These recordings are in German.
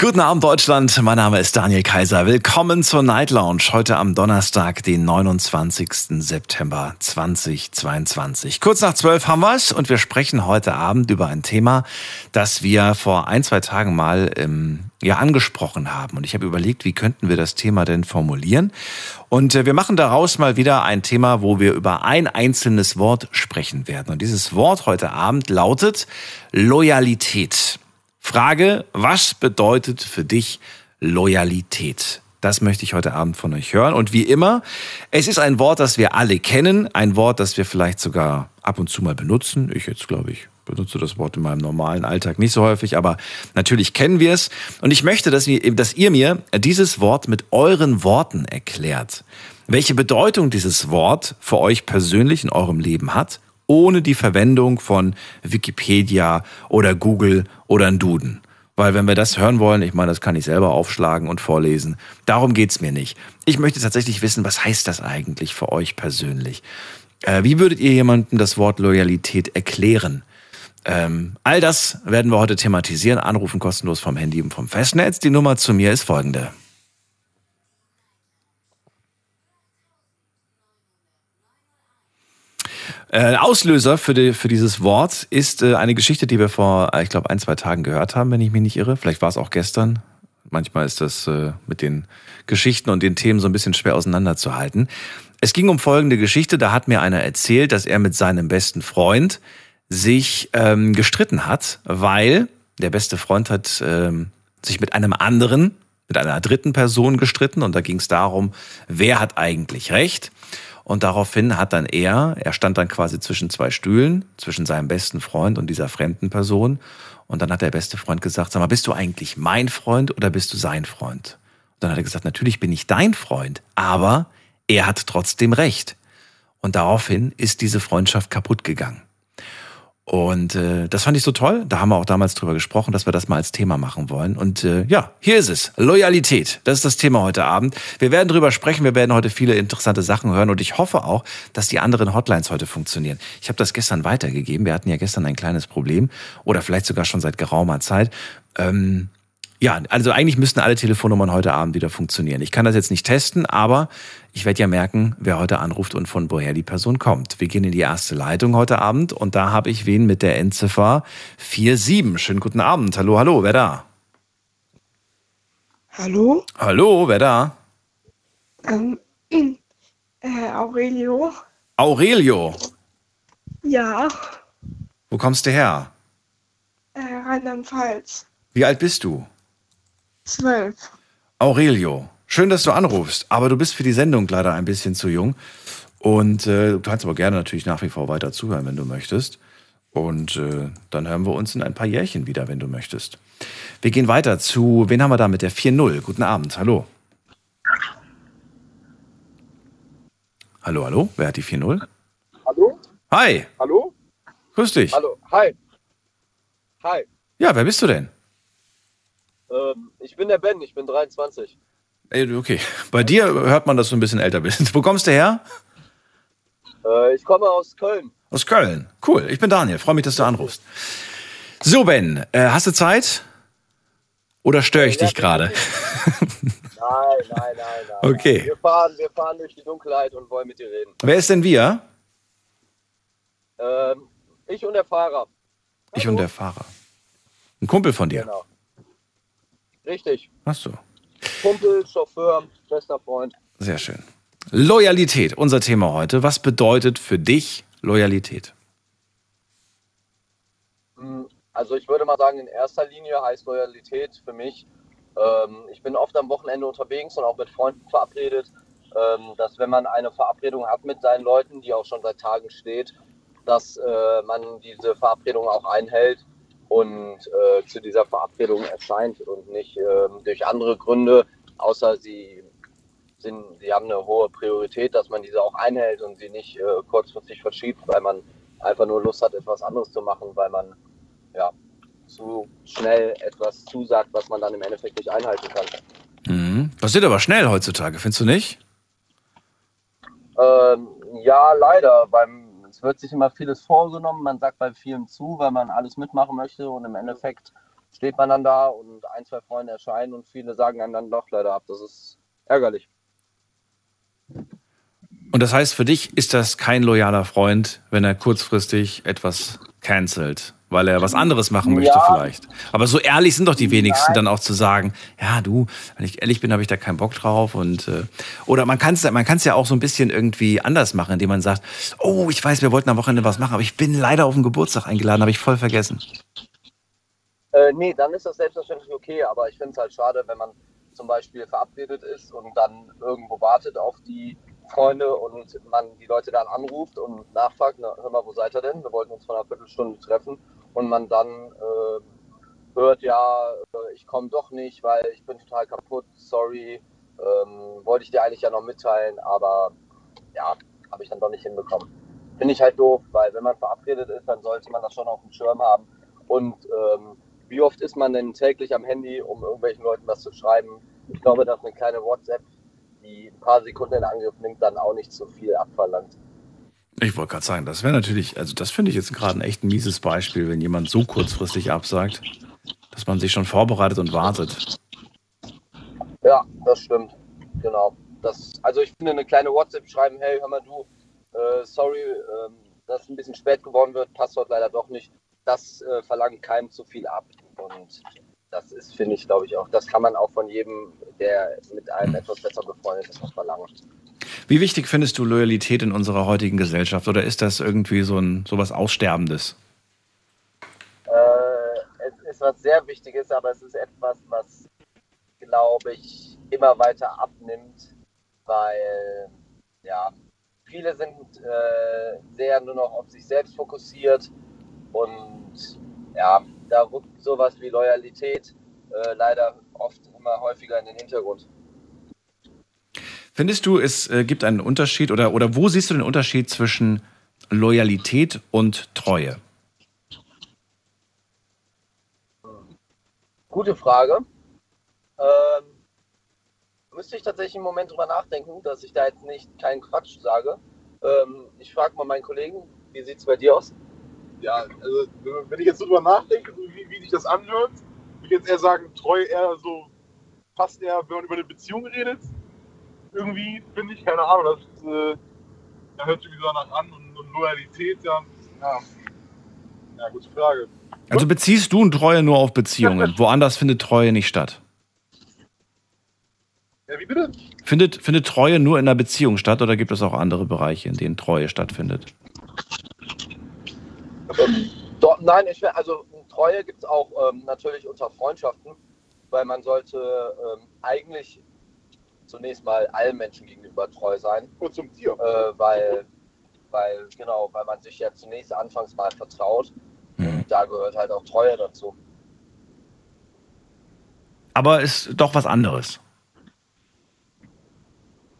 Guten Abend Deutschland, mein Name ist Daniel Kaiser. Willkommen zur Night Lounge heute am Donnerstag, den 29. September 2022. Kurz nach zwölf haben wir's und wir sprechen heute Abend über ein Thema, das wir vor ein, zwei Tagen mal ähm, ja angesprochen haben. Und ich habe überlegt, wie könnten wir das Thema denn formulieren? Und äh, wir machen daraus mal wieder ein Thema, wo wir über ein einzelnes Wort sprechen werden. Und dieses Wort heute Abend lautet Loyalität. Frage, was bedeutet für dich Loyalität? Das möchte ich heute Abend von euch hören. Und wie immer, es ist ein Wort, das wir alle kennen, ein Wort, das wir vielleicht sogar ab und zu mal benutzen. Ich jetzt glaube ich benutze das Wort in meinem normalen Alltag nicht so häufig, aber natürlich kennen wir es. Und ich möchte, dass, wir, dass ihr mir dieses Wort mit euren Worten erklärt. Welche Bedeutung dieses Wort für euch persönlich in eurem Leben hat ohne die Verwendung von Wikipedia oder Google oder ein Duden. Weil wenn wir das hören wollen, ich meine, das kann ich selber aufschlagen und vorlesen. Darum geht's mir nicht. Ich möchte tatsächlich wissen, was heißt das eigentlich für euch persönlich? Äh, wie würdet ihr jemandem das Wort Loyalität erklären? Ähm, all das werden wir heute thematisieren. Anrufen kostenlos vom Handy und vom Festnetz. Die Nummer zu mir ist folgende. Äh, Auslöser für, die, für dieses Wort ist äh, eine Geschichte, die wir vor, äh, ich glaube, ein, zwei Tagen gehört haben, wenn ich mich nicht irre. Vielleicht war es auch gestern. Manchmal ist das äh, mit den Geschichten und den Themen so ein bisschen schwer auseinanderzuhalten. Es ging um folgende Geschichte. Da hat mir einer erzählt, dass er mit seinem besten Freund sich ähm, gestritten hat, weil der beste Freund hat ähm, sich mit einem anderen, mit einer dritten Person gestritten und da ging es darum, wer hat eigentlich recht. Und daraufhin hat dann er, er stand dann quasi zwischen zwei Stühlen, zwischen seinem besten Freund und dieser fremden Person. Und dann hat der beste Freund gesagt, sag mal, bist du eigentlich mein Freund oder bist du sein Freund? Und dann hat er gesagt, natürlich bin ich dein Freund, aber er hat trotzdem recht. Und daraufhin ist diese Freundschaft kaputt gegangen. Und äh, das fand ich so toll. Da haben wir auch damals drüber gesprochen, dass wir das mal als Thema machen wollen. Und äh, ja, hier ist es. Loyalität. Das ist das Thema heute Abend. Wir werden drüber sprechen. Wir werden heute viele interessante Sachen hören. Und ich hoffe auch, dass die anderen Hotlines heute funktionieren. Ich habe das gestern weitergegeben. Wir hatten ja gestern ein kleines Problem. Oder vielleicht sogar schon seit geraumer Zeit. Ähm, ja, also eigentlich müssten alle Telefonnummern heute Abend wieder funktionieren. Ich kann das jetzt nicht testen, aber ich werde ja merken, wer heute anruft und von woher die Person kommt. Wir gehen in die erste Leitung heute Abend und da habe ich wen mit der Endziffer 47. Schönen guten Abend. Hallo, hallo, wer da? Hallo? Hallo, wer da? Ähm, äh, Aurelio? Aurelio. Ja, Wo kommst du her? äh, Rheinland-Pfalz. Wie alt bist du? Zwölf. Aurelio. Schön, dass du anrufst, aber du bist für die Sendung leider ein bisschen zu jung. Und äh, du kannst aber gerne natürlich nach wie vor weiter zuhören, wenn du möchtest. Und äh, dann hören wir uns in ein paar Jährchen wieder, wenn du möchtest. Wir gehen weiter zu, wen haben wir da mit der 4-0? Guten Abend, hallo. Hallo, hallo, wer hat die 4-0? Hallo? Hi, Hallo? grüß dich. Hallo? Hi. Hi. Ja, wer bist du denn? Ähm, ich bin der Ben, ich bin 23. Okay, bei dir hört man, dass du ein bisschen älter bist. Wo kommst du her? Äh, ich komme aus Köln. Aus Köln. Cool, ich bin Daniel. Freue mich, dass du anrufst. So, Ben, äh, hast du Zeit? Oder störe ich Ja, dich gerade? Nein, nein, nein, nein. Okay. Wir fahren, wir fahren durch die Dunkelheit und wollen mit dir reden. Wer ist denn wir? Ähm, ich und der Fahrer. Ich und der Fahrer. Ein Kumpel von dir. Genau. Richtig. Ach so. Kumpel, Chauffeur, bester Freund. Sehr schön. Loyalität, unser Thema heute. Was bedeutet für dich Loyalität? Hm, Also ich würde mal sagen, in erster Linie heißt Loyalität für mich, ähm, ich bin oft am Wochenende unterwegs und auch mit Freunden verabredet, ähm, dass wenn man eine Verabredung hat mit seinen Leuten, die auch schon seit Tagen steht, dass äh, man diese Verabredung auch einhält und äh, zu dieser Verabredung erscheint und nicht ähm, durch andere Gründe, außer sie sind, sie haben eine hohe Priorität, dass man diese auch einhält und sie nicht äh, kurzfristig verschiebt, weil man einfach nur Lust hat, etwas anderes zu machen, weil man ja, zu schnell etwas zusagt, was man dann im Endeffekt nicht einhalten kann. Mhm. Passiert aber schnell heutzutage, findest du nicht? Ähm, ja, leider. Beim, es wird sich immer vieles vorgenommen. Man sagt bei vielen zu, weil man alles mitmachen möchte. Und im Endeffekt steht man dann da und ein, zwei Freunde erscheinen und viele sagen einem dann doch leider ab. Das ist ärgerlich. Und das heißt, für dich ist das kein loyaler Freund, wenn er kurzfristig etwas cancelt, weil er was anderes machen möchte Ja. vielleicht. Aber so ehrlich sind doch die wenigsten Nein. dann auch zu sagen, ja du, wenn ich ehrlich bin, habe ich da keinen Bock drauf und äh, oder man kann es man kann's ja auch so ein bisschen irgendwie anders machen, indem man sagt, oh, ich weiß, wir wollten am Wochenende was machen, aber ich bin leider auf den Geburtstag eingeladen, habe ich voll vergessen. Äh, nee, dann ist das selbstverständlich okay, aber ich finde es halt schade, wenn man zum Beispiel verabredet ist und dann irgendwo wartet auf die Freunde und man die Leute dann anruft und nachfragt, na, hör mal, wo seid ihr denn? Wir wollten uns vor einer Viertelstunde treffen und man dann äh, hört, ja, äh, ich komme doch nicht, weil ich bin total kaputt, sorry, ähm, wollte ich dir eigentlich ja noch mitteilen, aber ja, habe ich dann doch nicht hinbekommen. Finde ich halt doof, weil wenn man verabredet ist, dann sollte man das schon auf dem Schirm haben und ähm, wie oft ist man denn täglich am Handy, um irgendwelchen Leuten was zu schreiben? Ich glaube, dass eine kleine WhatsApp, die ein paar Sekunden in Angriff nimmt, dann auch nicht so viel abverlangt. Ich wollte gerade sagen, das wäre natürlich, also das finde ich jetzt gerade ein echt mieses Beispiel, wenn jemand so kurzfristig absagt, dass man sich schon vorbereitet und wartet. Ja, das stimmt. Genau. Das, also ich finde, eine kleine WhatsApp schreiben, hey, hör mal du, äh, sorry, ähm, dass ein bisschen spät geworden wird, passt heute leider doch nicht. Das äh, verlangt keinem zu viel ab. Und das ist, finde ich, glaube ich, auch, das kann man auch von jedem, der mit einem etwas besser befreundet ist, noch verlangen. Wie wichtig findest du Loyalität in unserer heutigen Gesellschaft oder ist das irgendwie so ein sowas Aussterbendes? Äh, es ist was sehr Wichtiges, aber es ist etwas, was, glaube ich, immer weiter abnimmt, weil ja, viele sind äh, sehr nur noch auf sich selbst fokussiert und ja, da rückt sowas wie Loyalität äh, leider oft immer häufiger in den Hintergrund. Findest du, es äh, gibt einen Unterschied oder, oder wo siehst du den Unterschied zwischen Loyalität und Treue? Gute Frage. Ähm, müsste ich tatsächlich einen Moment drüber nachdenken, dass ich da jetzt nicht keinen Quatsch sage. Ähm, ich frage mal meinen Kollegen, wie sieht es bei dir aus? Ja, also wenn ich jetzt so drüber nachdenke, so wie, wie sich das anhört, würde ich jetzt eher sagen, treu eher so, passt eher, wenn man über eine Beziehung redet. Irgendwie finde ich, keine Ahnung, das äh, da hört sich wieder nach an und, und Loyalität, ja, ja, ja, gute Frage. Also beziehst du Treue nur auf Beziehungen? Woanders findet Treue nicht statt? Ja, wie bitte? Findet, findet Treue nur in einer Beziehung statt oder gibt es auch andere Bereiche, in denen Treue stattfindet? Doch, nein, ich, also Treue gibt es auch ähm, natürlich unter Freundschaften, weil man sollte ähm, eigentlich zunächst mal allen Menschen gegenüber treu sein, Und zum Tier. äh, weil, weil, genau, weil man sich ja zunächst anfangs mal vertraut. Hm. Und da gehört halt auch Treue dazu. Aber ist doch was anderes.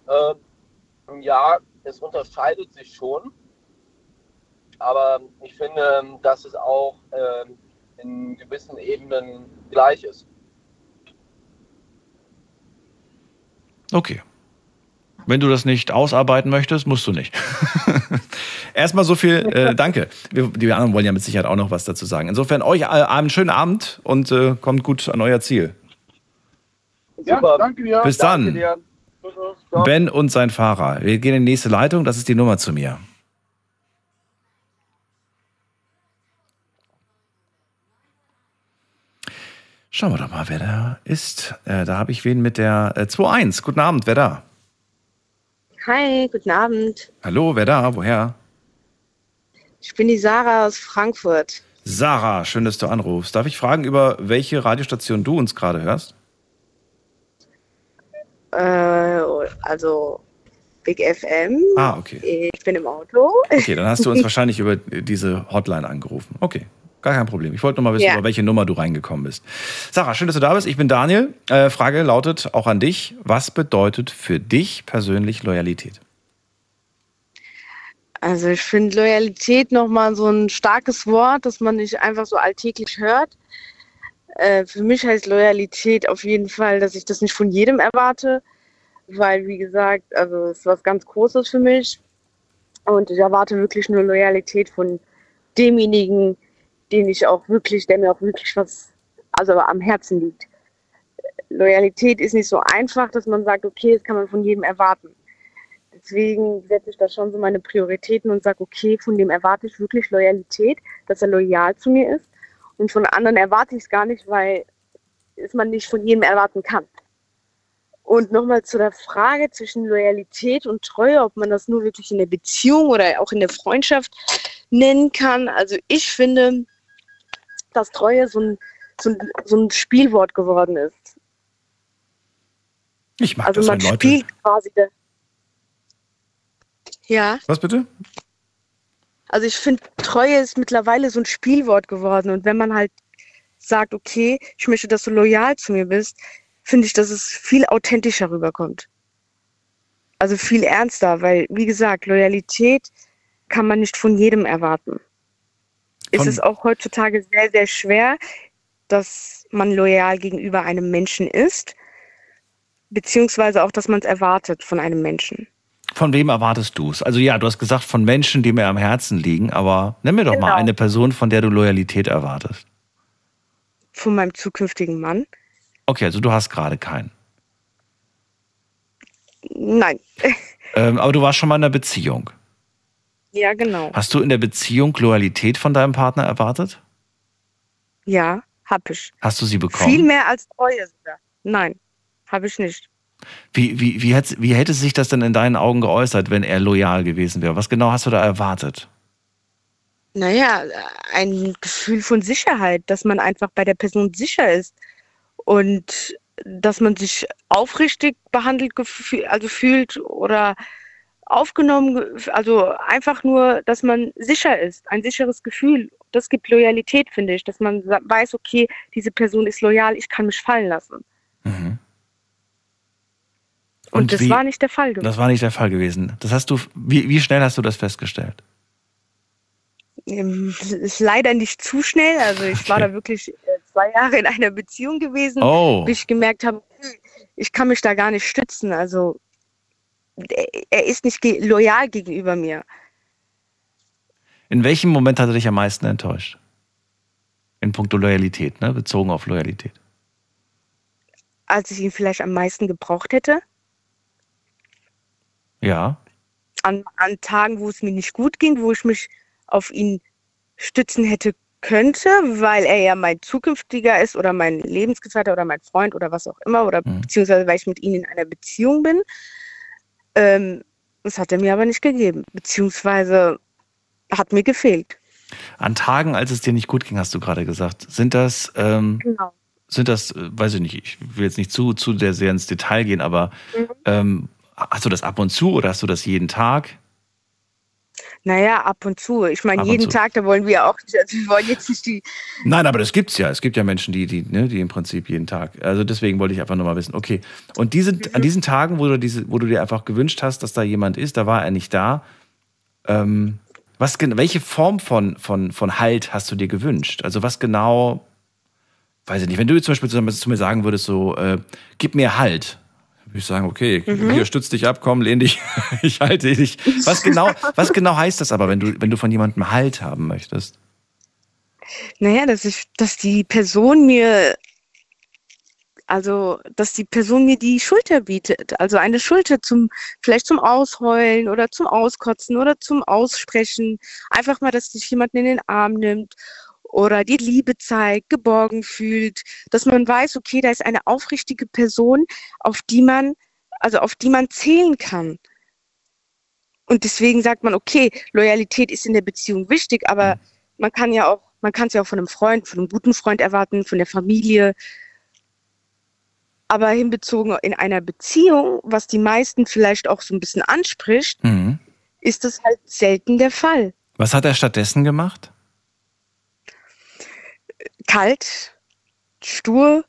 Ähm, ja, es unterscheidet sich schon. Aber ich finde, dass es auch ähm, in gewissen Ebenen gleich ist. Okay. Wenn du das nicht ausarbeiten möchtest, musst du nicht. Erstmal so viel, äh, danke. Wir, die anderen wollen ja mit Sicherheit auch noch was dazu sagen. Insofern euch äh, einen schönen Abend und äh, kommt gut an euer Ziel. Ja, Super. danke dir. Bis Danke dann. dir. Ben und sein Fahrer. Wir gehen in die nächste Leitung. Das ist die Nummer zu mir. Schauen wir doch mal, wer da ist. Äh, da habe ich wen mit der äh, 2-1. Guten Abend, wer da? Hi, guten Abend. Hallo, wer da? Woher? Ich bin die Sarah aus Frankfurt. Sarah, schön, dass du anrufst. Darf ich fragen, über welche Radiostation du uns gerade hörst? Äh, also Big FM. Ah, okay. Ich bin im Auto. Okay, dann hast du uns wahrscheinlich über diese Hotline angerufen. Okay, gar kein Problem. Ich wollte nur mal wissen, Ja. über welche Nummer du reingekommen bist. Sarah, schön, dass du da bist. Ich bin Daniel. Äh, Frage lautet auch an dich. Was bedeutet für dich persönlich Loyalität? Also ich finde Loyalität nochmal so ein starkes Wort, das man nicht einfach so alltäglich hört. Äh, für mich heißt Loyalität auf jeden Fall, dass ich das nicht von jedem erwarte, weil wie gesagt, also es ist was ganz Großes für mich und ich erwarte wirklich nur Loyalität von demjenigen, den ich auch wirklich, der mir auch wirklich was, also am Herzen liegt. Loyalität ist nicht so einfach, dass man sagt, okay, das kann man von jedem erwarten. Deswegen setze ich da schon so meine Prioritäten und sage, okay, von dem erwarte ich wirklich Loyalität, dass er loyal zu mir ist. Und von anderen erwarte ich es gar nicht, weil es man nicht von jedem erwarten kann. Und nochmal zu der Frage zwischen Loyalität und Treue, ob man das nur wirklich in der Beziehung oder auch in der Freundschaft nennen kann. Also ich finde, dass Treue so ein, so ein, so ein Spielwort geworden ist. Ich mag Also das, man wenn Leute. spielt quasi. Ja, Was bitte? also ich finde, Treue ist mittlerweile so ein Spielwort geworden. Und wenn man halt sagt, okay, ich möchte, dass du loyal zu mir bist, finde ich, dass es viel authentischer rüberkommt. Also viel ernster, weil, wie gesagt, Loyalität kann man nicht von jedem erwarten. Es ist auch heutzutage sehr, sehr schwer, dass man loyal gegenüber einem Menschen ist, beziehungsweise auch, dass man es erwartet von einem Menschen. Von wem erwartest du es? Also ja, du hast gesagt, von Menschen, die mir am Herzen liegen, aber nenn mir doch mal Genau. eine Person, von der du Loyalität erwartest. Von meinem zukünftigen Mann. Okay, also du hast gerade keinen. Nein. Ähm, aber du warst schon mal in einer Beziehung. Ja, genau. Hast du in der Beziehung Loyalität von deinem Partner erwartet? Ja, hab ich. Hast du sie bekommen? Viel mehr als Treue sogar. Nein, habe ich nicht. Wie, wie, wie, hätte, wie hätte sich das denn in deinen Augen geäußert, wenn er loyal gewesen wäre? Was genau hast du da erwartet? Naja, ein Gefühl von Sicherheit, dass man einfach bei der Person sicher ist und dass man sich aufrichtig behandelt also fühlt oder aufgenommen, ge- also einfach nur, dass man sicher ist, ein sicheres Gefühl. Das gibt Loyalität, finde ich, dass man weiß, okay, diese Person ist loyal, ich kann mich fallen lassen. Mhm. Und, das wie- war nicht der Fall. gewesen. Das war nicht der Fall gewesen. Das hast du, wie, wie schnell hast du das festgestellt? Ähm, ist leider nicht zu schnell. Also ich war Okay. da wirklich äh, zwei Jahre in einer Beziehung gewesen, Oh, bis ich gemerkt habe, hm, ich kann mich da gar nicht stützen. Also er- er ist nicht loyal gegenüber mir. in welchem Moment hat er dich am meisten enttäuscht? In puncto Loyalität, ne? bezogen auf Loyalität. Als ich ihn vielleicht am meisten gebraucht hätte, Ja. an, an Tagen, wo es mir nicht gut ging, wo ich mich auf ihn stützen hätte könnte, weil er ja mein zukünftiger ist oder mein Lebensgefährter oder mein Freund oder was auch immer oder Mhm. beziehungsweise weil ich mit ihm in einer Beziehung bin. Ähm, das hat er mir aber nicht gegeben, beziehungsweise hat mir gefehlt. An Tagen, als es dir nicht gut ging, hast du gerade gesagt, sind das, ähm, Genau. sind das, äh, weiß ich nicht, ich will jetzt nicht zu, zu sehr ins Detail gehen, aber Mhm. ähm, hast du das ab und zu oder hast du das jeden Tag? Naja, ab und zu. Ich meine, jeden zu. Tag, da wollen wir auch nicht, also wir wollen jetzt nicht die, Nein, aber das gibt's ja. Es gibt ja Menschen, die, die, ne, die im Prinzip jeden Tag. Also deswegen wollte ich einfach nur mal wissen. Okay. Und diese, Mhm. an diesen Tagen, wo du diese, wo du dir einfach gewünscht hast, dass da jemand ist, da war er nicht da. Ähm, was, welche Form von, von, von Halt hast du dir gewünscht? Also was genau, weiß ich nicht, wenn du jetzt zum Beispiel zu, zu mir sagen würdest, so, äh, gib mir Halt. Würde ich sagen, okay, Mhm. hier stütz dich ab, komm, lehn dich, ich halte dich. Was genau, was genau heißt das aber, wenn du, wenn du von jemandem Halt haben möchtest? naja, dass ich, dass die Person mir, also, dass die Person mir die Schulter bietet. Also eine Schulter zum, vielleicht zum Ausheulen oder zum Auskotzen oder zum Aussprechen. Einfach mal, dass sich jemand in den Arm nimmt oder die Liebe zeigt, geborgen fühlt, dass man weiß, okay, da ist eine aufrichtige Person, auf die man, also auf die man zählen kann. Und deswegen sagt man, okay, Loyalität ist in der Beziehung wichtig, aber man kann ja auch, man kann es ja auch von einem Freund, von einem guten Freund erwarten, von der Familie. Aber hinbezogen in einer Beziehung, was die meisten vielleicht auch so ein bisschen anspricht, Mhm. ist das halt selten der Fall. Was hat er stattdessen gemacht? Kalt, stur,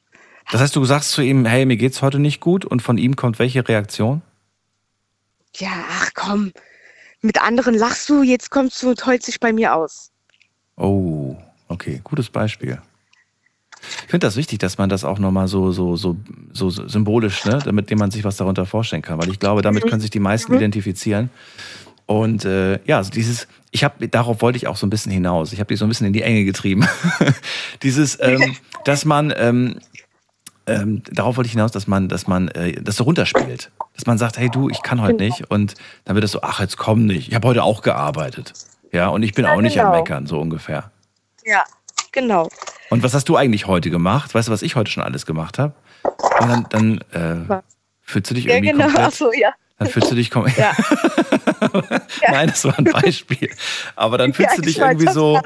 Das heißt, du sagst zu ihm, hey, mir geht's heute nicht gut und von ihm kommt welche Reaktion? ja, ach komm, mit anderen lachst du, jetzt kommst du und heulst dich bei mir aus. Oh, okay, gutes Beispiel. Ich finde das wichtig, dass man das auch nochmal so, so, so, so symbolisch, ne, damit man sich was darunter vorstellen kann, weil ich glaube, damit können sich die meisten identifizieren. Und äh, ja, also dieses, ich habe, darauf wollte ich auch so ein bisschen hinaus. Ich habe dich so ein bisschen in die Enge getrieben. dieses, ähm, dass man, ähm, ähm, darauf wollte ich hinaus, dass man, dass man äh, das so runterspielt. Dass man sagt, hey du, ich kann heute nicht. Und dann wird es so, ach, jetzt komm nicht. Ich habe heute auch gearbeitet. Ja, und ich bin Ja, auch nicht am genau. Meckern, so ungefähr. Ja, genau. Und was hast du eigentlich heute gemacht? Weißt du, was ich heute schon alles gemacht habe? Und dann, dann äh, fühlst du dich Ja, irgendwie genau. komplett. Ach so, ja. Dann fühlst du dich kom Ja. Nein, das war ein Beispiel. Aber dann fühlst ja, du dich irgendwie so.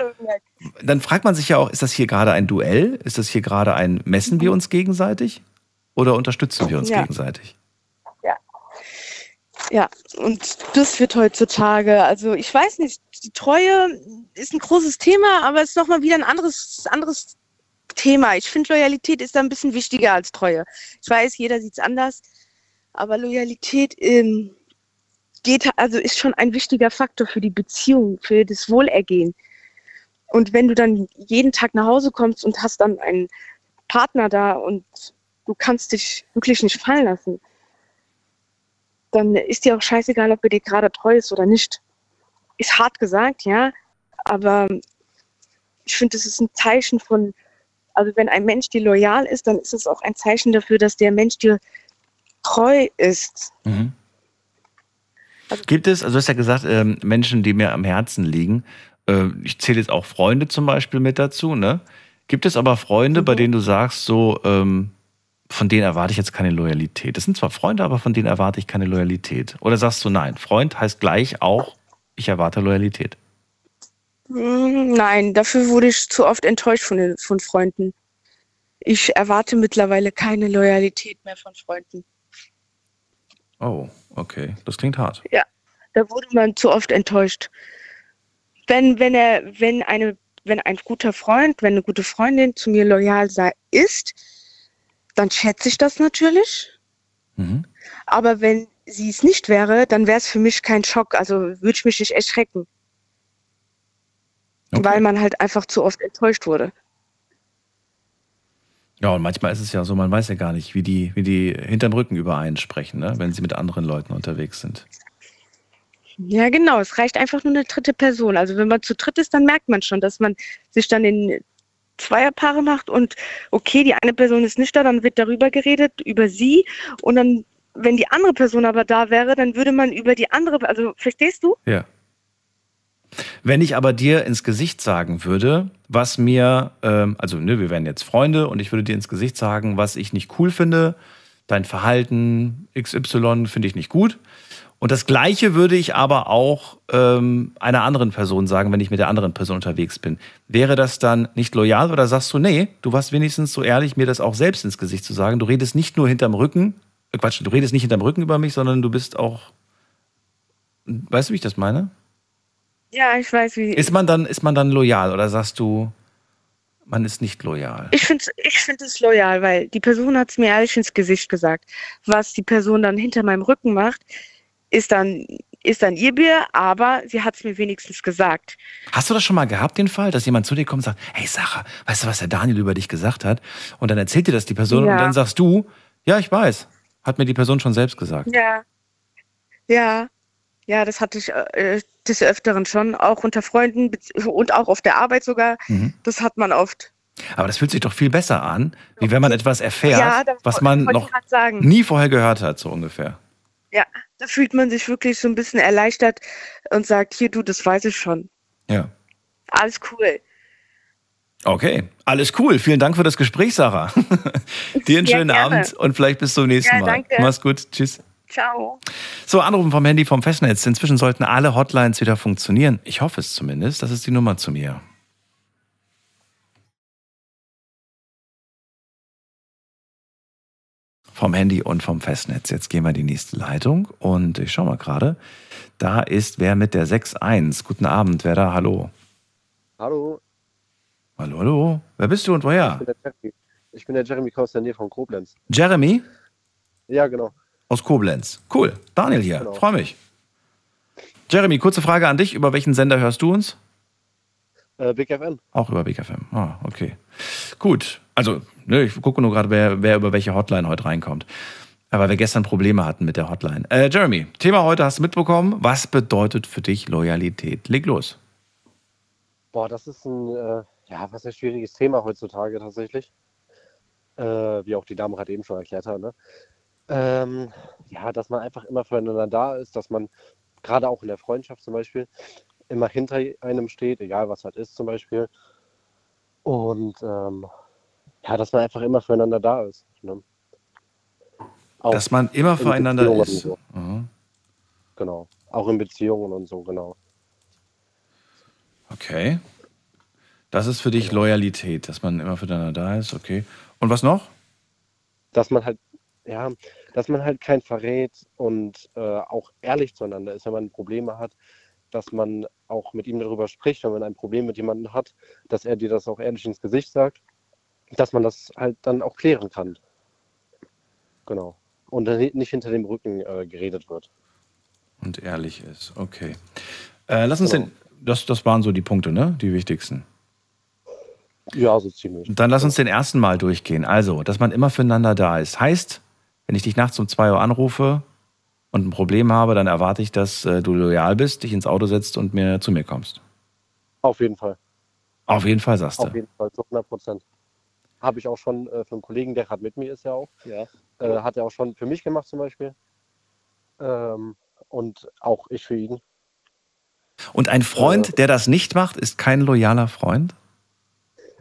Dann fragt man sich ja auch, ist das hier gerade ein Duell? Ist das hier gerade ein Messen wir uns gegenseitig? Oder unterstützen wir uns Ja. gegenseitig? Ja, und das wird heutzutage, also ich weiß nicht, die Treue ist ein großes Thema, aber es ist nochmal wieder ein anderes, anderes Thema. Ich finde, Loyalität ist da ein bisschen wichtiger als Treue. Ich weiß, jeder sieht es anders, aber Loyalität ähm, geht, also ist schon ein wichtiger Faktor für die Beziehung, für das Wohlergehen. Und wenn du dann jeden Tag nach Hause kommst und hast dann einen Partner da und du kannst dich wirklich nicht fallen lassen, dann ist dir auch scheißegal, ob er dir gerade treu ist oder nicht. Ist hart gesagt, ja, aber ich finde, das ist ein Zeichen von, also wenn ein Mensch dir loyal ist, dann ist es auch ein Zeichen dafür, dass der Mensch dir treu ist. Mhm. Gibt es, also du hast ja gesagt, ähm, Menschen, die mir am Herzen liegen. Äh, ich zähle jetzt auch Freunde zum Beispiel mit dazu, ne? Gibt es aber Freunde, bei denen du sagst, so, ähm, von denen erwarte ich jetzt keine Loyalität? Das sind zwar Freunde, aber von denen erwarte ich keine Loyalität. Oder sagst du, nein, Freund heißt gleich auch, ich erwarte Loyalität. Mm, Nein, dafür wurde ich zu oft enttäuscht von, von Freunden. Ich erwarte mittlerweile keine Loyalität mehr von Freunden. Oh, okay. Das klingt hart. Da wurde man zu oft enttäuscht. Wenn, wenn er, wenn eine, wenn ein guter Freund, wenn eine gute Freundin zu mir loyal sei, ist, dann schätze ich das natürlich. Mhm. Aber wenn sie es nicht wäre, dann wäre es für mich kein Schock. Also würde ich mich nicht erschrecken, Okay. weil man halt einfach zu oft enttäuscht wurde. Ja, und manchmal ist es ja so, man weiß ja gar nicht, wie die, wie die hinterm Rücken über einen sprechen, ne? wenn sie mit anderen Leuten unterwegs sind. Ja, genau. Es reicht einfach nur eine dritte Person. Also wenn man zu dritt ist, dann merkt man schon, dass man sich dann in Zweierpaare macht und okay, die eine Person ist nicht da, dann wird darüber geredet, über sie und dann, wenn die andere Person aber da wäre, dann würde man über die andere, also verstehst du? Ja. Wenn ich aber dir ins Gesicht sagen würde, was mir, ähm, also ne, wir wären jetzt Freunde und ich würde dir ins Gesicht sagen, was ich nicht cool finde, dein Verhalten XY finde ich nicht gut. Und das Gleiche würde ich aber auch ähm, einer anderen Person sagen, wenn ich mit der anderen Person unterwegs bin. Wäre das dann nicht loyal oder sagst du, nee, du warst wenigstens so ehrlich, mir das auch selbst ins Gesicht zu sagen. Du redest nicht nur hinterm Rücken, äh, Quatsch, du redest nicht hinterm Rücken über mich, sondern du bist auch, weißt du, wie ich das meine? Ja, ich weiß, wie. Ist man dann, ist man dann loyal oder sagst du, man ist nicht loyal? Ich finde ich find es loyal, weil die Person hat es mir ehrlich ins Gesicht gesagt. Was die Person dann hinter meinem Rücken macht, ist dann, ist dann ihr Bier, aber sie hat es mir wenigstens gesagt. Hast du das schon mal gehabt, den Fall, dass jemand zu dir kommt und sagt, hey Sarah, weißt du, was der Daniel über dich gesagt hat? Und dann erzählt dir das die Person Ja. und dann sagst du, ja, ich weiß. Hat mir die Person schon selbst gesagt. Ja. Ja. Ja, das hatte ich äh, des Öfteren schon, auch unter Freunden und auch auf der Arbeit sogar. Mhm. Das hat man oft. Aber das fühlt sich doch viel besser an, wie wenn man etwas erfährt, ja, was man noch nie vorher gehört hat, so ungefähr. Ja, da fühlt man sich wirklich so ein bisschen erleichtert und sagt, hier du, das weiß ich schon. Ja. Alles cool. Okay, alles cool. Vielen Dank für das Gespräch, Sarah. Dir einen Ja, schönen gerne. Abend und vielleicht bis zum nächsten Ja, Mal. danke. Mach's gut. Tschüss. Ciao. So, Anrufen vom Handy vom Festnetz. Inzwischen sollten alle Hotlines wieder funktionieren. Ich hoffe es zumindest. Das ist die Nummer zu mir. Vom Handy und vom Festnetz. Jetzt gehen wir in die nächste Leitung und ich schau mal gerade. Da ist wer mit der 6.1. Guten Abend, wer da? Hallo. Hallo, Hallo, hallo. Wer bist du und woher? ich bin der Jeremy. Ich bin der Jeremy aus der Nähe von Koblenz. Jeremy Ja, genau. Aus Koblenz. Cool. Daniel hier. Genau. Freue mich. Jeremy, kurze Frage an dich. Über welchen Sender hörst du uns? Äh, Big FM. Auch über Big FM. Ah, okay. Gut. Also, ne, ich gucke nur gerade, wer, wer über welche Hotline heute reinkommt. Aber wir gestern Probleme hatten mit der Hotline. Äh, Jeremy, Thema heute hast du mitbekommen. Was bedeutet für dich Loyalität? Leg los. Boah, das ist ein, äh, ja, was ein schwieriges Thema heutzutage tatsächlich. Äh, wie auch die Dame gerade eben schon erklärt hat. Ne? Ähm, ja, dass man einfach immer füreinander da ist, dass man gerade auch in der Freundschaft zum Beispiel immer hinter einem steht, egal was halt ist zum Beispiel. Und ähm, ja, dass man einfach immer füreinander da ist. Ne? Dass man immer in füreinander Beziehungen ist. so. Mhm. Genau. Auch in Beziehungen und so, genau. Okay. Das ist für dich Loyalität, dass man immer füreinander da ist. Okay. Und was noch? dass man halt, ja, dass man halt kein verrät und äh, auch ehrlich zueinander ist, wenn man Probleme hat, dass man auch mit ihm darüber spricht, wenn man ein Problem mit jemandem hat, dass er dir das auch ehrlich ins Gesicht sagt, dass man das halt dann auch klären kann. Genau. Und dann nicht hinter dem Rücken äh, geredet wird. Und ehrlich ist. Okay. Äh, lass uns Genau. den. Das, das waren so die Punkte, ne? Die wichtigsten. Ja, so ziemlich. Dann lass uns den ersten Mal durchgehen. Also, dass man immer füreinander da ist. Heißt, wenn ich dich nachts um 2 Uhr anrufe und ein Problem habe, dann erwarte ich, dass äh, du loyal bist, dich ins Auto setzt und mir zu mir kommst. Auf jeden Fall. Auf jeden Fall sagst du. Auf jeden Fall, zu 100 Prozent. Habe ich auch schon äh, für einen Kollegen, der gerade mit mir ist ja auch. Ja. Äh, hat er auch schon für mich gemacht zum Beispiel. Ähm, und auch ich für ihn. Und ein Freund, der das nicht macht, ist kein loyaler Freund?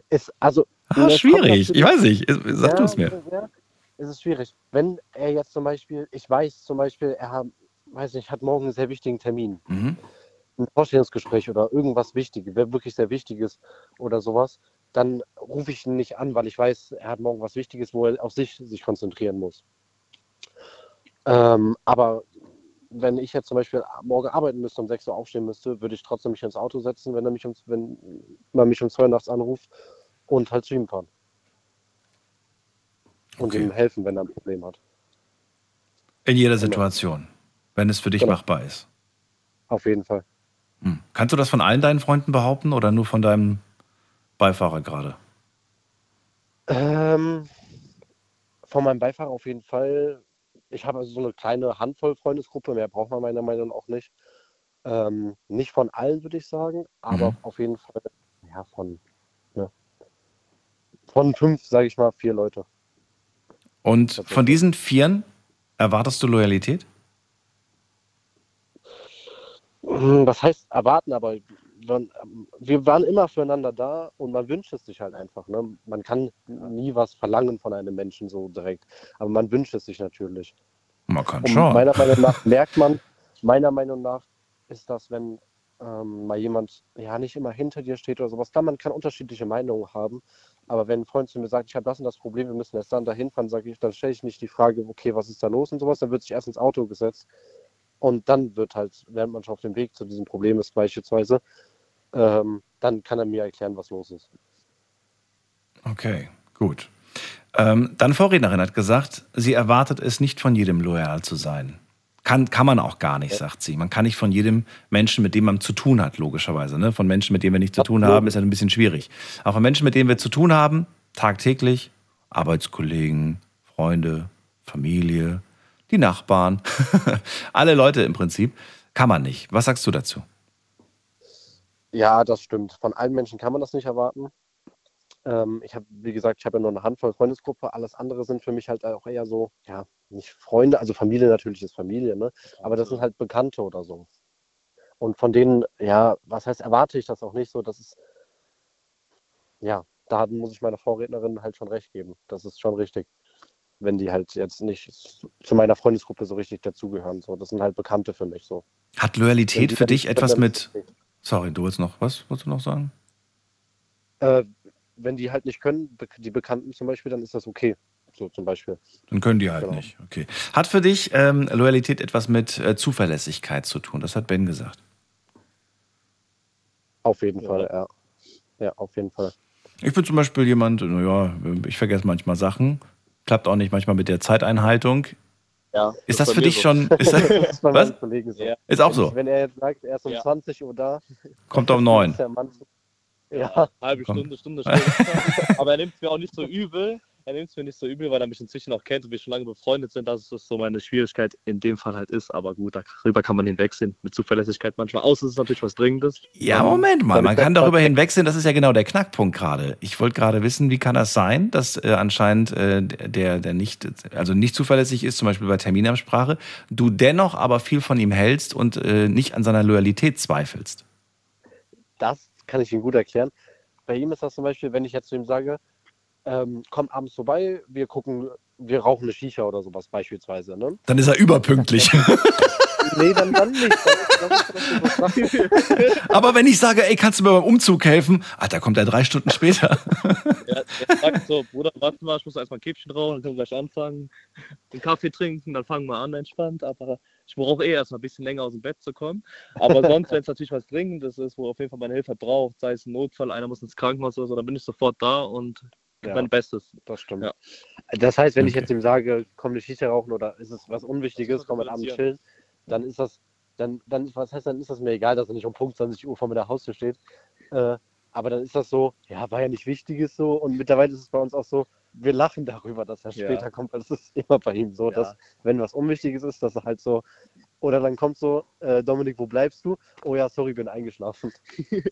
Ist also. Ah, schwierig. Ich weiß nicht. Sag ja, du es mir. Ja, ist es schwierig. Wenn er jetzt zum Beispiel, ich weiß zum Beispiel, er hat, weiß nicht, hat morgen einen sehr wichtigen Termin, Mhm. ein Vorstellungsgespräch oder irgendwas Wichtiges, wirklich sehr Wichtiges oder sowas, dann rufe ich ihn nicht an, weil ich weiß, er hat morgen was Wichtiges, wo er auf sich sich konzentrieren muss. Ähm, aber wenn ich jetzt zum Beispiel morgen arbeiten müsste, um 6 Uhr aufstehen müsste, würde ich trotzdem mich ins Auto setzen, wenn er mich um, wenn man mich um 2 Uhr nachts anruft und halt zu ihm fahren. Und Okay. ihm helfen, wenn er ein Problem hat. In jeder Situation, wenn es für dich Genau. machbar ist. Auf jeden Fall. Hm. Kannst du das von allen deinen Freunden behaupten oder nur von deinem Beifahrer gerade? Ähm, von meinem Beifahrer auf jeden Fall. Ich habe also so eine kleine Handvoll Freundesgruppe, mehr braucht man meiner Meinung nach auch nicht. Ähm, nicht von allen, würde ich sagen, aber Mhm. auf jeden Fall, ja, von, ne, von fünf, sage ich mal, vier Leute. Und von diesen Vieren erwartest du Loyalität? Hm, Das heißt erwarten, aber wir waren immer füreinander da und man wünscht es sich halt einfach. Ne? Man kann nie was verlangen von einem Menschen so direkt, aber man wünscht es sich natürlich. Man kann Und schon. meiner Meinung nach merkt man, meiner Meinung nach ist das, wenn ähm, mal jemand ja nicht immer hinter dir steht oder sowas. Klar, man kann unterschiedliche Meinungen haben, aber wenn ein Freund zu mir sagt, ich habe das und das Problem, wir müssen erst dann dahin fahren, sage ich, dann stelle ich nicht die Frage, okay, was ist da los und sowas, dann wird sich erst ins Auto gesetzt und dann wird halt, während man schon auf dem Weg zu diesem Problem ist beispielsweise, ähm, dann kann er mir erklären, was los ist. Okay, gut. Ähm, deine Vorrednerin hat gesagt, sie erwartet es nicht von jedem loyal zu sein. Kann, kann man auch gar nicht, sagt sie. Man kann nicht von jedem Menschen, mit dem man zu tun hat, logischerweise. Ne? Von Menschen, mit denen wir nichts zu tun haben, ist ja ein bisschen schwierig. Aber von Menschen, mit denen wir zu tun haben, tagtäglich, Arbeitskollegen, Freunde, Familie, die Nachbarn, alle Leute im Prinzip, kann man nicht. Was sagst du dazu? Ja, das stimmt. Von allen Menschen kann man das nicht erwarten. Ähm, ich habe, wie gesagt, ich habe ja nur eine Handvoll Freundesgruppe. Alles andere sind für mich halt auch eher so, ja, nicht Freunde, also Familie natürlich ist Familie, ne? Aber das sind halt Bekannte oder so. Und von denen, ja, was heißt, erwarte ich das auch nicht so. Das ist, ja, da muss ich meiner Vorrednerin halt schon recht geben. Das ist schon richtig. Wenn die halt jetzt nicht zu meiner Freundesgruppe so richtig dazugehören. So, das sind halt Bekannte für mich so. Hat Loyalität für dich etwas mit. Sorry, du willst noch was? Wolltest du noch sagen? Äh, wenn die halt nicht können, die Bekannten zum Beispiel, dann ist das okay. So zum Beispiel. Dann können die halt Genau. nicht. Okay. Hat für dich ähm, Loyalität etwas mit äh, Zuverlässigkeit zu tun? Das hat Ben gesagt. Auf jeden Fall, ja. Ja, auf jeden Fall. Ich bin zum Beispiel jemand, naja, ich vergesse manchmal Sachen. Klappt auch nicht manchmal mit der Zeiteinhaltung. Ja, Ist das bei für dich so. schon. Ist, Das das, Was? so. Ja. ist auch so. Wenn er jetzt sagt, er ist um Ja. 20 Uhr da, Kommt um dann neun. ist der Mann zu- Ja, halbe Komm. Stunde, Stunde später. Aber er nimmt es mir auch nicht so übel. Er nimmt es mir nicht so übel, weil er mich inzwischen auch kennt und wir schon lange befreundet sind, dass es so meine Schwierigkeit in dem Fall halt ist. Aber gut, darüber kann man hinwegsehen. Mit Zuverlässigkeit manchmal. Außer es ist natürlich was Dringendes. Ja, Dann- Moment mal, man kann darüber hinwegsehen, das ist ja genau der Knackpunkt gerade. Ich wollte gerade wissen, wie kann das sein, dass äh, anscheinend äh, der, der nicht, also nicht zuverlässig ist, zum Beispiel bei Terminabsprache, du dennoch aber viel von ihm hältst und äh, nicht an seiner Loyalität zweifelst. das kann ich Ihnen gut erklären. Bei ihm ist das zum Beispiel, wenn ich jetzt zu ihm sage, ähm, komm abends vorbei, wir gucken, wir rauchen eine Shisha oder sowas beispielsweise. Ne? Dann ist er überpünktlich. Nee, dann, dann nicht. Dann, aber wenn ich sage, ey, kannst du mir beim Umzug helfen? Ah, da kommt er drei Stunden später. Er, er sagt so, Bruder, warte mal, ich muss erstmal ein Käppchen rauchen, dann können wir gleich anfangen. Den Kaffee trinken, dann fangen wir an, entspannt. Aber ich brauche eh erstmal ein bisschen länger aus dem Bett zu kommen. Aber sonst, wenn es natürlich was Dringendes ist, wo auf jeden Fall meine Hilfe braucht, sei es ein Notfall, einer muss ins Krankenhaus oder so, dann bin ich sofort da und gebe Ja. mein Bestes. Das stimmt. Ja. Das heißt, wenn ich Okay. jetzt ihm sage, komm eine Shisha rauchen oder ist es was Unwichtiges, komm mit Abend chillen, dann ist das, dann, dann, was heißt, dann ist das mir egal, dass er nicht um Punkt 20 Uhr vor mir der Haustür steht. Äh, aber dann ist das so, ja, war ja nicht Wichtiges so und mittlerweile ist es bei uns auch so, wir lachen darüber, dass er Ja. später kommt, weil es ist immer bei ihm so, Ja. dass wenn was Unwichtiges ist, dass er halt so, oder dann kommt so, äh, Dominik, wo bleibst du? Oh ja, sorry, bin eingeschlafen.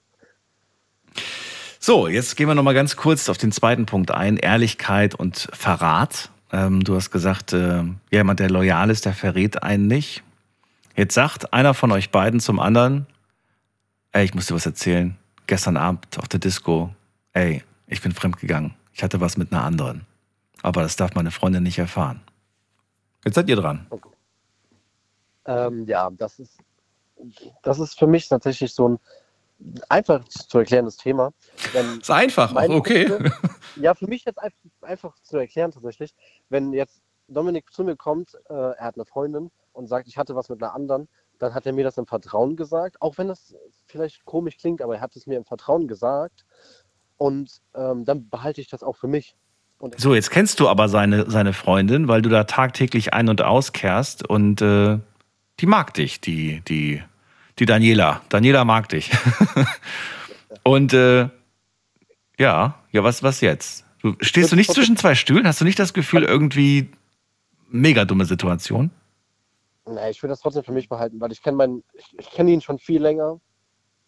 So, jetzt gehen wir noch mal ganz kurz auf den zweiten Punkt ein: Ehrlichkeit und Verrat. Ähm, du hast gesagt, äh, jemand, der loyal ist, der verrät einen nicht. Jetzt sagt einer von euch beiden zum anderen: Ey, ich muss dir was erzählen. Gestern Abend auf der Disco, ey, ich bin fremdgegangen. Ich hatte was mit einer anderen. Aber das darf meine Freundin nicht erfahren. Jetzt seid ihr dran. Ähm, ja, das ist, das ist für mich tatsächlich so ein einfach zu erklärendes Thema. Wenn Ist einfach, auch okay. Freunde- ja, für mich jetzt einfach, einfach zu erklären tatsächlich, wenn jetzt Dominik zu mir kommt, äh, er hat eine Freundin und sagt, ich hatte was mit einer anderen, dann hat er mir das im Vertrauen gesagt, auch wenn das vielleicht komisch klingt, aber er hat es mir im Vertrauen gesagt und ähm, dann behalte ich das auch für mich. So, jetzt kennst du aber seine, seine Freundin, weil du da tagtäglich ein- und auskehrst und äh, die mag dich, die, die, die Daniela. Daniela mag dich. und äh, ja, ja, was, was jetzt? Du, stehst du nicht zwischen zwei Stühlen? Hast du nicht das Gefühl, irgendwie mega dumme Situation? Nee, ich will das trotzdem für mich behalten, weil ich kenne meinen, ich, ich kenne ihn schon viel länger.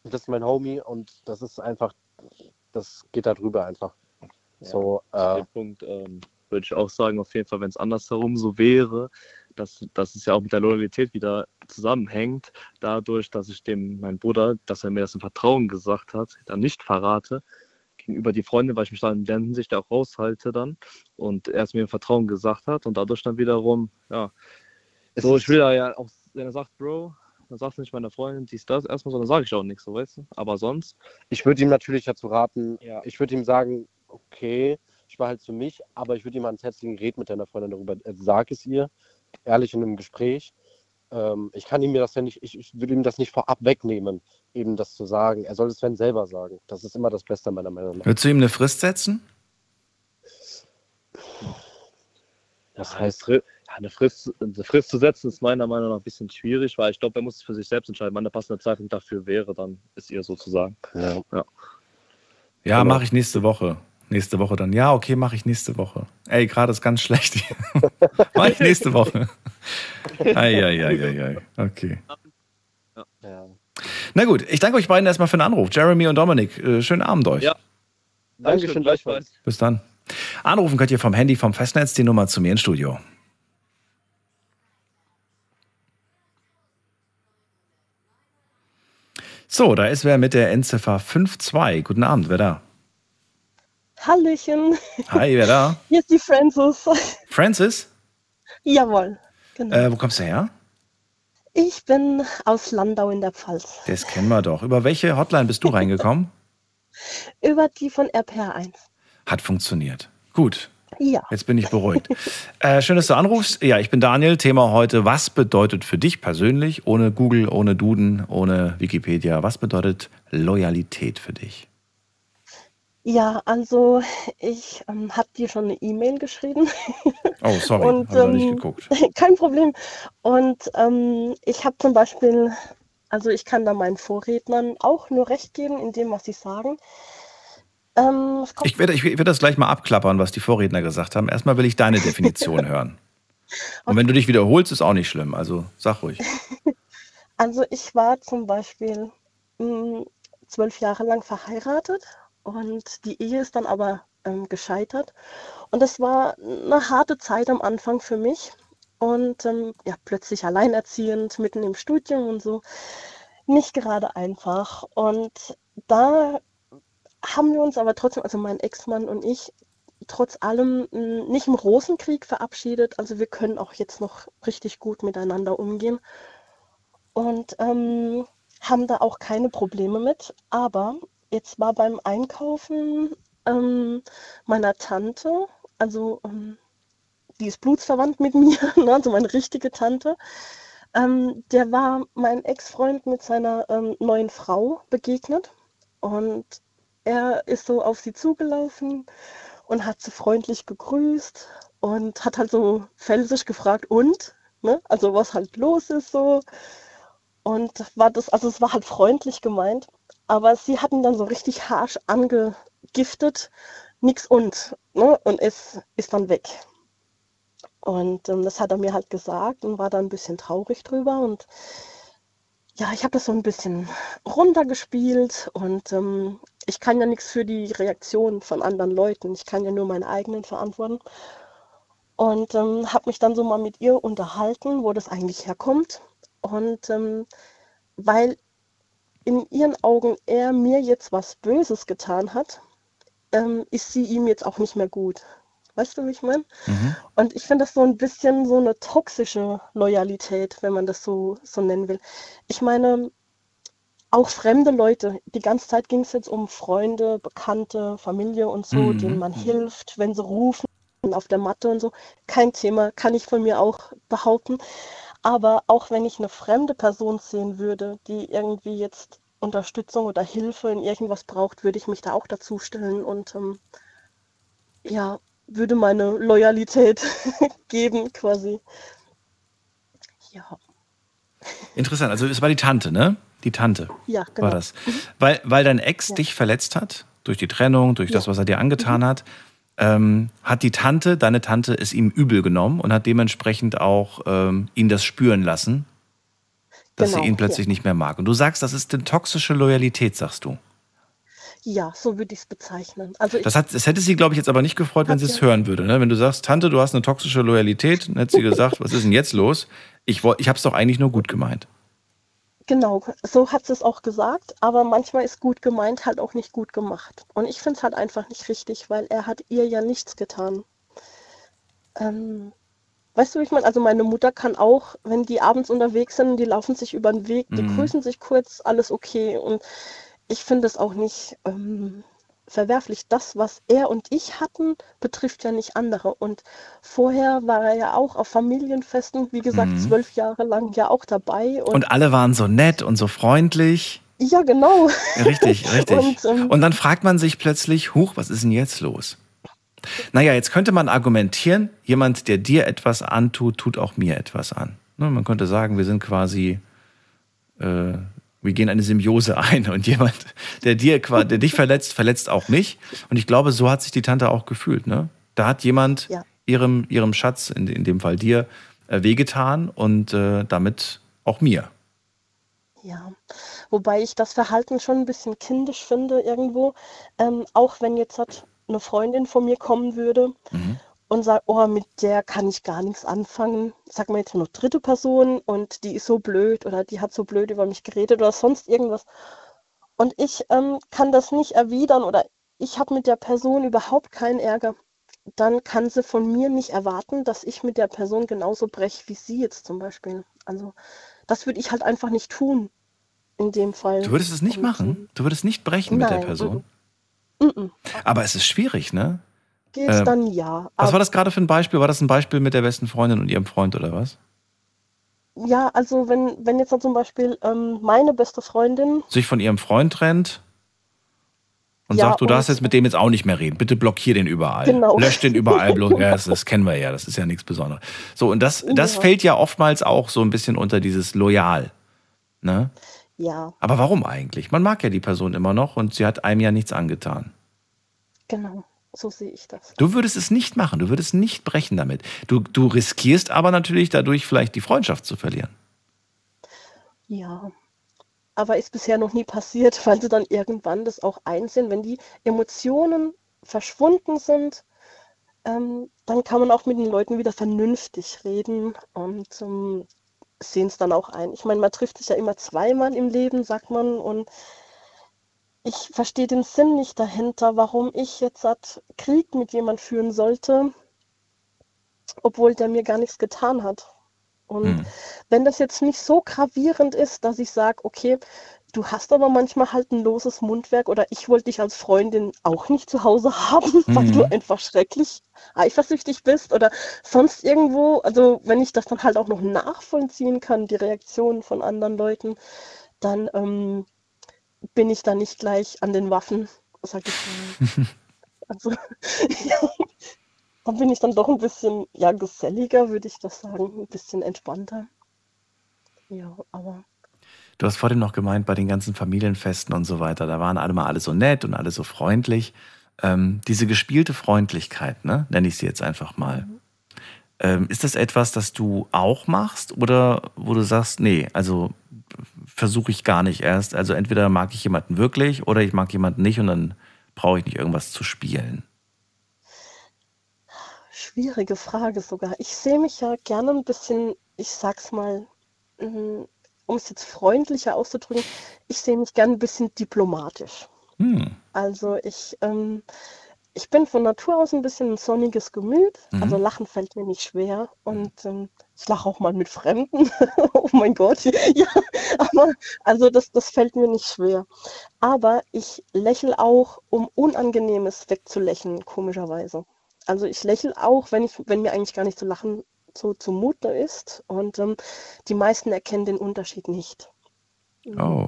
Das ist mein Homie und das ist einfach, das geht da drüber einfach. So, Zu äh, dem Punkt ähm, würde ich auch sagen, auf jeden Fall, wenn es andersherum so wäre, dass, dass es ja auch mit der Loyalität wieder zusammenhängt, dadurch, dass ich dem, mein Bruder, dass er mir das im Vertrauen gesagt hat, dann nicht verrate, gegenüber die Freundin, weil ich mich da in der Hinsicht auch raushalte dann und er es mir im Vertrauen gesagt hat und dadurch dann wiederum, ja, so, ich will da ja auch, wenn er sagt, Bro, dann sagst du nicht meiner Freundin, dies, das erstmal, sondern sage ich auch nichts, so weißt du. Aber sonst, ich würde ihm natürlich dazu raten, Ja. ich würde ihm sagen, okay, ich war halt für mich, aber ich würde ihm ans Herz legen, red mit deiner Freundin darüber, äh, sag es ihr, ehrlich in einem Gespräch. Ähm, ich kann ihm mir das ja nicht, ich, ich würde ihm das nicht vorab wegnehmen, eben das zu sagen. Er soll es wenn selber sagen. Das ist immer das Beste meiner Meinung nach. Würdest du ihm eine Frist setzen? Das Ja, heißt, eine, Fri- ja, eine, Frist, eine Frist zu setzen ist meiner Meinung nach ein bisschen schwierig, weil ich glaube, er muss es für sich selbst entscheiden. Wann der passende Zeitpunkt dafür wäre, dann ist ihr sozusagen. ja. Ja, Genau. mache ich nächste Woche. Nächste Woche dann. Ja, okay, mache ich nächste Woche. Ey, gerade ist ganz schlecht. mache ich nächste Woche. Eieieiei. Okay. ja. Na gut, ich danke euch beiden erstmal für den Anruf. Jeremy und Dominik, äh, schönen Abend euch. Ja. Dankeschön, gleichfalls. Bis dann. Anrufen könnt ihr vom Handy, vom Festnetz, die Nummer zu mir ins Studio. So, da ist wer mit der Endziffer 52. Guten Abend, wer da? Hallöchen, Hi, wer da? hier ist die Francis. Francis? Jawohl, genau. Äh, wo kommst du her? Ich bin aus Landau in der Pfalz. Das kennen wir doch. Über welche Hotline bist du reingekommen? Über die von RPR1. Hat funktioniert. Gut, Ja, jetzt bin ich beruhigt. äh, schön, dass du anrufst. Ja, ich bin Daniel. Thema heute, was bedeutet für dich persönlich, ohne Google, ohne Duden, ohne Wikipedia, was bedeutet Loyalität für dich? Ja, also ich ähm, habe dir schon eine E-Mail geschrieben. Oh, sorry, Und habe noch nicht ähm, geguckt. kein Problem. Und ähm, ich habe zum Beispiel, also ich kann da meinen Vorrednern auch nur recht geben in dem, was sie sagen. Ähm, Ich werde, ich werde das gleich mal abklappern, was die Vorredner gesagt haben. Erstmal will ich deine Definition hören. Und wenn du dich wiederholst, ist auch nicht schlimm. Also sag ruhig. Also ich war zum Beispiel mh, zwölf Jahre lang verheiratet und die Ehe ist dann aber ähm, gescheitert. Und das war eine harte Zeit am Anfang für mich. Und ähm, ja, plötzlich alleinerziehend, mitten im Studium und so. Nicht gerade einfach. Und da haben wir uns aber trotzdem, also mein Ex-Mann und ich, trotz allem mh, nicht im Rosenkrieg verabschiedet. Also wir können auch jetzt noch richtig gut miteinander umgehen und ähm, haben da auch keine Probleme mit. Aber jetzt war beim Einkaufen ähm, meiner Tante, also ähm, die ist blutsverwandt mit mir, ne, also meine richtige Tante, ähm, der war mein Ex-Freund mit seiner ähm, neuen Frau begegnet und er ist so auf sie zugelaufen und hat sie freundlich gegrüßt und hat halt so felsisch gefragt, und? Ne? Also was halt los ist so. Und war das, also es war halt freundlich gemeint, aber sie hatten dann so richtig harsch angegiftet, nix und, ne? Und es ist dann weg. Und ähm, das hat er mir halt gesagt und war dann ein bisschen traurig drüber. Und ja, ich habe das so ein bisschen runtergespielt und ähm, ich kann ja nichts für die Reaktion von anderen Leuten. Ich kann ja nur meine eigenen verantworten. Und ähm, habe mich dann so mal mit ihr unterhalten, wo das eigentlich herkommt. Und ähm, weil in ihren Augen er mir jetzt was Böses getan hat, ähm, ist sie ihm jetzt auch nicht mehr gut. Weißt du, wie ich meine? Mhm. Und ich finde das so ein bisschen so eine toxische Loyalität, wenn man das so, so nennen will. Ich meine, auch fremde Leute, die ganze Zeit ging es jetzt um Freunde, Bekannte, Familie und so, Mhm. denen man hilft, wenn sie rufen auf der Matte und so. Kein Thema, kann ich von mir auch behaupten. Aber auch wenn ich eine fremde Person sehen würde, die irgendwie jetzt Unterstützung oder Hilfe in irgendwas braucht, würde ich mich da auch dazu stellen und ähm, ja, würde meine Loyalität geben quasi. Ja, Interessant. Also es war die Tante, ne? Die Tante ja, war genau. das. Weil, weil dein Ex Ja. dich verletzt hat, durch die Trennung, durch das, Ja. Mhm. was er dir angetan hat, ähm, hat die Tante, deine Tante, es ihm übel genommen und hat dementsprechend auch ähm, ihn das spüren lassen, dass Genau, sie ihn plötzlich ja. nicht mehr mag. Und du sagst, das ist eine toxische Loyalität, sagst du. Ja, so würde ich es bezeichnen. Also Das, hat, das hätte sie, glaube ich, jetzt aber nicht gefreut, wenn sie es sie- hören würde. Ne? Wenn du sagst, Tante, du hast eine toxische Loyalität, dann hätte sie gesagt, was ist denn jetzt los? Ich, ich habe es doch eigentlich nur gut gemeint. Genau, so hat sie es auch gesagt, aber manchmal ist gut gemeint halt auch nicht gut gemacht. Und ich finde es halt einfach nicht richtig, weil er hat ihr ja nichts getan. Ähm, weißt du, wie ich meine? Also meine Mutter kann auch, wenn die abends unterwegs sind, die laufen sich über den Weg, die Mhm. grüßen sich kurz, alles okay. Und ich finde es auch nicht ähm, verwerflich. Das, was er und ich hatten, betrifft ja nicht andere. Und vorher war er ja auch auf Familienfesten, wie gesagt, Mhm. zwölf Jahre lang ja auch dabei. Und, Und alle waren so nett und so freundlich. ja, genau. Richtig, richtig. Und, ähm, Und dann fragt man sich plötzlich, huch, was ist denn jetzt los? Naja, jetzt könnte man argumentieren, jemand, der dir etwas antut, tut auch mir etwas an. Ne, man könnte sagen, wir sind quasi, äh, wir gehen eine Symbiose ein und jemand, der dir quasi, der dich verletzt, verletzt auch mich. Und ich glaube, so hat sich die Tante auch gefühlt. Ne? Da hat jemand Ja. ihrem, ihrem Schatz, in, in dem Fall dir, äh, wehgetan und äh, damit auch mir. Ja, wobei ich das Verhalten schon ein bisschen kindisch finde irgendwo. Ähm, auch wenn jetzt halt eine Freundin von mir kommen würde Mhm. Und sagt, oh, mit der kann ich gar nichts anfangen. Sag mal jetzt nur dritte Person und die ist so blöd oder die hat so blöd über mich geredet oder sonst irgendwas. Und ich ähm, kann das nicht erwidern oder ich habe mit der Person überhaupt keinen Ärger. Dann kann sie von mir nicht erwarten, dass ich mit der Person genauso breche wie sie jetzt zum Beispiel. Also das würde ich halt einfach nicht tun in dem Fall. Du würdest es nicht Und, machen? Du würdest nicht brechen mit der Nein, Person? Mm -mm. Aber es ist schwierig, ne? Geht's Ähm, dann ja. Was war das gerade für ein Beispiel? War das ein Beispiel mit der besten Freundin und ihrem Freund oder was? ja, also wenn, wenn jetzt dann zum Beispiel ähm, meine beste Freundin, Sich von ihrem Freund trennt Und Ja, sagt, du darfst jetzt mit dem jetzt auch nicht mehr reden. Bitte blockier den überall. Genau. Lösch den überall. Bloß, ja, das, das kennen wir ja. Das ist ja nichts Besonderes. So, und das, das Ja. fällt ja oftmals auch so ein bisschen unter dieses Loyal. Ne? Ja, Aber warum eigentlich? Man mag ja die Person immer noch und sie hat einem ja nichts angetan. genau. So sehe ich das. Du würdest es nicht machen, du würdest nicht brechen damit. Du, du riskierst aber natürlich dadurch vielleicht die Freundschaft zu verlieren. Ja. Aber ist bisher noch nie passiert, weil sie dann irgendwann das auch einsehen, wenn die Emotionen verschwunden sind, ähm, dann kann man auch mit den Leuten wieder vernünftig reden und ähm, sehen es dann auch ein. Ich meine, man trifft sich ja immer zweimal im Leben, sagt man, und ich verstehe den Sinn nicht dahinter, warum ich jetzt Krieg mit jemand führen sollte, obwohl der mir gar nichts getan hat. Und Hm. wenn das jetzt nicht so gravierend ist, dass ich sage, okay, du hast aber manchmal halt ein loses Mundwerk oder ich wollte dich als Freundin auch nicht zu Hause haben, weil du Mhm. einfach schrecklich eifersüchtig bist oder sonst irgendwo, also wenn ich das dann halt auch noch nachvollziehen kann, die Reaktionen von anderen Leuten, dann ähm, bin ich da nicht gleich an den Waffen, sag ich mal. Also, ja, dann bin ich dann doch ein bisschen, ja, geselliger, würde ich das sagen, ein bisschen entspannter. Ja, aber Du hast vorhin noch gemeint, bei den ganzen Familienfesten und so weiter, da waren alle mal alle so nett und alle so freundlich. Ähm, diese gespielte Freundlichkeit, ne, nenne ich sie jetzt einfach mal. Ähm, ist das etwas, das du auch machst oder wo du sagst, nee, also versuche ich gar nicht erst. Also entweder mag ich jemanden wirklich oder ich mag jemanden nicht und dann brauche ich nicht irgendwas zu spielen. schwierige Frage sogar. Ich sehe mich ja gerne ein bisschen, ich sag's mal, mm, um es jetzt freundlicher auszudrücken, ich sehe mich gerne ein bisschen diplomatisch. Hm. Also ich, ähm, ich bin von Natur aus ein bisschen ein sonniges Gemüt. Also Mhm. Lachen fällt mir nicht schwer. Und ähm, ich lache auch mal mit Fremden. Oh mein Gott. Ja, aber also das, das fällt mir nicht schwer. Aber ich lächle auch, um Unangenehmes wegzulächeln, komischerweise. Also ich lächle auch, wenn ich, wenn mir eigentlich gar nicht zu lachen so zumute ist. Und ähm, die meisten erkennen den Unterschied nicht. Oh.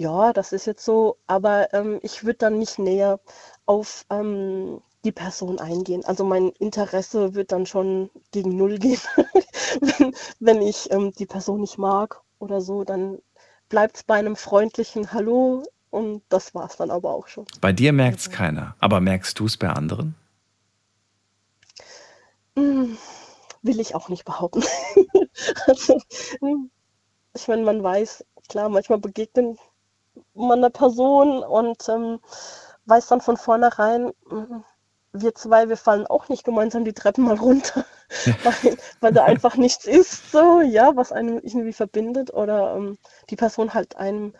Ja, das ist jetzt so, aber ähm, ich würde dann nicht näher auf ähm, die Person eingehen. Also mein Interesse wird dann schon gegen Null gehen. Wenn, wenn ich ähm, die Person nicht mag oder so, dann bleibt es bei einem freundlichen Hallo und das war es dann aber auch schon. Bei dir merkt es keiner. Aber merkst du es bei anderen? Hm, will ich auch nicht behaupten. Also, hm, ich meine, man weiß, klar, manchmal begegnet man einer Person und ähm, weiß dann von vornherein, hm, wir zwei, wir fallen auch nicht gemeinsam die Treppen mal runter, weil, weil da einfach nichts ist, so, ja, was einem irgendwie verbindet oder ähm, die Person halt einem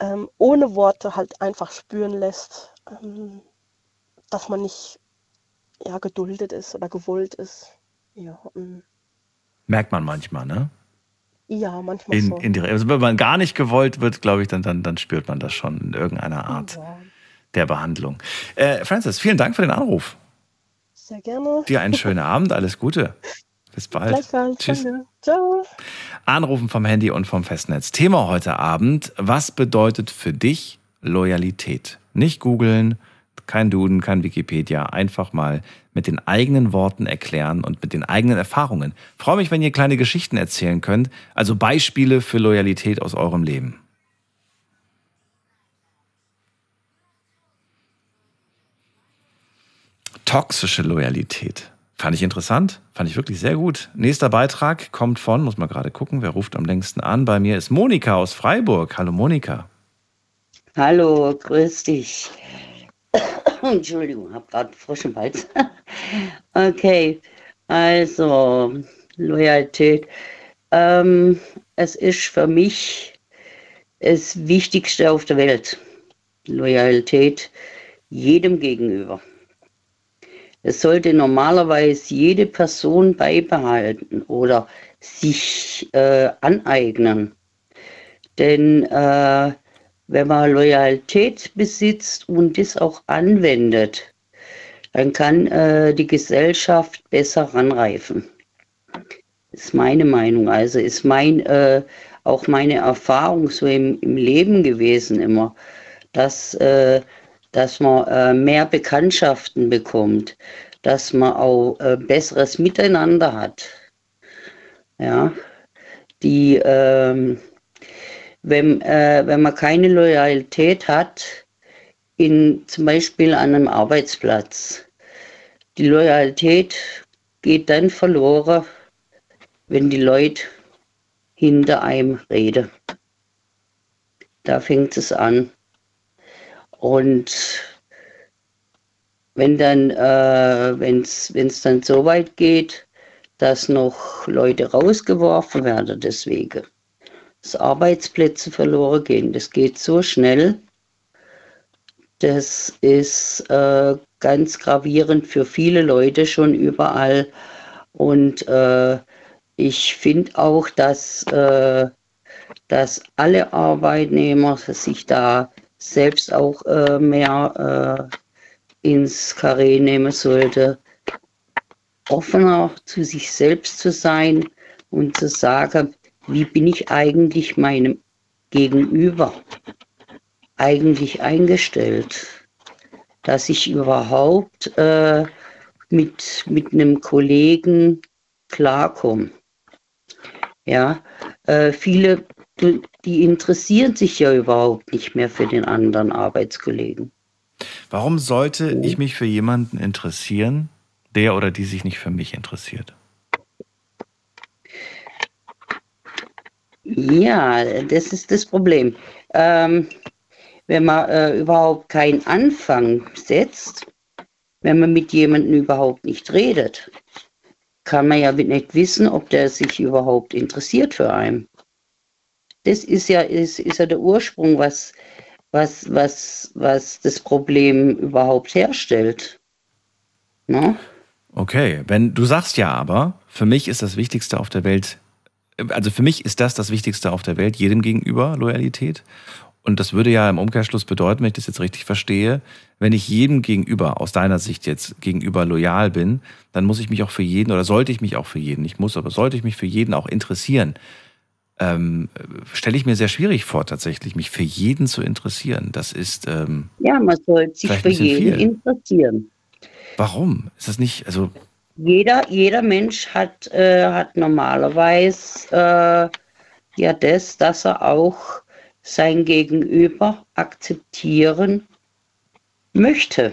ähm, ohne Worte halt einfach spüren lässt, ähm, dass man nicht ja, geduldet ist oder gewollt ist. Ja, ähm, Merkt man manchmal, ne? Ja manchmal In, schon. in die, also wenn man gar nicht gewollt wird, glaube ich, dann, dann, dann spürt man das schon in irgendeiner Art Ja, der Behandlung. Äh, Francis, vielen Dank für den Anruf. sehr gerne. Dir einen schönen Abend, alles Gute. Bis bald. Gleichfalls. Tschüss. Danke. Ciao. Anrufen vom Handy und vom Festnetz. Thema heute Abend: Was bedeutet für dich Loyalität? Nicht googeln, kein Duden, kein Wikipedia. Einfach mal mit den eigenen Worten erklären und mit den eigenen Erfahrungen. Freue mich, wenn ihr kleine Geschichten erzählen könnt. Also Beispiele für Loyalität aus eurem Leben. Toxische Loyalität. Fand ich interessant, fand ich wirklich sehr gut. Nächster Beitrag kommt von, muss mal gerade gucken, wer ruft am längsten an. Bei mir ist Monika aus Freiburg. Hallo Monika. Hallo, grüß dich. Entschuldigung, hab gerade frischen Hals. okay, also Loyalität. Ähm, es ist für mich das Wichtigste auf der Welt. Loyalität jedem gegenüber. Es sollte normalerweise jede Person beibehalten oder sich äh, aneignen. Denn äh, wenn man Loyalität besitzt und das auch anwendet, dann kann äh, die Gesellschaft besser ranreifen. Ist meine Meinung. Also ist mein äh, auch meine Erfahrung so im, im Leben gewesen immer, dass äh, dass man äh, mehr Bekanntschaften bekommt, dass man auch äh, besseres Miteinander hat. Ja, die, ähm, wenn, äh, wenn man keine Loyalität hat, in, zum Beispiel an einem Arbeitsplatz, die Loyalität geht dann verloren, wenn die Leute hinter einem reden. Da fängt es an. Und wenn dann, äh, wenn es dann so weit geht, dass noch Leute rausgeworfen werden deswegen, dass Arbeitsplätze verloren gehen, das geht so schnell, das ist äh, ganz gravierend für viele Leute schon überall. Und äh, ich finde auch, dass, äh, dass alle Arbeitnehmer sich da selbst auch äh, mehr äh, ins Karree nehmen sollte, offener zu sich selbst zu sein und zu sagen, wie bin ich eigentlich meinem Gegenüber eigentlich eingestellt, dass ich überhaupt äh, mit, mit einem Kollegen klarkomme. Ja, äh, viele, die interessieren sich ja überhaupt nicht mehr für den anderen Arbeitskollegen. Warum sollte ich mich für jemanden interessieren, der oder die sich nicht für mich interessiert? Ja, das ist das Problem. Ähm, wenn man äh, überhaupt keinen Anfang setzt, wenn man mit jemandem überhaupt nicht redet, kann man ja nicht wissen, ob der sich überhaupt interessiert für einen. Das ist ja, ist, ist ja der Ursprung, was, was, was, was das Problem überhaupt herstellt. No? Okay, wenn du sagst ja aber, für mich ist das Wichtigste auf der Welt, also für mich ist das das Wichtigste auf der Welt, jedem gegenüber Loyalität. Und das würde ja im Umkehrschluss bedeuten, wenn ich das jetzt richtig verstehe, wenn ich jedem gegenüber, aus deiner Sicht jetzt gegenüber loyal bin, dann muss ich mich auch für jeden oder sollte ich mich auch für jeden, nicht muss, aber sollte ich mich für jeden auch interessieren. Ähm, stelle ich mir sehr schwierig vor, tatsächlich, mich für jeden zu interessieren. Das ist. Ähm, ja, man sollte sich für jeden viel. interessieren. Warum? Ist das nicht, also. Jeder, jeder Mensch hat, äh, hat normalerweise äh, ja das, dass er auch sein Gegenüber akzeptieren möchte.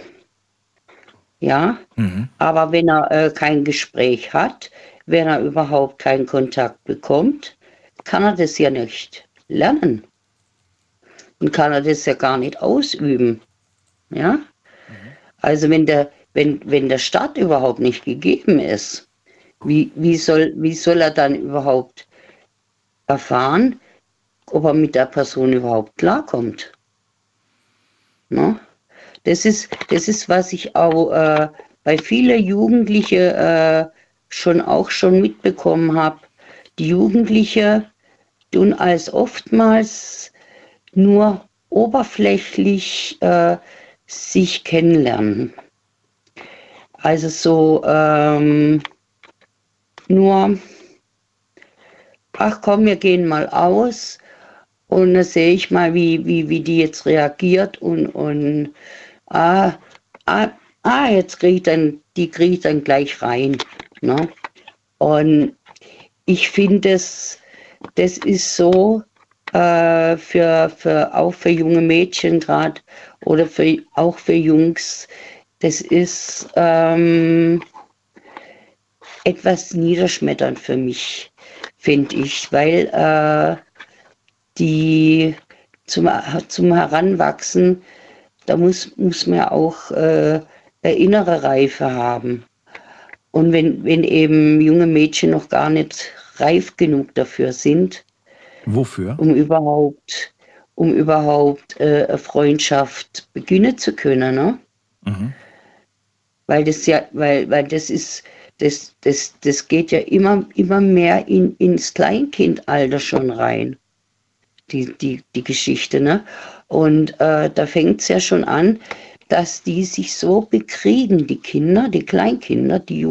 Ja, mhm. aber wenn er äh, kein Gespräch hat, wenn er überhaupt keinen Kontakt bekommt, kann er das ja nicht lernen. Und kann er das ja gar nicht ausüben. Ja? Mhm. Also wenn der, wenn, wenn der Start überhaupt nicht gegeben ist, wie, wie, soll, wie soll er dann überhaupt erfahren, ob er mit der Person überhaupt klarkommt. No? Das, ist, das ist, was ich auch äh, bei vielen Jugendlichen äh, schon auch schon mitbekommen habe. Die Jugendlichen tun als oftmals nur oberflächlich äh, sich kennenlernen. Also so ähm, nur, ach komm, wir gehen mal aus und da sehe ich mal, wie, wie, wie die jetzt reagiert und, und ah, ah, ah jetzt kriegt dann, die kriegt dann gleich rein. Ne? Und ich finde, das, das ist so äh, für, für, auch für junge Mädchen gerade oder für, auch für Jungs, das ist ähm, etwas niederschmetternd für mich, finde ich, weil äh, die zum, zum Heranwachsen, da muss, muss man auch äh, eine innere Reife haben. Und wenn, wenn eben junge Mädchen noch gar nicht reif genug dafür sind, Wofür? um überhaupt, um überhaupt äh, eine Freundschaft beginnen zu können, ne? Mhm. Weil das ja, weil, weil das ist, das, das, das geht ja immer, immer mehr in, ins Kleinkindalter schon rein die, die, die Geschichte. Ne? Und äh, da fängt es ja schon an, dass die sich so bekriegen, die Kinder, die Kleinkinder, die,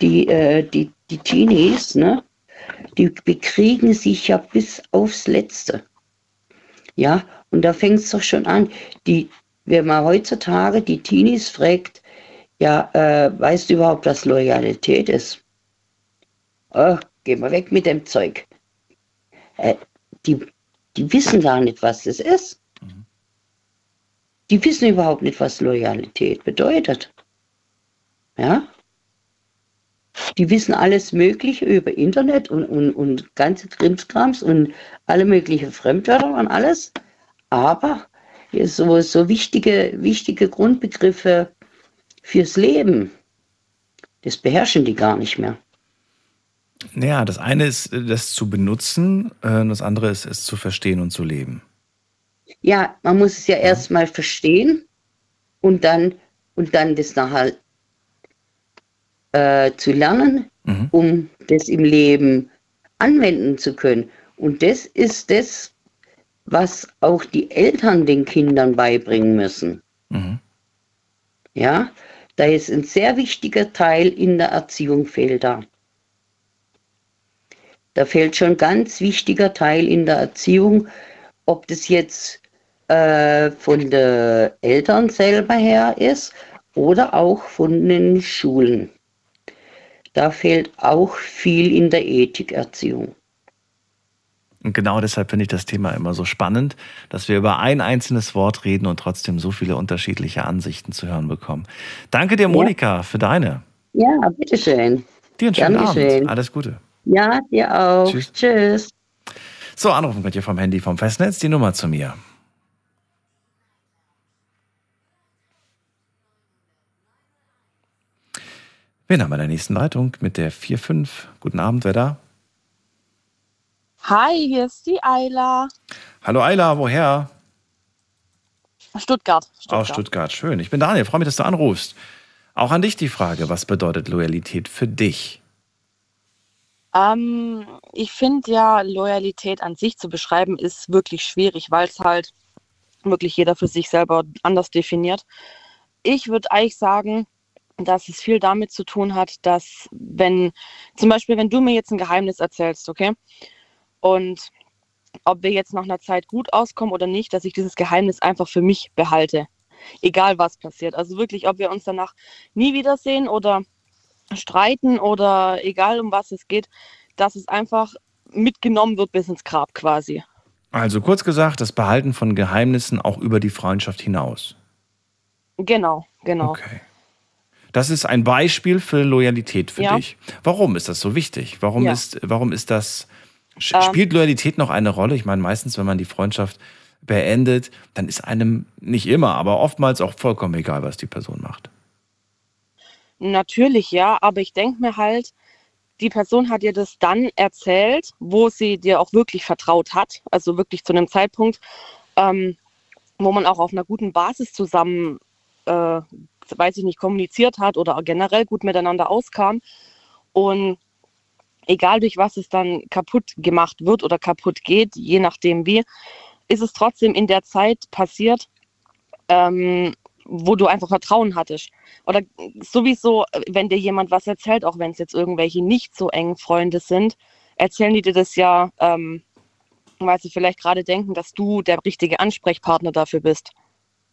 die, äh, die, die Teenies, ne? die bekriegen sich ja bis aufs Letzte. Ja, und da fängt es doch schon an. Die, wenn man heutzutage die Teenies fragt, ja, äh, weißt du überhaupt, was Loyalität ist? Oh, geh mal weg mit dem Zeug. Äh, die, die wissen gar nicht, was das ist. Die wissen überhaupt nicht, was Loyalität bedeutet. Ja? Die wissen alles Mögliche über Internet und, und, und ganze Krimskrams und alle möglichen Fremdwörter und alles. Aber so, so wichtige, wichtige Grundbegriffe fürs Leben, das beherrschen die gar nicht mehr. Naja, das eine ist, äh, das zu benutzen, äh, das andere ist, es zu verstehen und zu leben. Ja, man muss es ja erstmal verstehen und dann, und dann das nachher äh, zu lernen, Mhm. um das im Leben anwenden zu können. Und das ist das, was auch die Eltern den Kindern beibringen müssen. Mhm. Ja, da ist ein sehr wichtiger Teil in der Erziehung fehlt da. Da fehlt schon ein ganz wichtiger Teil in der Erziehung, ob das jetzt äh, von den Eltern selber her ist oder auch von den Schulen. Da fehlt auch viel in der Ethikerziehung. Und genau deshalb finde ich das Thema immer so spannend, dass wir über ein einzelnes Wort reden und trotzdem so viele unterschiedliche Ansichten zu hören bekommen. Danke dir, Monika, für deine. Ja, bitteschön. Dir einen schönen Gern Abend. Alles Gute. Ja, dir auch. Tschüss. Tschüss. So, anrufen könnt ihr vom Handy vom Festnetz die Nummer zu mir. Wen haben wir in der nächsten Leitung mit der 4-5? Guten Abend, wer da? Hi, hier ist die Ayla. Hallo Ayla, woher? Stuttgart. Aus Stuttgart, schön. Ich bin Daniel, freue mich, dass du anrufst. Auch an dich die Frage, was bedeutet Loyalität für dich? Ähm, ich finde ja, Loyalität an sich zu beschreiben, ist wirklich schwierig, weil es halt wirklich jeder für sich selber anders definiert. Ich würde eigentlich sagen, dass es viel damit zu tun hat, dass wenn, zum Beispiel, wenn du mir jetzt ein Geheimnis erzählst, okay, und ob wir jetzt nach einer Zeit gut auskommen oder nicht, dass ich dieses Geheimnis einfach für mich behalte. Egal was passiert. Also wirklich, ob wir uns danach nie wiedersehen oder streiten oder egal um was es geht, dass es einfach mitgenommen wird bis ins Grab quasi. Also kurz gesagt, das Behalten von Geheimnissen auch über die Freundschaft hinaus. Genau, genau. Okay. Das ist ein Beispiel für Loyalität für Ja. dich. Warum ist das so wichtig? Warum Ja. ist, warum ist das. Spielt Loyalität noch eine Rolle? Ich meine, meistens, wenn man die Freundschaft beendet, dann ist einem nicht immer, aber oftmals auch vollkommen egal, was die Person macht. Natürlich ja, aber ich denke mir halt, die Person hat dir das dann erzählt, wo sie dir auch wirklich vertraut hat, also wirklich zu einem Zeitpunkt, ähm, wo man auch auf einer guten Basis zusammen, äh, weiß ich nicht, kommuniziert hat oder generell gut miteinander auskam. Und egal durch was es dann kaputt gemacht wird oder kaputt geht, je nachdem wie, ist es trotzdem in der Zeit passiert, ähm, wo du einfach Vertrauen hattest. Oder sowieso, wenn dir jemand was erzählt, auch wenn es jetzt irgendwelche nicht so engen Freunde sind, erzählen die dir das ja, ähm, weil sie vielleicht gerade denken, dass du der richtige Ansprechpartner dafür bist.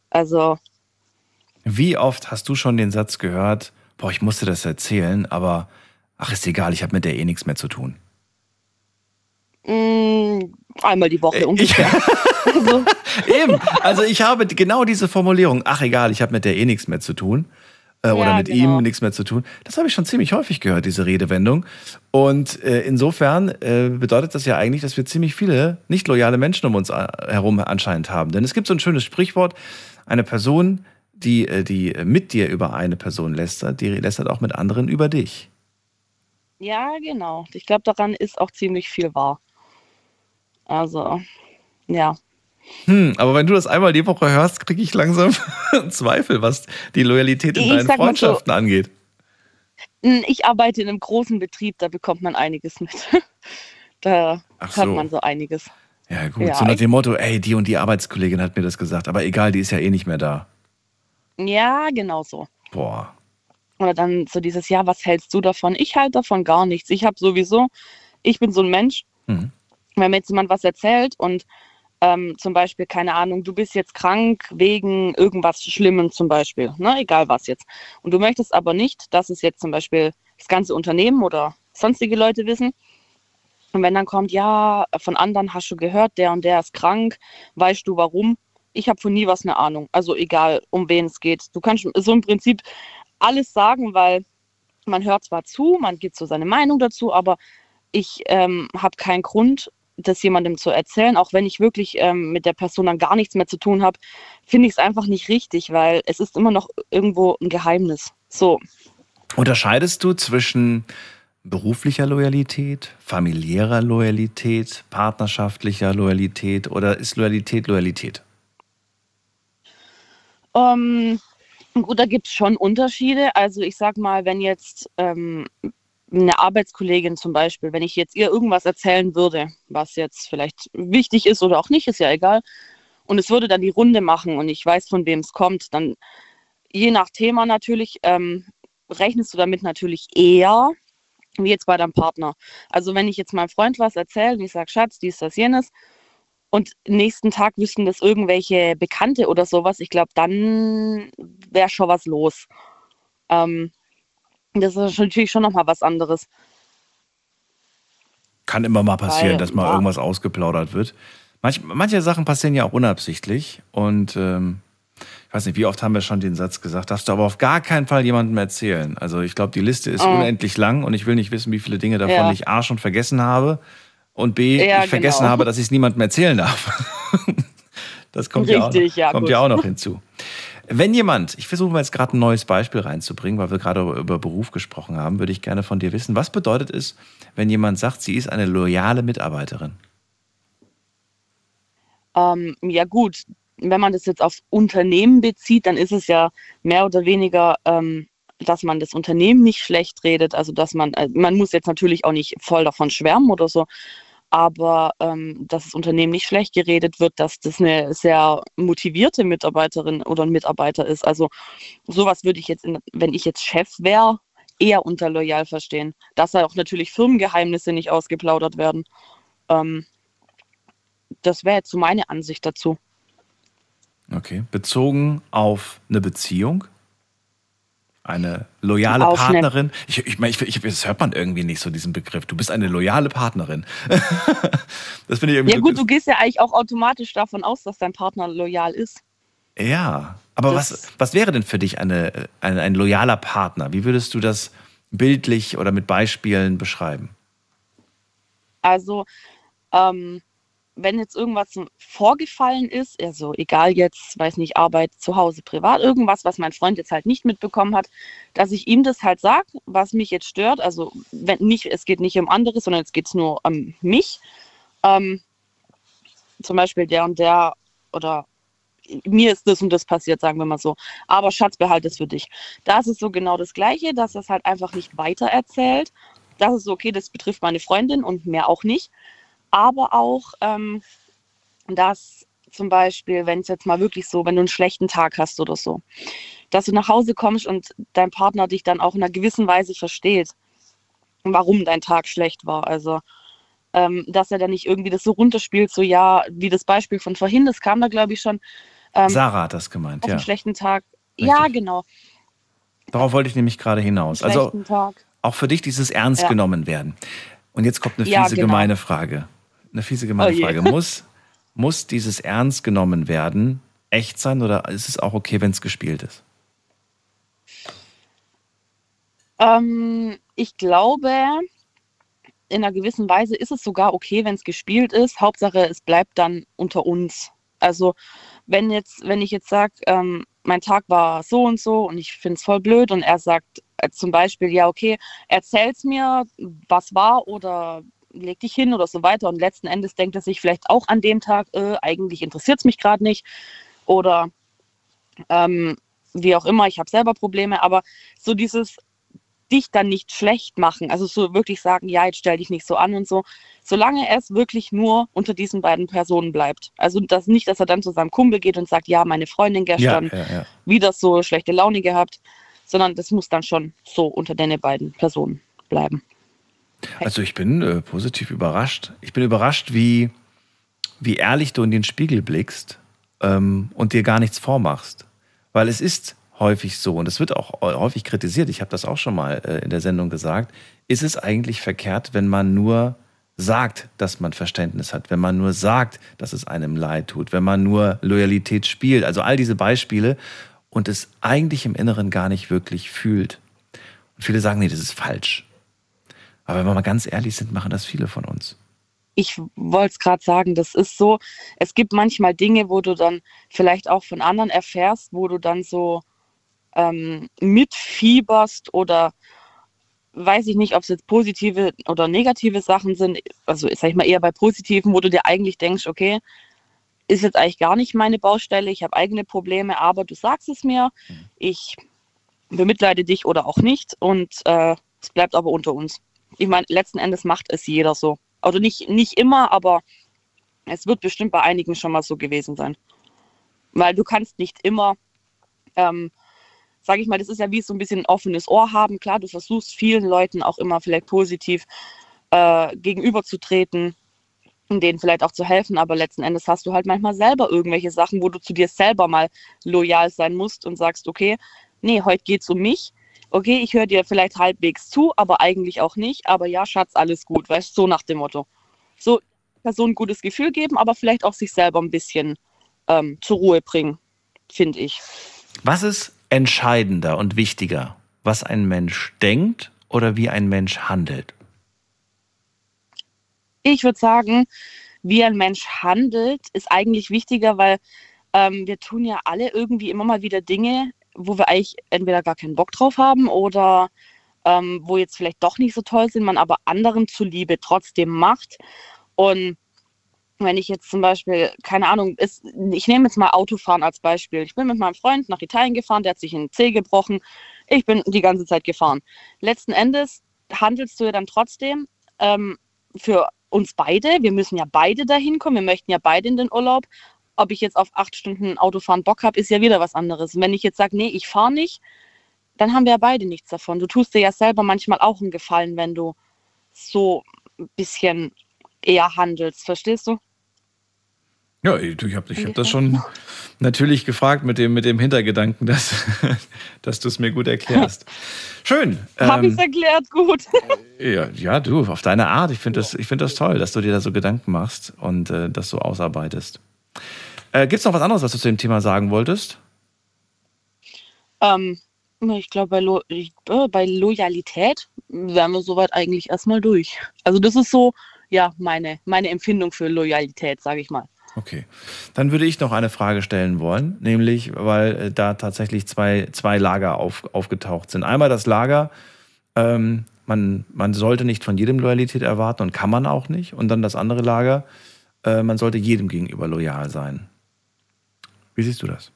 Also, Wie oft hast du schon den Satz gehört, boah, ich musste das erzählen, aber ach, ist egal, ich habe mit der eh nichts mehr zu tun. mh, einmal die Woche ungefähr. also, Eben, also ich habe genau diese Formulierung, ach egal, ich habe mit der eh nichts mehr zu tun. Äh, oder Ja, mit genau. ihm nichts mehr zu tun. Das habe ich schon ziemlich häufig gehört, diese Redewendung. Und äh, insofern äh, bedeutet das ja eigentlich, dass wir ziemlich viele nicht loyale Menschen um uns äh, herum anscheinend haben. Denn es gibt so ein schönes Sprichwort, eine Person, die, äh, die mit dir über eine Person lästert, die lästert auch mit anderen über dich. Ja, genau. Ich glaube, daran ist auch ziemlich viel wahr. Also, ja. Hm, aber wenn du das einmal die Woche hörst, kriege ich langsam Zweifel, was die Loyalität in Ich deinen mal so- Freundschaften angeht. Ich arbeite in einem großen Betrieb, da bekommt man einiges mit. da Ach hört so. man so einiges. Ja, gut. Ja, so nach dem Motto, ey, die und die Arbeitskollegin hat mir das gesagt, aber egal, die ist ja eh nicht mehr da. Ja, genau so. Boah. Oder dann so dieses, ja, was hältst du davon? Ich halte davon gar nichts. Ich habe sowieso, ich bin so ein Mensch, Mhm. wenn mir jetzt jemand was erzählt und ähm, zum Beispiel, keine Ahnung, du bist jetzt krank wegen irgendwas Schlimmem zum Beispiel, ne? egal was jetzt. Und du möchtest aber nicht, dass es jetzt zum Beispiel das ganze Unternehmen oder sonstige Leute wissen. Und wenn dann kommt, ja, von anderen hast du gehört, der und der ist krank, weißt du warum? Ich habe von nie was eine Ahnung. Also egal, um wen es geht. Du kannst so im Prinzip alles sagen, weil man hört zwar zu, man gibt so seine Meinung dazu, aber ich ähm, habe keinen Grund, das jemandem zu erzählen, auch wenn ich wirklich ähm, mit der Person dann gar nichts mehr zu tun habe, finde ich es einfach nicht richtig, weil es ist immer noch irgendwo ein Geheimnis. So. Unterscheidest du zwischen beruflicher Loyalität, familiärer Loyalität, partnerschaftlicher Loyalität oder ist Loyalität Loyalität? Ähm, gut, da gibt es schon Unterschiede. Also ich sag mal, wenn jetzt ähm, eine Arbeitskollegin zum Beispiel, wenn ich jetzt ihr irgendwas erzählen würde, was jetzt vielleicht wichtig ist oder auch nicht, ist ja egal, und es würde dann die Runde machen und ich weiß, von wem es kommt, dann je nach Thema natürlich ähm, rechnest du damit natürlich eher wie jetzt bei deinem Partner. Also wenn ich jetzt meinem Freund was erzähle und ich sage, Schatz, dies, das, jenes, und nächsten Tag wüssten das irgendwelche Bekannte oder sowas, ich glaube, dann wäre schon was los. Ähm, das ist natürlich schon nochmal was anderes. Kann immer mal passieren, Weil, dass mal ja. irgendwas ausgeplaudert wird. Manch, manche Sachen passieren ja auch unabsichtlich und ähm, ich weiß nicht, wie oft haben wir schon den Satz gesagt, darfst du aber auf gar keinen Fall jemandem erzählen. Also ich glaube, die Liste ist Oh. unendlich lang und ich will nicht wissen, wie viele Dinge davon Ja. ich A schon vergessen habe und B, Ja, ich vergessen genau. habe, dass ich es niemandem erzählen darf. das kommt, ja auch, Richtig, noch, ja, kommt gut. ja auch noch hinzu. Wenn jemand, ich versuche mal jetzt gerade ein neues Beispiel reinzubringen, weil wir gerade über Beruf gesprochen haben, würde ich gerne von dir wissen, was bedeutet es, wenn jemand sagt, sie ist eine loyale Mitarbeiterin? Ähm, ja gut, wenn man das jetzt aufs Unternehmen bezieht, dann ist es ja mehr oder weniger, ähm, dass man das Unternehmen nicht schlecht redet. Also dass man, äh, man muss jetzt natürlich auch nicht voll davon schwärmen oder so, aber ähm, dass das Unternehmen nicht schlecht geredet wird, dass das eine sehr motivierte Mitarbeiterin oder ein Mitarbeiter ist. Also sowas würde ich jetzt, in, wenn ich jetzt Chef wäre, eher unter loyal verstehen. Dass da auch natürlich Firmengeheimnisse nicht ausgeplaudert werden. Ähm, das wäre jetzt so meine Ansicht dazu. Okay. Bezogen auf eine Beziehung? Eine loyale Auf eine- Partnerin? Ich, ich meine, ich, ich, das hört man irgendwie nicht so, diesen Begriff. Du bist eine loyale Partnerin. das finde ich irgendwie Ja gut, du gehst ja eigentlich auch automatisch davon aus, dass dein Partner loyal ist. Ja, aber was, was wäre denn für dich eine, eine, ein loyaler Partner? Wie würdest du das bildlich oder mit Beispielen beschreiben? Also, ähm, wenn jetzt irgendwas vorgefallen ist, also egal jetzt, weiß nicht, Arbeit, zu Hause, privat, irgendwas, was mein Freund jetzt halt nicht mitbekommen hat, dass ich ihm das halt sage, was mich jetzt stört. Also wenn nicht, es geht nicht um anderes, sondern es geht nur um mich. Ähm, zum Beispiel der und der oder mir ist das und das passiert, sagen wir mal so. Aber Schatz, behalte es für dich. Da ist es so genau das Gleiche, dass es halt einfach nicht weitererzählt. Das ist so, okay, das betrifft meine Freundin und mehr auch nicht. Aber auch, ähm, dass zum Beispiel, wenn es jetzt mal wirklich so, wenn du einen schlechten Tag hast oder so, dass du nach Hause kommst und dein Partner dich dann auch in einer gewissen Weise versteht, warum dein Tag schlecht war. Also, ähm, dass er dann nicht irgendwie das so runterspielt, so ja, wie das Beispiel von vorhin, das kam da, glaube ich, schon. Ähm, Sarah hat das gemeint, auf ja. einen schlechten Tag. Ja, genau. Darauf wollte ich nämlich gerade hinaus. Also Tag. auch für dich dieses ernst Ja. genommen werden. Und jetzt kommt eine Ja, fiese, genau. gemeine Frage. Eine fiese, gemeine Oh. Frage. Muss, muss dieses ernst genommen werden echt sein oder ist es auch okay, wenn es gespielt ist? Ähm, ich glaube, in einer gewissen Weise ist es sogar okay, wenn es gespielt ist. Hauptsache, es bleibt dann unter uns. Also, wenn jetzt, wenn ich jetzt sage, ähm, mein Tag war so und so und ich finde es voll blöd und er sagt äh, zum Beispiel, ja, okay, erzähl's mir, was war oder leg dich hin oder so weiter und letzten Endes denkt er sich vielleicht auch an dem Tag, äh, eigentlich interessiert es mich gerade nicht oder ähm, wie auch immer, ich habe selber Probleme, aber so dieses dich dann nicht schlecht machen, also so wirklich sagen, ja, jetzt stell dich nicht so an und so, solange es wirklich nur unter diesen beiden Personen bleibt. Also das nicht, dass er dann zu seinem Kumpel geht und sagt, ja, meine Freundin gestern ja, ja. wieder so schlechte Laune gehabt, sondern das muss dann schon so unter den beiden Personen bleiben. Also ich bin äh, positiv überrascht. Ich bin überrascht, wie wie ehrlich du in den Spiegel blickst ähm, und dir gar nichts vormachst. Weil es ist häufig so, und es wird auch häufig kritisiert, ich habe das auch schon mal äh, in der Sendung gesagt, ist es eigentlich verkehrt, wenn man nur sagt, dass man Verständnis hat, wenn man nur sagt, dass es einem leid tut, wenn man nur Loyalität spielt, also all diese Beispiele und es eigentlich im Inneren gar nicht wirklich fühlt. Und viele sagen, nee, das ist falsch. Aber wenn wir mal ganz ehrlich sind, machen das viele von uns. Ich wollte es gerade sagen, das ist so, es gibt manchmal Dinge, wo du dann vielleicht auch von anderen erfährst, wo du dann so ähm, mitfieberst oder weiß ich nicht, ob es jetzt positive oder negative Sachen sind. Also sag ich mal eher bei positiven, wo du dir eigentlich denkst, okay, ist jetzt eigentlich gar nicht meine Baustelle, ich habe eigene Probleme, aber du sagst es mir, ich bemitleide dich oder auch nicht und äh, es bleibt aber unter uns. Ich meine, letzten Endes macht es jeder so. Also nicht, nicht immer, aber es wird bestimmt bei einigen schon mal so gewesen sein. Weil du kannst nicht immer, ähm, sage ich mal, das ist ja wie so ein bisschen ein offenes Ohr haben. Klar, du versuchst vielen Leuten auch immer vielleicht positiv äh, gegenüberzutreten und denen vielleicht auch zu helfen, aber letzten Endes hast du halt manchmal selber irgendwelche Sachen, wo du zu dir selber mal loyal sein musst und sagst, okay, nee, heute geht es um mich. Okay, ich höre dir vielleicht halbwegs zu, aber eigentlich auch nicht. Aber ja, Schatz, alles gut, weißt du, so nach dem Motto. So, Person ein gutes Gefühl geben, aber vielleicht auch sich selber ein bisschen ähm, zur Ruhe bringen, finde ich. Was ist entscheidender und wichtiger, was ein Mensch denkt oder wie ein Mensch handelt? Ich würde sagen, wie ein Mensch handelt, ist eigentlich wichtiger, weil ähm, wir tun ja alle irgendwie immer mal wieder Dinge, wo wir eigentlich entweder gar keinen Bock drauf haben oder ähm, wo jetzt vielleicht doch nicht so toll sind, man aber anderen zuliebe trotzdem macht. Und wenn ich jetzt zum Beispiel, keine Ahnung, ist, ich nehme jetzt mal Autofahren als Beispiel. Ich bin mit meinem Freund nach Italien gefahren, der hat sich einen Zeh gebrochen. Ich bin die ganze Zeit gefahren. Letzten Endes handelst du ja dann trotzdem ähm, für uns beide. Wir müssen ja beide dahin kommen. Wir möchten ja beide in den Urlaub. Ob ich jetzt auf acht Stunden Autofahren Bock habe, ist ja wieder was anderes. Und wenn ich jetzt sage, nee, ich fahre nicht, dann haben wir ja beide nichts davon. Du tust dir ja selber manchmal auch einen Gefallen, wenn du so ein bisschen eher handelst. Verstehst du? Ja, ich, ich habe ich hab das schon natürlich gefragt mit dem, mit dem Hintergedanken, dass, dass du es mir gut erklärst. Schön. Habe ich es erklärt, gut. Ja, ja, du, auf deine Art. Ich finde das, ich find das toll, dass du dir da so Gedanken machst und äh, das so ausarbeitest. Äh, Gibt es noch was anderes, was du zu dem Thema sagen wolltest? Ähm, ich glaube, bei, Lo äh, bei Loyalität wären wir soweit eigentlich erstmal durch. Also das ist so, ja, meine, meine Empfindung für Loyalität, sage ich mal. Okay. Dann würde ich noch eine Frage stellen wollen, nämlich, weil äh, da tatsächlich zwei, zwei Lager auf, aufgetaucht sind. Einmal das Lager, ähm, man, man sollte nicht von jedem Loyalität erwarten und kann man auch nicht. Und dann das andere Lager, äh, man sollte jedem gegenüber loyal sein. Wie siehst du das?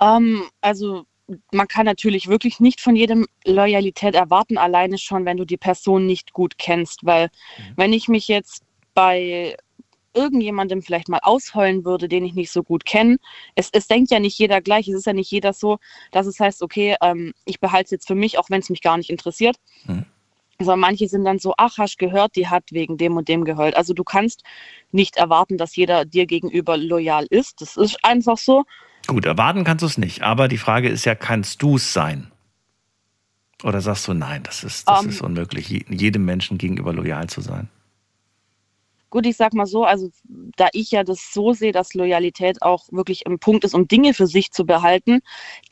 Ähm, also man kann natürlich wirklich nicht von jedem Loyalität erwarten, alleine schon, wenn du die Person nicht gut kennst. Weil mhm. wenn ich mich jetzt bei irgendjemandem vielleicht mal ausheulen würde, den ich nicht so gut kenne. Es, es denkt ja nicht jeder gleich. Es ist ja nicht jeder so, dass es heißt, okay, ähm, ich behalte es jetzt für mich, auch wenn es mich gar nicht interessiert. Mhm. Sondern manche sind dann so, ach, hast gehört, die hat wegen dem und dem geheult. Also du kannst nicht erwarten, dass jeder dir gegenüber loyal ist. Das ist einfach so. Gut, erwarten kannst du es nicht. Aber die Frage ist ja, kannst du es sein? Oder sagst du, nein, das ist, das um, ähm. ist unmöglich, jedem Menschen gegenüber loyal zu sein? Gut, ich sag mal so, also da ich ja das so sehe, dass Loyalität auch wirklich ein Punkt ist, um Dinge für sich zu behalten,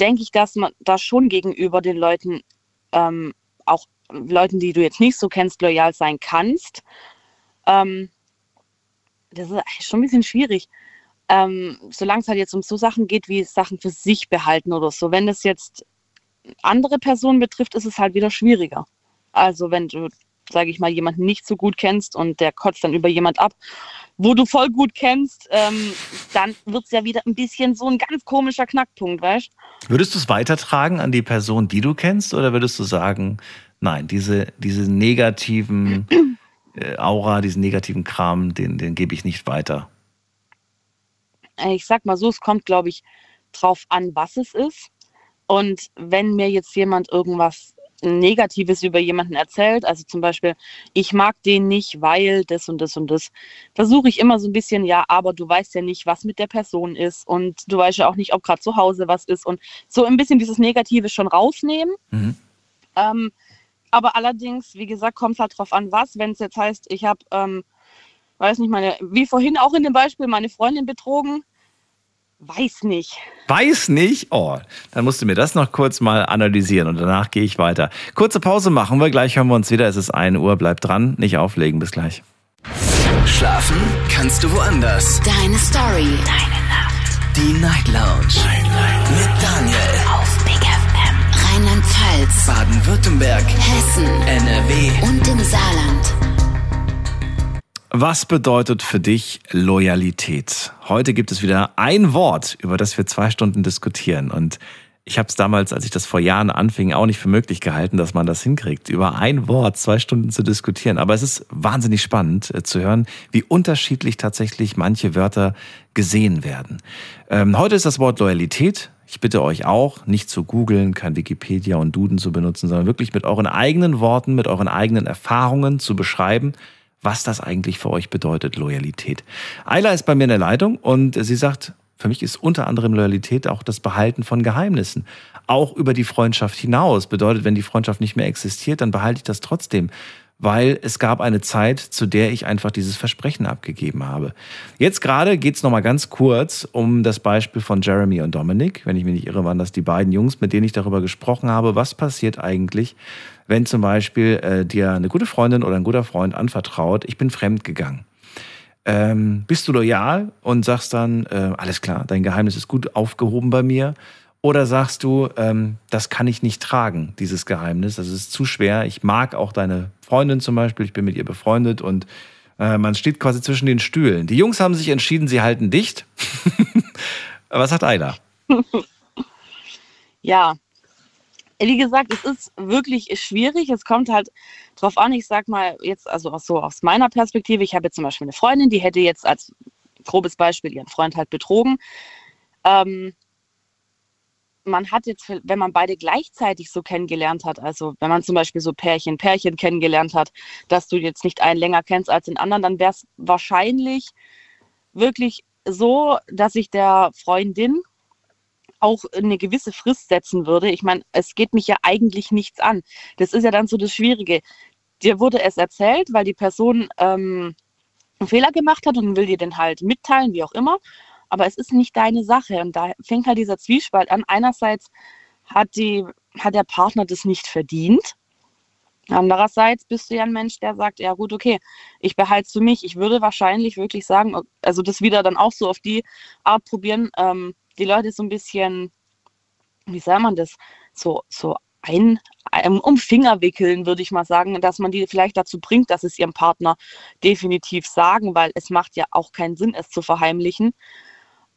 denke ich, dass man da schon gegenüber den Leuten, ähm, auch Leuten, die du jetzt nicht so kennst, loyal sein kannst. Ähm, das ist schon ein bisschen schwierig. Ähm, solange es halt jetzt um so Sachen geht, wie Sachen für sich behalten oder so. Wenn das jetzt andere Personen betrifft, ist es halt wieder schwieriger. Also wenn du sage ich mal, jemanden nicht so gut kennst und der kotzt dann über jemand ab, wo du voll gut kennst, ähm, dann wird es ja wieder ein bisschen so ein ganz komischer Knackpunkt, weißt Würdest du es weitertragen an die Person, die du kennst, oder würdest du sagen, nein, diese, diese negativen äh, Aura, diesen negativen Kram, den, den gebe ich nicht weiter? Äh, ich sag mal so, es kommt, glaube ich, drauf an, was es ist. Und wenn mir jetzt jemand irgendwas Negatives über jemanden erzählt, also zum Beispiel, ich mag den nicht, weil das und das und das, versuche ich immer so ein bisschen, ja, aber du weißt ja nicht, was mit der Person ist und du weißt ja auch nicht, ob gerade zu Hause was ist und so ein bisschen dieses Negative schon rausnehmen. Mhm. Ähm, aber allerdings, wie gesagt, kommt es halt drauf an, was, wenn es jetzt heißt, ich habe, ähm, weiß nicht, meine, wie vorhin auch in dem Beispiel, meine Freundin betrogen, weiß nicht. Weiß nicht? Oh, dann musst du mir das noch kurz mal analysieren und danach gehe ich weiter. Kurze Pause machen wir, gleich hören wir uns wieder. Es ist 1 Uhr, bleib dran, nicht auflegen, bis gleich. Schlafen kannst du woanders. Deine Story. Deine Nacht. Die Night Lounge. Mit Daniel. Rheinland-Pfalz. Baden-Württemberg. Hessen. NRW. Und im Saarland. Was bedeutet für dich Loyalität? Heute gibt es wieder ein Wort, über das wir zwei Stunden diskutieren. Und ich habe es damals, als ich das vor Jahren anfing, auch nicht für möglich gehalten, dass man das hinkriegt, über ein Wort zwei Stunden zu diskutieren. Aber es ist wahnsinnig spannend äh, zu hören, wie unterschiedlich tatsächlich manche Wörter gesehen werden. Ähm, heute ist das Wort Loyalität. Ich bitte euch auch, nicht zu googeln, kein Wikipedia und Duden zu benutzen, sondern wirklich mit euren eigenen Worten, mit euren eigenen Erfahrungen zu beschreiben, was das eigentlich für euch bedeutet, Loyalität. Ayla ist bei mir in der Leitung und sie sagt, für mich ist unter anderem Loyalität auch das Behalten von Geheimnissen. Auch über die Freundschaft hinaus. Bedeutet, wenn die Freundschaft nicht mehr existiert, dann behalte ich das trotzdem. Weil es gab eine Zeit, zu der ich einfach dieses Versprechen abgegeben habe. Jetzt gerade geht's es nochmal ganz kurz um das Beispiel von Jeremy und Dominic. Wenn ich mich nicht irre, waren das die beiden Jungs, mit denen ich darüber gesprochen habe, was passiert eigentlich, wenn zum Beispiel äh, dir eine gute Freundin oder ein guter Freund anvertraut, ich bin fremd gegangen. Ähm, bist du loyal und sagst dann, äh, alles klar, dein Geheimnis ist gut aufgehoben bei mir? Oder sagst du, ähm, das kann ich nicht tragen, dieses Geheimnis, das ist zu schwer. Ich mag auch deine Freundin zum Beispiel, ich bin mit ihr befreundet und äh, man steht quasi zwischen den Stühlen. Die Jungs haben sich entschieden, sie halten dicht. Was sagt Ayla? Ja, wie gesagt, es ist wirklich schwierig. Es kommt halt drauf an, ich sag mal jetzt, also auch so aus meiner Perspektive, ich habe jetzt zum Beispiel eine Freundin, die hätte jetzt als grobes Beispiel ihren Freund halt betrogen. Ähm, man hat jetzt, wenn man beide gleichzeitig so kennengelernt hat, also wenn man zum Beispiel so Pärchen, Pärchen kennengelernt hat, dass du jetzt nicht einen länger kennst als den anderen, dann wäre es wahrscheinlich wirklich so, dass ich der Freundin auch eine gewisse Frist setzen würde. Ich meine, es geht mich ja eigentlich nichts an. Das ist ja dann so das Schwierige. Dir wurde es erzählt, weil die Person ähm, einen Fehler gemacht hat und will dir den halt mitteilen, wie auch immer. Aber es ist nicht deine Sache. Und da fängt halt dieser Zwiespalt an. Einerseits hat, die, hat der Partner das nicht verdient. Andererseits bist du ja ein Mensch, der sagt, ja gut, okay, ich behalte es für mich. Ich würde wahrscheinlich wirklich sagen, also das wieder dann auch so auf die Art probieren, ähm, die Leute so ein bisschen, wie sagt man das, so, so ein, um Finger wickeln, würde ich mal sagen, dass man die vielleicht dazu bringt, dass es ihrem Partner definitiv sagen, weil es macht ja auch keinen Sinn, es zu verheimlichen.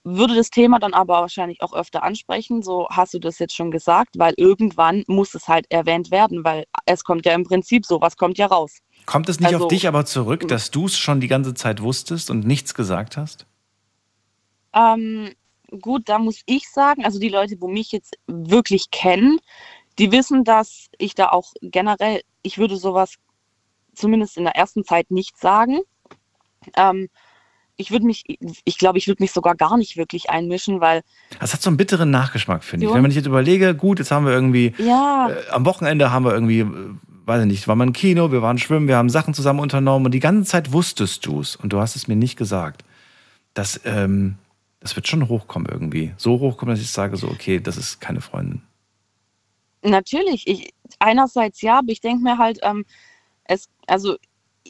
Würde das Thema dann aber wahrscheinlich auch öfter ansprechen, so hast du das jetzt schon gesagt, weil irgendwann muss es halt erwähnt werden, weil es kommt ja im Prinzip so, was kommt ja raus. Kommt es nicht Also- auf dich aber zurück, dass du es schon die ganze Zeit wusstest und nichts gesagt hast? Ähm, gut, da muss ich sagen, also die Leute, wo mich jetzt wirklich kennen, die wissen, dass ich da auch generell, ich würde sowas zumindest in der ersten Zeit nicht sagen. Ähm, ich würde mich, ich glaube, ich würde mich sogar gar nicht wirklich einmischen, weil Das hat so einen bitteren Nachgeschmack, finde ich. Wenn man sich jetzt überlege, gut, jetzt haben wir irgendwie, ja, äh, am Wochenende haben wir irgendwie, äh, weiß ich nicht, waren wir im Kino, wir waren schwimmen, wir haben Sachen zusammen unternommen und die ganze Zeit wusstest du es und du hast es mir nicht gesagt. Das, ähm, das wird schon hochkommen irgendwie. So hochkommen, dass ich sage so, okay, das ist keine Freundin. Natürlich, ich, einerseits ja, aber ich denke mir halt, ähm, es, also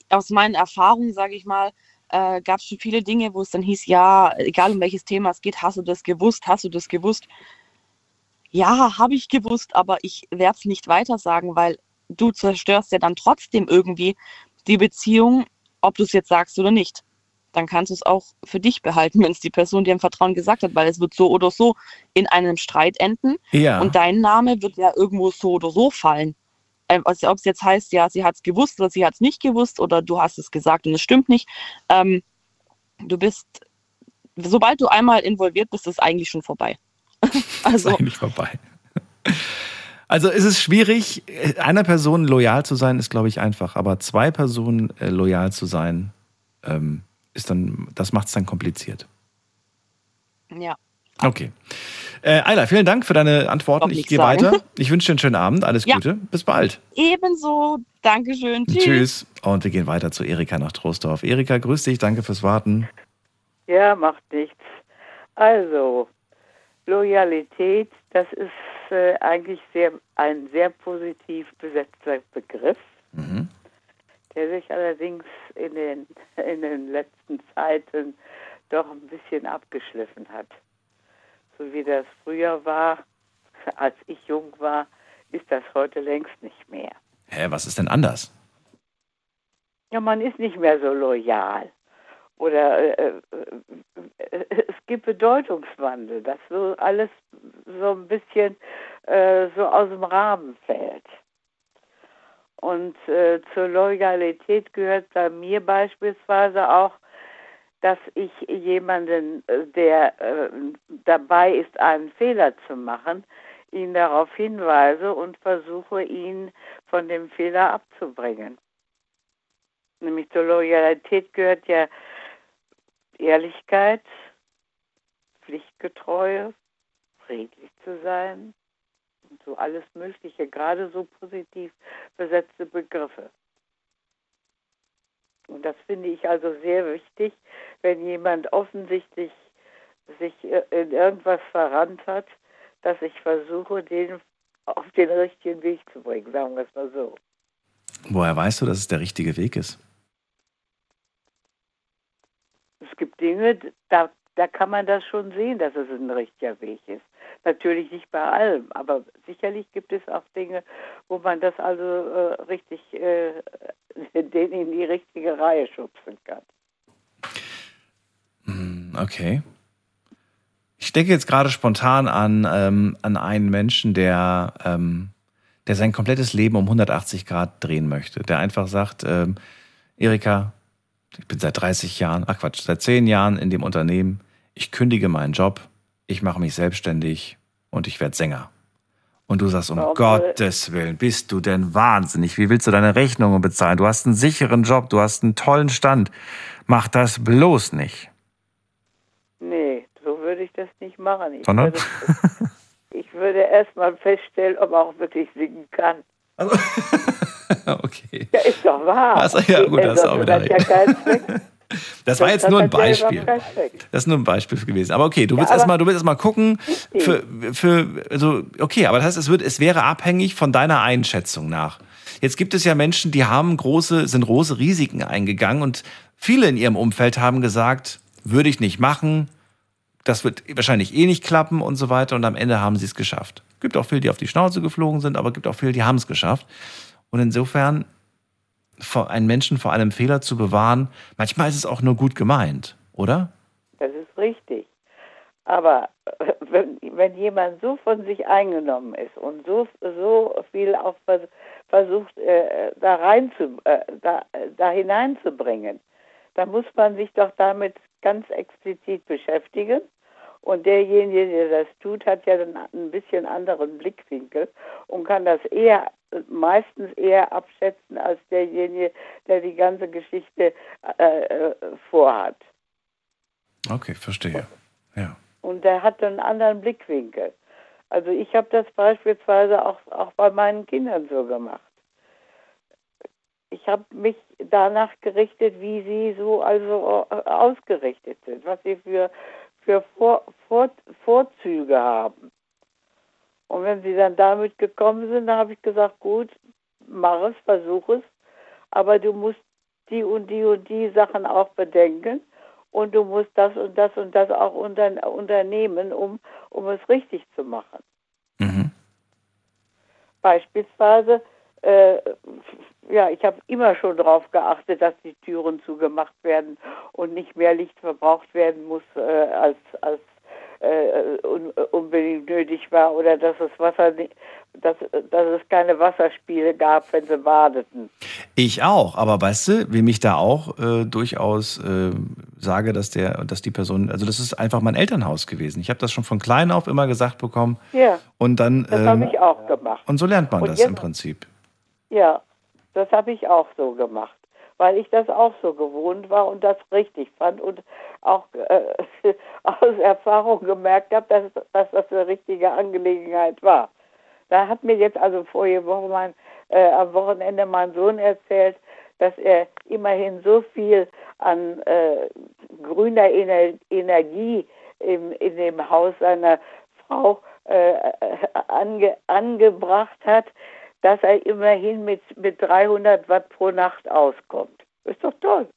aus meinen Erfahrungen, sage ich mal, äh, gab es schon viele Dinge, wo es dann hieß, ja, egal um welches Thema es geht, hast du das gewusst, hast du das gewusst? Ja, habe ich gewusst, aber ich werde es nicht weiter sagen, weil du zerstörst ja dann trotzdem irgendwie die Beziehung, ob du es jetzt sagst oder nicht. Dann kannst du es auch für dich behalten, wenn es die Person dir im Vertrauen gesagt hat, weil es wird so oder so in einem Streit enden. Ja. Und dein Name wird ja irgendwo so oder so fallen. Ähm, Also ob es jetzt heißt, ja, sie hat es gewusst oder sie hat es nicht gewusst oder du hast es gesagt und es stimmt nicht. Ähm, du bist, sobald du einmal involviert bist, ist es eigentlich schon vorbei. Das ist also, eigentlich vorbei. Also ist es schwierig, einer Person loyal zu sein, ist glaube ich einfach, aber zwei Personen äh, loyal zu sein, ähm, ist dann, das macht es dann kompliziert. Ja. Okay. Äh, Ayla, vielen Dank für deine Antworten. Ich gehe sagen. weiter. Ich wünsche dir einen schönen Abend. Alles Ja. Gute. Bis bald. Ebenso. Dankeschön. Tschüss. Tschüss. Und wir gehen weiter zu Erika nach Troisdorf. Erika, grüß dich. Danke fürs Warten. Ja, macht nichts. Also, Loyalität, das ist äh, eigentlich sehr, ein sehr positiv besetzter Begriff, Mhm. der sich allerdings in den, in den letzten Zeiten doch ein bisschen abgeschliffen hat. So wie das früher war, als ich jung war, ist das heute längst nicht mehr. Hä, was ist denn anders? Ja, man ist nicht mehr so loyal. Oder äh, äh, es gibt Bedeutungswandel, dass so alles so ein bisschen äh, so aus dem Rahmen fällt. Und äh, zur Loyalität gehört bei mir beispielsweise auch, dass ich jemanden, äh, der äh, dabei ist, einen Fehler zu machen, ihn darauf hinweise und versuche, ihn von dem Fehler abzubringen. Nämlich zur Loyalität gehört ja Ehrlichkeit, Pflichtgetreue, friedlich zu sein und so alles Mögliche, gerade so positiv besetzte Begriffe. Und das finde ich also sehr wichtig, wenn jemand offensichtlich sich in irgendwas verrannt hat, dass ich versuche, den auf den richtigen Weg zu bringen, sagen wir es mal so. Woher weißt du, dass es der richtige Weg ist? Es gibt Dinge, da, da kann man das schon sehen, dass es ein richtiger Weg ist. Natürlich nicht bei allem, aber sicherlich gibt es auch Dinge, wo man das also äh, richtig, äh, den in die richtige Reihe schubsen kann. Hm, Okay. Ich denke jetzt gerade spontan an, ähm, an einen Menschen, der, ähm, der sein komplettes Leben um 180 Grad drehen möchte. Der einfach sagt, ähm, Erika, ich bin seit 30 Jahren, ach Quatsch, seit 10 Jahren in dem Unternehmen. Ich kündige meinen Job, ich mache mich selbstständig und ich werde Sänger. Und du sagst, um Warum Gottes Willen, bist du denn wahnsinnig? Wie willst du deine Rechnungen bezahlen? Du hast einen sicheren Job, du hast einen tollen Stand. Mach das bloß nicht. Nee, so würde ich das nicht machen. Ich Sondern? würde, ich würde erst mal feststellen, ob er auch wirklich singen kann. okay. Ja, ist doch wahr. Also, ja, gut, das ist auch wieder hat ja keinen Zweck. Das war jetzt nur ein Beispiel. Das ist nur ein Beispiel gewesen. Aber okay, du willst Ja, erstmal, du willst erstmal gucken für, für, also, okay, aber das heißt, es wird, es wäre abhängig von deiner Einschätzung nach. Jetzt gibt es ja Menschen, die haben große, sind große Risiken eingegangen und viele in ihrem Umfeld haben gesagt, würde ich nicht machen, das wird wahrscheinlich eh nicht klappen und so weiter und am Ende haben sie es geschafft. Gibt auch viele, die auf die Schnauze geflogen sind, aber gibt auch viele, die haben es geschafft. Und insofern einen Menschen vor einem Fehler zu bewahren, manchmal ist es auch nur gut gemeint, oder? Das ist richtig. Aber äh, wenn, wenn jemand so von sich eingenommen ist und so, so viel auch vers versucht, äh, da rein zu, äh, da, da hineinzubringen, dann muss man sich doch damit ganz explizit beschäftigen. Und derjenige, der das tut, hat ja dann ein bisschen anderen Blickwinkel und kann das eher, meistens eher abschätzen als derjenige, der die ganze Geschichte äh, äh, vorhat. Okay, verstehe. Ja. Und der hat einen anderen Blickwinkel. Also ich habe das beispielsweise auch, auch bei meinen Kindern so gemacht. Ich habe mich danach gerichtet, wie sie so also äh, ausgerichtet sind, was sie für, für Vor, Vor, Vorzüge haben. Und wenn sie dann damit gekommen sind, dann habe ich gesagt, gut, mach es, versuch es, aber du musst die und die und die Sachen auch bedenken und du musst das und das und das auch unter, unternehmen, um, um es richtig zu machen. Beispielsweise, äh, ja, ich habe immer schon darauf geachtet, dass die Türen zugemacht werden und nicht mehr Licht verbraucht werden muss, äh, als, als äh, un, unbedingt nötig war oder dass es Wasser, dass, dass es keine Wasserspiele gab, wenn sie badeten. Ich auch, aber weißt du, wem ich da auch äh, durchaus äh, sage, dass der, dass die Person, also das ist einfach mein Elternhaus gewesen. Ich habe das schon von klein auf immer gesagt bekommen. Ja, Und dann das habe ähm, ich auch gemacht. und so lernt man Und das jetzt- im Prinzip. Ja, das habe ich auch so gemacht, weil ich das auch so gewohnt war und das richtig fand und auch äh, aus Erfahrung gemerkt habe, dass, dass das eine richtige Angelegenheit war. Da hat mir jetzt also vorige Woche mein, äh, am Wochenende mein Sohn erzählt, dass er immerhin so viel an äh, grüner Ener Energie im, in dem Haus seiner Frau äh, äh, ange, angebracht hat, dass er immerhin mit, mit 300 Watt pro Nacht auskommt. Ist doch toll.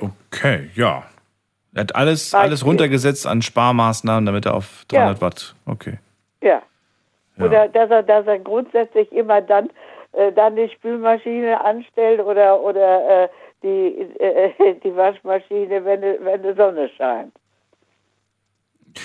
Okay, ja. Er hat alles, Beispiel. alles runtergesetzt an Sparmaßnahmen, damit er auf 300 Ja. Watt. Okay. Ja. Ja. Oder dass er, dass er grundsätzlich immer dann, äh, dann die Spülmaschine anstellt oder, oder äh, die, äh, die Waschmaschine, wenn, wenn die Sonne scheint.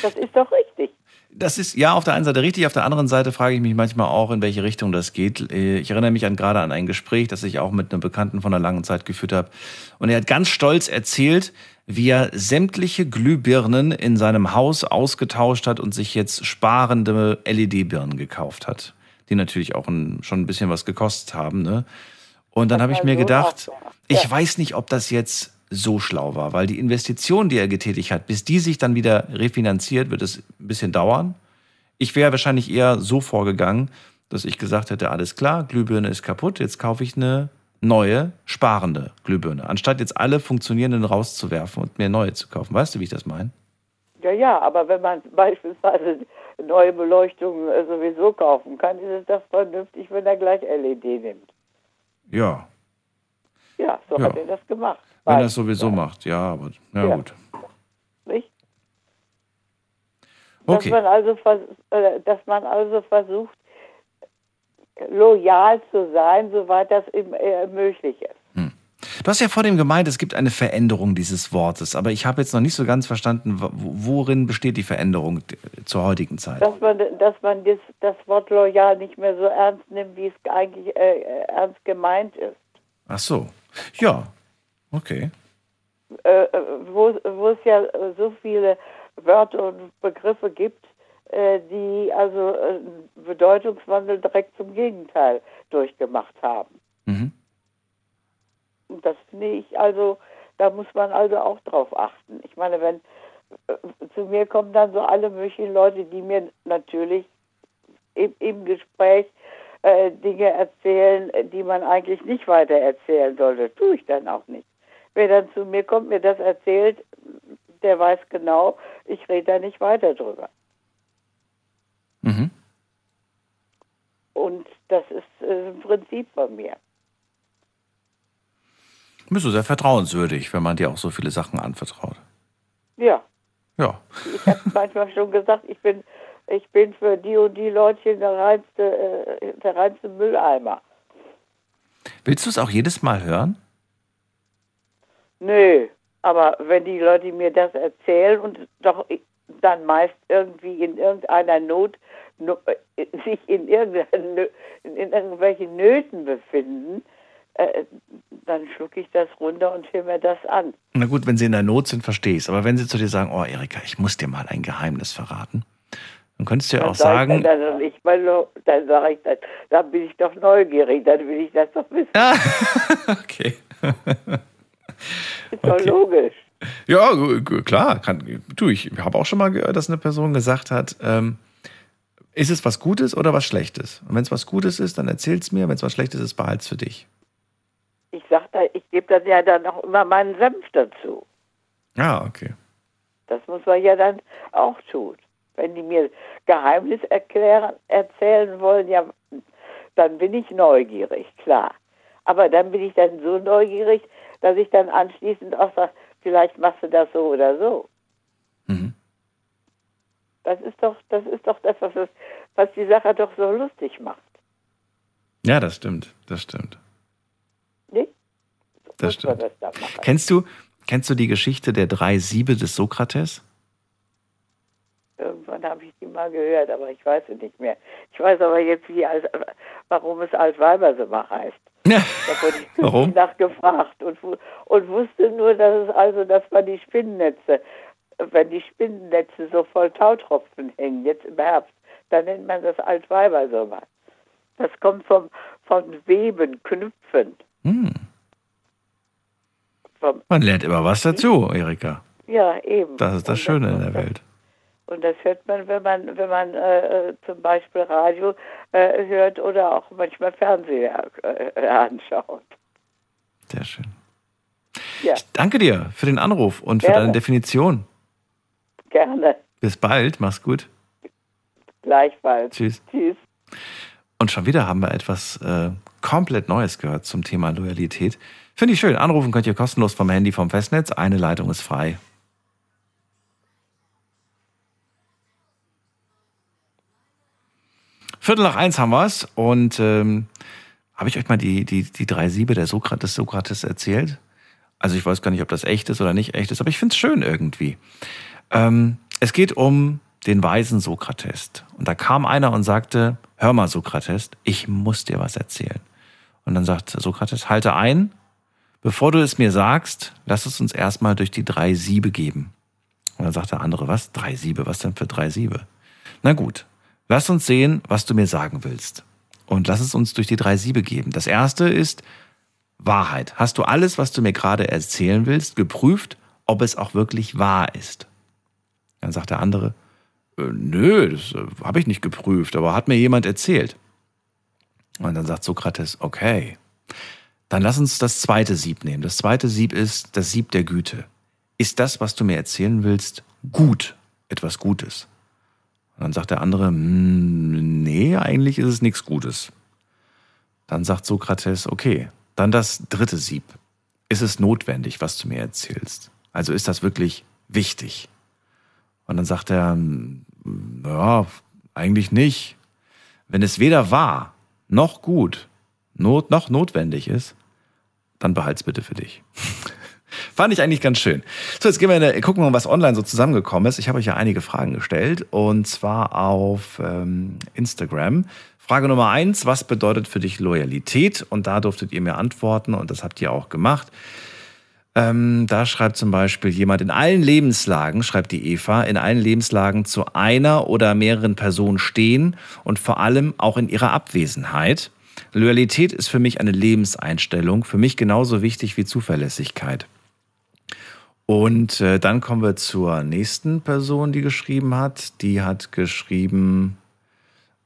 Das ist doch richtig. Das ist ja auf der einen Seite richtig, auf der anderen Seite frage ich mich manchmal auch, in welche Richtung das geht. Äh, Ich erinnere mich an gerade an ein Gespräch, das ich auch mit einem Bekannten von einer langen Zeit geführt habe. Und er hat ganz stolz erzählt, wie er sämtliche Glühbirnen in seinem Haus ausgetauscht hat und sich jetzt sparende LED-Birnen gekauft hat, die natürlich auch ein, schon ein bisschen was gekostet haben. Ne? Und dann habe ich mir gedacht, ich weiß nicht, ob das jetzt so schlau war, weil die Investition, die er getätigt hat, bis die sich dann wieder refinanziert, wird es ein bisschen dauern. Ich wäre wahrscheinlich eher so vorgegangen, dass ich gesagt hätte, alles klar, Glühbirne ist kaputt, jetzt kaufe ich eine neue, sparende Glühbirne, anstatt jetzt alle funktionierenden rauszuwerfen und mir neue zu kaufen. Weißt du, wie ich das meine? Ja, ja, aber wenn man beispielsweise neue Beleuchtung äh, sowieso kaufen kann, ist es doch vernünftig, wenn er gleich LED nimmt. Ja, Ja, so Ja. hat er das gemacht. wenn er es sowieso macht, ja, aber ja, Ja. gut. Nicht? Okay. Dass man also äh, dass man also versucht, loyal zu sein, soweit das äh, möglich ist. Du hast ja vor dem gemeint, es gibt eine Veränderung dieses Wortes, aber ich habe jetzt noch nicht so ganz verstanden, wo- worin besteht die Veränderung zur heutigen Zeit. Dass man, dass man das, das Wort loyal nicht mehr so ernst nimmt, wie es eigentlich äh, äh, ernst gemeint ist. Ach so. Ja, okay. Äh, äh, wo, wo es ja äh, so viele Wörter und Begriffe gibt, äh, die also äh, einen Bedeutungswandel direkt zum Gegenteil durchgemacht haben. Mhm. Und das finde ich also, da muss man also auch drauf achten. Ich meine, wenn zu mir kommen dann so alle möglichen Leute, die mir natürlich im, im Gespräch äh, Dinge erzählen, äh, die man eigentlich nicht weiter erzählen sollte. Tue ich dann auch nicht. Wer dann zu mir kommt, mir das erzählt, der weiß genau, ich rede da nicht weiter drüber. Mhm. Und das ist äh, ein Prinzip von mir. Bist du sehr vertrauenswürdig, wenn man dir auch so viele Sachen anvertraut. Ja, Ja. ich habe manchmal schon gesagt, ich bin, ich bin für die und die Leutchen der reinste, äh, der reinste Mülleimer. Willst du es auch jedes Mal hören? Nö, aber wenn die Leute mir das erzählen und doch dann meist irgendwie in irgendeiner Not no, äh, sich in, irgendeiner, Nö- in irgendwelchen Nöten befinden, äh, dann schlucke ich das runter und höre mir das an. Na gut, wenn sie in der Not sind, verstehe ich Aber wenn sie zu dir sagen, oh Erika, ich muss dir mal ein Geheimnis verraten, dann könntest du ja auch sag sagen, dann, ich lo- dann sage ich, dann, dann bin ich doch neugierig, dann will ich das doch wissen. okay. Ist doch logisch. Ja, klar. Kann, du, ich habe auch schon mal gehört, dass eine Person gesagt hat, ähm, ist es was Gutes oder was Schlechtes? Und wenn es was Gutes ist, dann erzähl's mir. Wenn es was Schlechtes ist, behalt's für dich. Ich sag da, ich gebe dann ja dann auch immer meinen Senf dazu. Ah, okay. Das muss man ja dann auch tun. Wenn die mir Geheimnis erklären, erzählen wollen, ja, dann bin ich neugierig, klar. Aber dann bin ich dann so neugierig, dass ich dann anschließend auch sage, vielleicht machst du das so oder so. Das ist doch, das ist doch das, was, was die Sache doch so lustig macht. Ja, das stimmt. Das stimmt. Nicht? Das stimmt. das. Kennst du, Kennst du die Geschichte der drei Siebe des Sokrates? Irgendwann habe ich die mal gehört, aber ich weiß es nicht mehr. Ich weiß aber jetzt, wie alt, warum es Altweibersummer heißt. Ja. Da wurde ich Warum? nachgefragt und, und wusste nur, dass es also, dass man die Spinnennetze, wenn die Spinnennetze so voll Tautropfen hängen, jetzt im Herbst, dann nennt man das Altweibersommer. Das kommt vom, von Weben, Knüpfen. Hm. Vom, Man lernt immer was dazu, Erika. ja, eben. Das ist das Schöne in der Welt. Und das hört man, wenn man, wenn man äh, äh, zum Beispiel Radio äh, hört oder auch manchmal Fernseher äh, anschaut. Sehr schön. Ja, Danke dir für den Anruf und für Gerne. deine Definition. gerne. Bis bald, mach's gut. Gleichfalls. Tschüss. Tschüss. Und schon wieder haben wir etwas äh, komplett Neues gehört zum Thema Loyalität. Finde ich schön. Anrufen könnt ihr kostenlos vom Handy vom Festnetz. Eine Leitung ist frei. Viertel nach eins haben wir's. Und ähm, habe ich euch mal die, die, die drei Siebe der Sokrates, Sokrates erzählt? Also ich weiß gar nicht, ob das echt ist oder nicht echt ist, aber ich finde es schön irgendwie. Ähm, es geht um den weisen Sokrates. Und da kam einer und sagte, hör mal Sokrates, ich muss dir was erzählen. Und dann sagt Sokrates, halte ein, bevor du es mir sagst, lass es uns erstmal durch die drei Siebe geben. Und dann sagt der andere, was? Drei Siebe? Was denn für drei Siebe? Na gut, lass uns sehen, was du mir sagen willst. Und lass es uns durch die drei Siebe geben. Das erste ist Wahrheit. Hast du alles, was du mir gerade erzählen willst, geprüft, ob es auch wirklich wahr ist? Dann sagt der andere, äh, nö, das äh, habe ich nicht geprüft, aber hat mir jemand erzählt. Und dann sagt Sokrates, okay, dann lass uns das zweite Sieb nehmen. Das zweite Sieb ist das Sieb der Güte. Ist das, was du mir erzählen willst, gut, etwas Gutes? Und dann sagt der andere, "Hm, nee, eigentlich ist es nichts Gutes. Dann sagt Sokrates, okay, dann das dritte Sieb. Ist es notwendig, was du mir erzählst? Also ist das wirklich wichtig? Und dann sagt er, ja, eigentlich nicht. Wenn es weder wahr noch gut, not, noch notwendig ist, dann behalt's bitte für dich. Fand ich eigentlich ganz schön. So, jetzt gehen wir in der, gucken wir mal, was online so zusammengekommen ist. Ich habe euch ja einige Fragen gestellt und zwar auf ähm, Instagram. Frage Nummer eins, was bedeutet für dich Loyalität? Und da durftet ihr mir antworten und das habt ihr auch gemacht. Ähm, da schreibt zum Beispiel jemand, in allen Lebenslagen, schreibt die Eva, in allen Lebenslagen zu einer oder mehreren Personen stehen und vor allem auch in ihrer Abwesenheit. Loyalität ist für mich eine Lebenseinstellung, für mich genauso wichtig wie Zuverlässigkeit. Und äh, dann kommen wir zur nächsten Person, die geschrieben hat. Die hat geschrieben,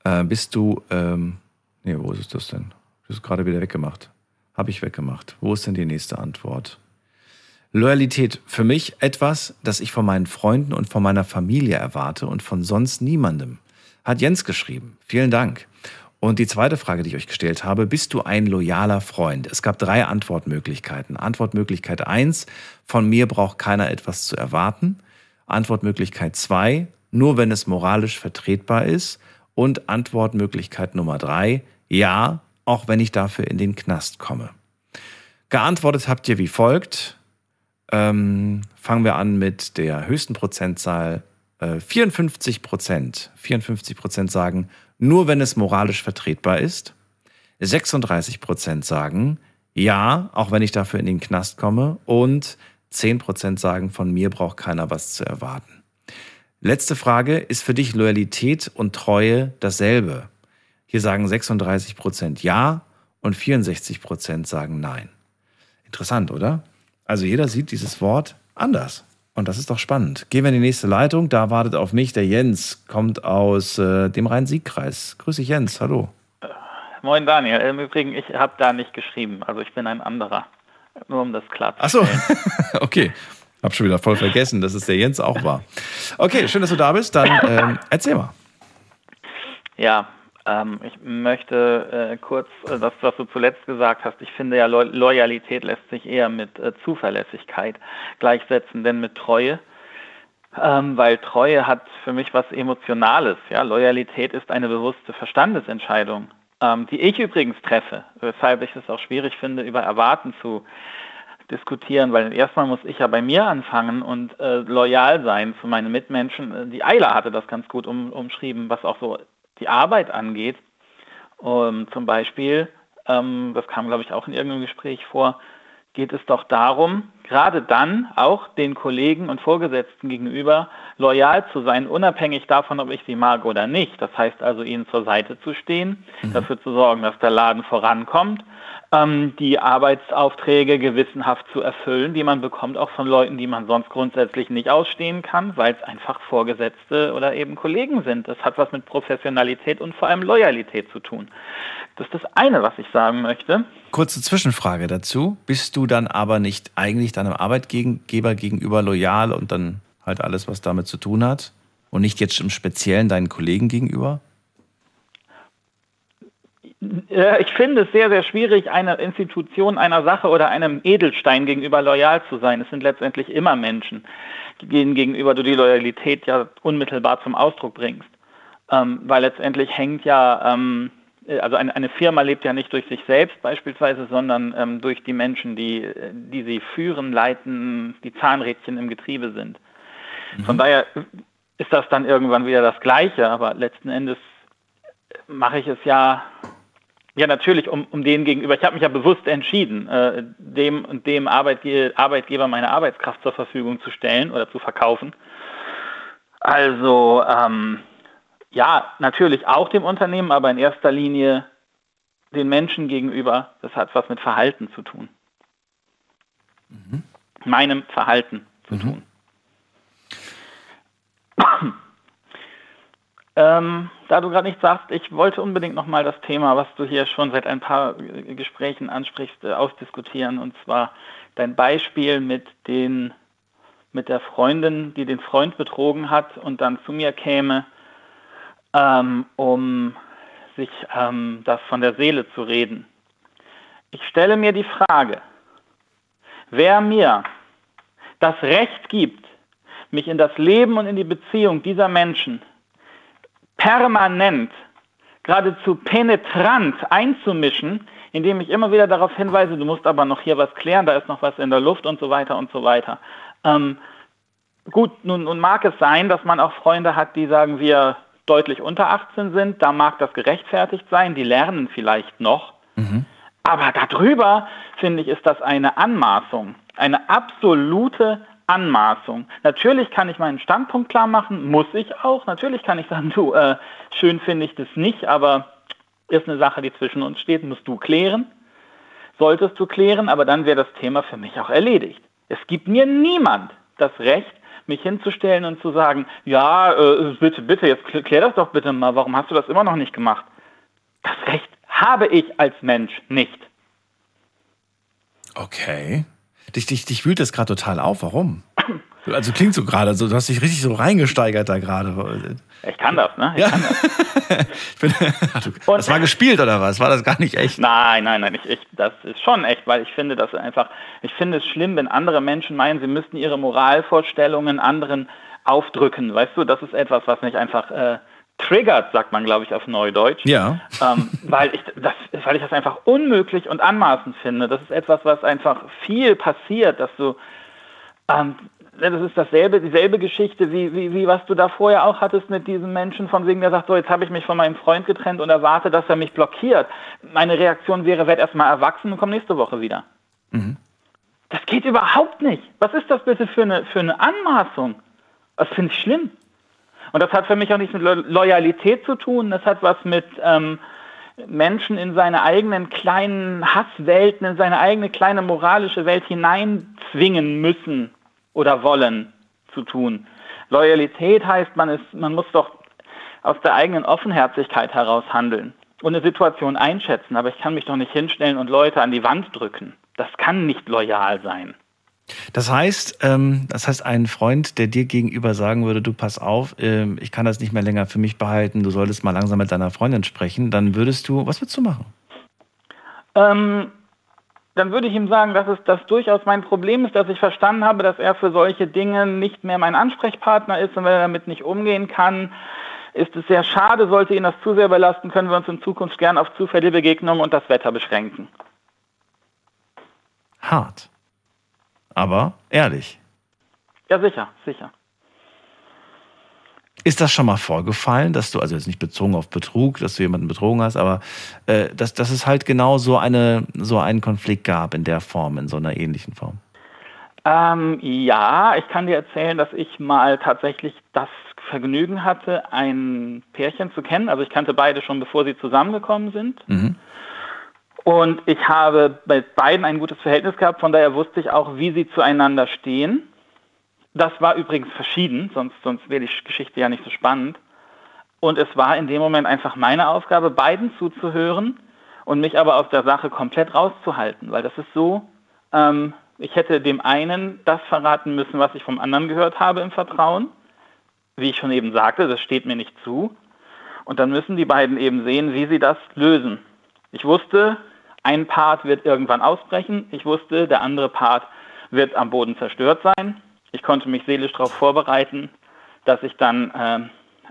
äh, bist du, ähm, nee, wo ist das denn? Das ist gerade wieder weggemacht. Habe ich weggemacht. Wo ist denn die nächste Antwort? Loyalität für mich etwas, das ich von meinen Freunden und von meiner Familie erwarte und von sonst niemandem. Hat Jens geschrieben. Vielen Dank. Und die zweite Frage, die ich euch gestellt habe, bist du ein loyaler Freund? Es gab drei Antwortmöglichkeiten. Antwortmöglichkeit eins: von mir braucht keiner etwas zu erwarten. Antwortmöglichkeit zwei: nur wenn es moralisch vertretbar ist. Und Antwortmöglichkeit Nummer drei: ja, auch wenn ich dafür in den Knast komme. Geantwortet habt ihr wie folgt. Ähm, fangen wir an mit der höchsten Prozentzahl. Äh, 54 Prozent. 54 Prozent sagen, nur wenn es moralisch vertretbar ist. 36 Prozent sagen, ja, auch wenn ich dafür in den Knast komme. Und 10 Prozent sagen, von mir braucht keiner was zu erwarten. Letzte Frage, ist für dich Loyalität und Treue dasselbe? Hier sagen 36 Prozent ja und 64 Prozent sagen nein. Interessant, oder? Also jeder sieht dieses Wort anders. Und das ist doch spannend. Gehen wir in die nächste Leitung. Da wartet auf mich der Jens, kommt aus äh, dem Rhein-Sieg-Kreis. Grüß dich, Jens. Hallo. Moin Daniel, im Übrigen, ich habe da nicht geschrieben, also ich bin ein anderer. Nur um das klar zu Ach so, okay. Hab schon wieder voll vergessen, dass es der Jens auch war. Okay, schön, dass du da bist. Dann ähm, erzähl mal. Ja, ähm, ich möchte äh, kurz äh, das, was du zuletzt gesagt hast. Ich finde ja, Lo Loyalität lässt sich eher mit äh, Zuverlässigkeit gleichsetzen, denn mit Treue. Ähm, weil Treue hat für mich was Emotionales. Ja? Loyalität ist eine bewusste Verstandesentscheidung, ähm, die ich übrigens treffe, weshalb ich es auch schwierig finde, über Erwarten zu, diskutieren, weil erstmal muss ich ja bei mir anfangen und äh, loyal sein zu meinen Mitmenschen. Äh, die Eila hatte das ganz gut um, umschrieben, was auch so die Arbeit angeht. Um, zum Beispiel, ähm, das kam glaube ich auch in irgendeinem Gespräch vor, geht es doch darum, gerade dann auch den Kollegen und Vorgesetzten gegenüber loyal zu sein, unabhängig davon, ob ich sie mag oder nicht. Das heißt also, ihnen zur Seite zu stehen, mhm. dafür zu sorgen, dass der Laden vorankommt, ähm, die Arbeitsaufträge gewissenhaft zu erfüllen, die man bekommt, auch von Leuten, die man sonst grundsätzlich nicht ausstehen kann, weil es einfach Vorgesetzte oder eben Kollegen sind. Das hat was mit Professionalität und vor allem Loyalität zu tun. Das ist das eine, was ich sagen möchte. Kurze Zwischenfrage dazu. Bist du dann aber nicht eigentlich deinem Arbeitgeber gegenüber loyal und dann halt alles, was damit zu tun hat? Und nicht jetzt im Speziellen deinen Kollegen gegenüber? Ich finde es sehr, sehr schwierig, einer Institution, einer Sache oder einem Edelstein gegenüber loyal zu sein. Es sind letztendlich immer Menschen, denen gegenüber du die Loyalität ja unmittelbar zum Ausdruck bringst. Ähm, weil letztendlich hängt ja ähm, äh, also eine, eine, Firma lebt ja nicht durch sich selbst beispielsweise, sondern ähm, durch die Menschen, die, die sie führen, leiten, die Zahnrädchen im Getriebe sind. Mhm. Von daher ist das dann irgendwann wieder das Gleiche, aber letzten Endes mache ich es ja, ja natürlich um, um den gegenüber. Ich habe mich ja bewusst entschieden, äh, dem und dem Arbeitge Arbeitgeber meine Arbeitskraft zur Verfügung zu stellen oder zu verkaufen. Also ähm, ja, natürlich auch dem Unternehmen, aber in erster Linie den Menschen gegenüber. Das hat was mit Verhalten zu tun. Mhm. Meinem Verhalten zu mhm. tun. ähm, da du gerade nicht sagst, ich wollte unbedingt nochmal das Thema, was du hier schon seit ein paar Gesprächen ansprichst, äh, ausdiskutieren. Und zwar dein Beispiel mit den mit der Freundin, die den Freund betrogen hat und dann zu mir käme ähm, um sich ähm, das von der Seele zu reden. Ich stelle mir die Frage, wer mir das Recht gibt, mich in das Leben und in die Beziehung dieser Menschen permanent, geradezu penetrant einzumischen, indem ich immer wieder darauf hinweise, du musst aber noch hier was klären, da ist noch was in der Luft und so weiter und so weiter. Ähm, gut, nun, nun mag es sein, dass man auch Freunde hat, die sagen, wir deutlich unter 18 sind, da mag das gerechtfertigt sein, die lernen vielleicht noch. Mhm. Aber darüber, finde ich, ist das eine Anmaßung, eine absolute Anmaßung. Natürlich kann ich meinen Standpunkt klar machen, muss ich auch. Natürlich kann ich sagen, du, äh, schön finde ich das nicht, aber ist eine Sache, die zwischen uns steht, musst du klären. Solltest du klären, aber dann wäre das Thema für mich auch erledigt. Es gibt mir niemand das Recht, mich hinzustellen und zu sagen, ja, äh, bitte, bitte, jetzt klär das doch bitte mal, warum hast du das immer noch nicht gemacht? Das Recht habe ich als Mensch nicht. Okay. Dich, dich, dich wühlt das gerade total auf. Warum? Also klingt so gerade, so, du hast dich richtig so reingesteigert da gerade. Ich kann das, ne? Ich ja. kann das. bin, das war gespielt oder was? War das gar nicht echt? Nein, nein, nein. Ich, ich, das ist schon echt, weil ich finde das einfach, ich finde es schlimm, wenn andere Menschen meinen, sie müssten ihre Moralvorstellungen anderen aufdrücken. Weißt du, das ist etwas, was mich einfach äh, triggert, sagt man, glaube ich, auf Neudeutsch. Ja. Ähm, weil, ich das, weil ich das einfach unmöglich und anmaßend finde. Das ist etwas, was einfach viel passiert, dass du ähm, das ist dasselbe, dieselbe Geschichte, wie, wie, wie was du da vorher auch hattest mit diesem Menschen, von wegen, der sagt, so, jetzt habe ich mich von meinem Freund getrennt und erwarte, dass er mich blockiert. Meine Reaktion wäre, werd erstmal erwachsen und komm nächste Woche wieder. Mhm. Das geht überhaupt nicht. Was ist das bitte für eine, für eine Anmaßung? Das finde ich schlimm. Und das hat für mich auch nichts mit Loyalität zu tun, das hat was mit ähm, Menschen in seine eigenen kleinen Hasswelten, in seine eigene kleine moralische Welt hineinzwingen müssen oder wollen zu tun. Loyalität heißt, man, ist, man muss doch aus der eigenen Offenherzigkeit heraus handeln und eine Situation einschätzen, aber ich kann mich doch nicht hinstellen und Leute an die Wand drücken. Das kann nicht loyal sein. Das heißt, ähm, das heißt, ein Freund, der dir gegenüber sagen würde, du pass auf, ähm, ich kann das nicht mehr länger für mich behalten, du solltest mal langsam mit deiner Freundin sprechen, dann würdest du, was würdest du machen? Ähm, dann würde ich ihm sagen, dass es das durchaus mein Problem ist, dass ich verstanden habe, dass er für solche Dinge nicht mehr mein Ansprechpartner ist und wenn er damit nicht umgehen kann, ist es sehr schade, sollte ihn das zu sehr belasten, können wir uns in Zukunft gern auf zufällige Begegnungen und das Wetter beschränken. Hart. aber ehrlich. Ja, sicher, sicher. Ist das schon mal vorgefallen, dass du, also jetzt nicht bezogen auf Betrug, dass du jemanden betrogen hast, aber äh, dass, dass es halt genau so, eine, so einen Konflikt gab in der Form, in so einer ähnlichen Form? Ähm, ja, ich kann dir erzählen, dass ich mal tatsächlich das Vergnügen hatte, ein Pärchen zu kennen. Also ich kannte beide schon, bevor sie zusammengekommen sind. Mhm. Und ich habe mit beiden ein gutes Verhältnis gehabt, von daher wusste ich auch, wie sie zueinander stehen. Das war übrigens verschieden, sonst, sonst wäre die Geschichte ja nicht so spannend. Und es war in dem Moment einfach meine Aufgabe, beiden zuzuhören und mich aber aus der Sache komplett rauszuhalten, weil das ist so, ähm, ich hätte dem einen das verraten müssen, was ich vom anderen gehört habe im Vertrauen. Wie ich schon eben sagte, das steht mir nicht zu. Und dann müssen die beiden eben sehen, wie sie das lösen. Ich wusste, ein Part wird irgendwann ausbrechen. Ich wusste, der andere Part wird am Boden zerstört sein. Ich konnte mich seelisch darauf vorbereiten, dass ich dann äh,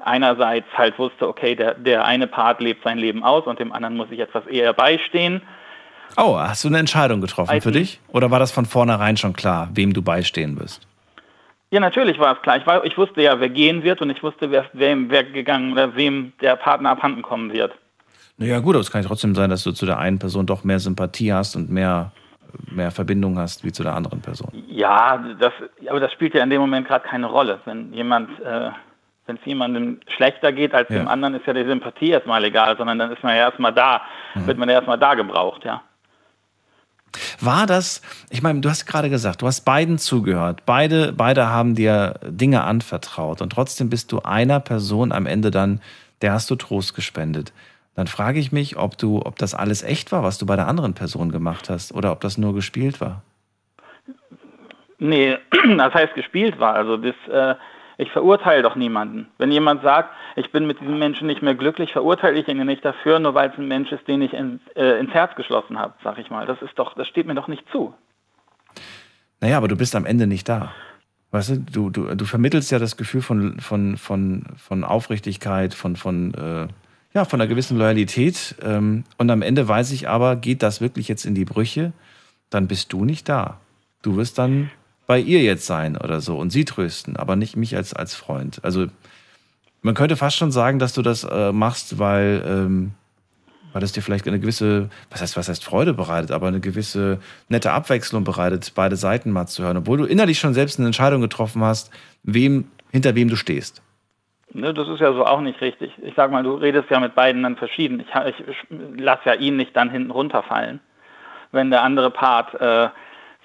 einerseits halt wusste, okay, der, der eine Part lebt sein Leben aus und dem anderen muss ich etwas eher beistehen. Oh, hast du eine Entscheidung getroffen für dich? Oder war das von vornherein schon klar, wem du beistehen wirst? Ja, natürlich war es klar. Ich, war, ich wusste ja, wer gehen wird und ich wusste, wer, wem, wer gegangen oder wem der Partner abhanden kommen wird. Naja, gut, aber es kann ja trotzdem sein, dass du zu der einen Person doch mehr Sympathie hast und mehr, mehr Verbindung hast wie zu der anderen Person. Ja, das, aber das spielt ja in dem Moment gerade keine Rolle. Wenn jemand, äh, wenn es jemandem schlechter geht als Ja. dem anderen, ist ja die Sympathie erstmal egal, sondern dann ist man ja erstmal da, Mhm. wird man ja erstmal da gebraucht, ja. War das, ich meine, du hast gerade gesagt, du hast beiden zugehört. Beide, beide haben dir Dinge anvertraut und trotzdem bist du einer Person am Ende dann, der hast du Trost gespendet. Dann frage ich mich, ob du, ob das alles echt war, was du bei der anderen Person gemacht hast, oder ob das nur gespielt war. Nee, das heißt gespielt war. Also das, äh, ich verurteile doch niemanden. Wenn jemand sagt, ich bin mit diesem Menschen nicht mehr glücklich, verurteile ich ihn ja nicht dafür, nur weil es ein Mensch ist, den ich in, äh, ins Herz geschlossen habe, sag ich mal. Das ist doch, das steht mir doch nicht zu. Naja, aber du bist am Ende nicht da. Weißt du, du, du, du vermittelst ja das Gefühl von, von, von, von Aufrichtigkeit, von, von, äh, ja, von einer gewissen Loyalität. Ähm, und am Ende weiß ich aber, geht das wirklich jetzt in die Brüche, dann bist du nicht da. Du wirst dann bei ihr jetzt sein oder so und sie trösten, aber nicht mich als, als Freund. Also man könnte fast schon sagen, dass du das äh, machst, weil, ähm, weil es dir vielleicht eine gewisse, was heißt, was heißt Freude bereitet, aber eine gewisse nette Abwechslung bereitet, beide Seiten mal zu hören, obwohl du innerlich schon selbst eine Entscheidung getroffen hast, wem, hinter wem du stehst. Ne, das ist ja so auch nicht richtig. Ich sag mal, du redest ja mit beiden dann verschieden. Ich, ich, ich lass ja ihn nicht dann hinten runterfallen, wenn der andere Part, äh,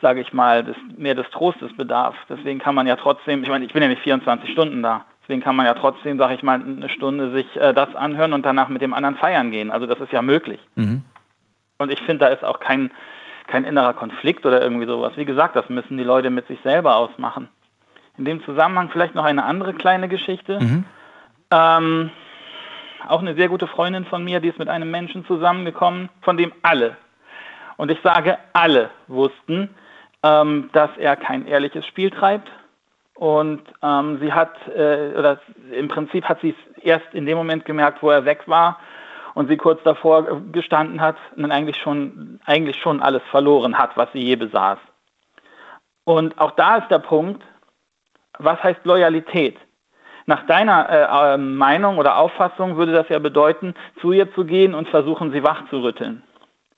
sage ich mal, des, mehr des Trostes bedarf. Deswegen kann man ja trotzdem, ich meine, ich bin ja nicht 24 Stunden da. Deswegen kann man ja trotzdem, sage ich mal, eine Stunde sich äh, das anhören und danach mit dem anderen feiern gehen. Also das ist ja möglich. Mhm. Und ich finde, da ist auch kein, kein innerer Konflikt oder irgendwie sowas. Wie gesagt, das müssen die Leute mit sich selber ausmachen. In dem Zusammenhang vielleicht noch eine andere kleine Geschichte. Mhm. Ähm, auch eine sehr gute Freundin von mir, die ist mit einem Menschen zusammengekommen, von dem alle, und ich sage alle, wussten, ähm, dass er kein ehrliches Spiel treibt. Und ähm, sie hat, äh, oder im Prinzip hat sie es erst in dem Moment gemerkt, wo er weg war und sie kurz davor gestanden hat und dann eigentlich schon, eigentlich schon alles verloren hat, was sie je besaß. Und auch da ist der Punkt, was heißt Loyalität? Nach deiner äh, äh, Meinung oder Auffassung würde das ja bedeuten, zu ihr zu gehen und versuchen, sie wach zu rütteln.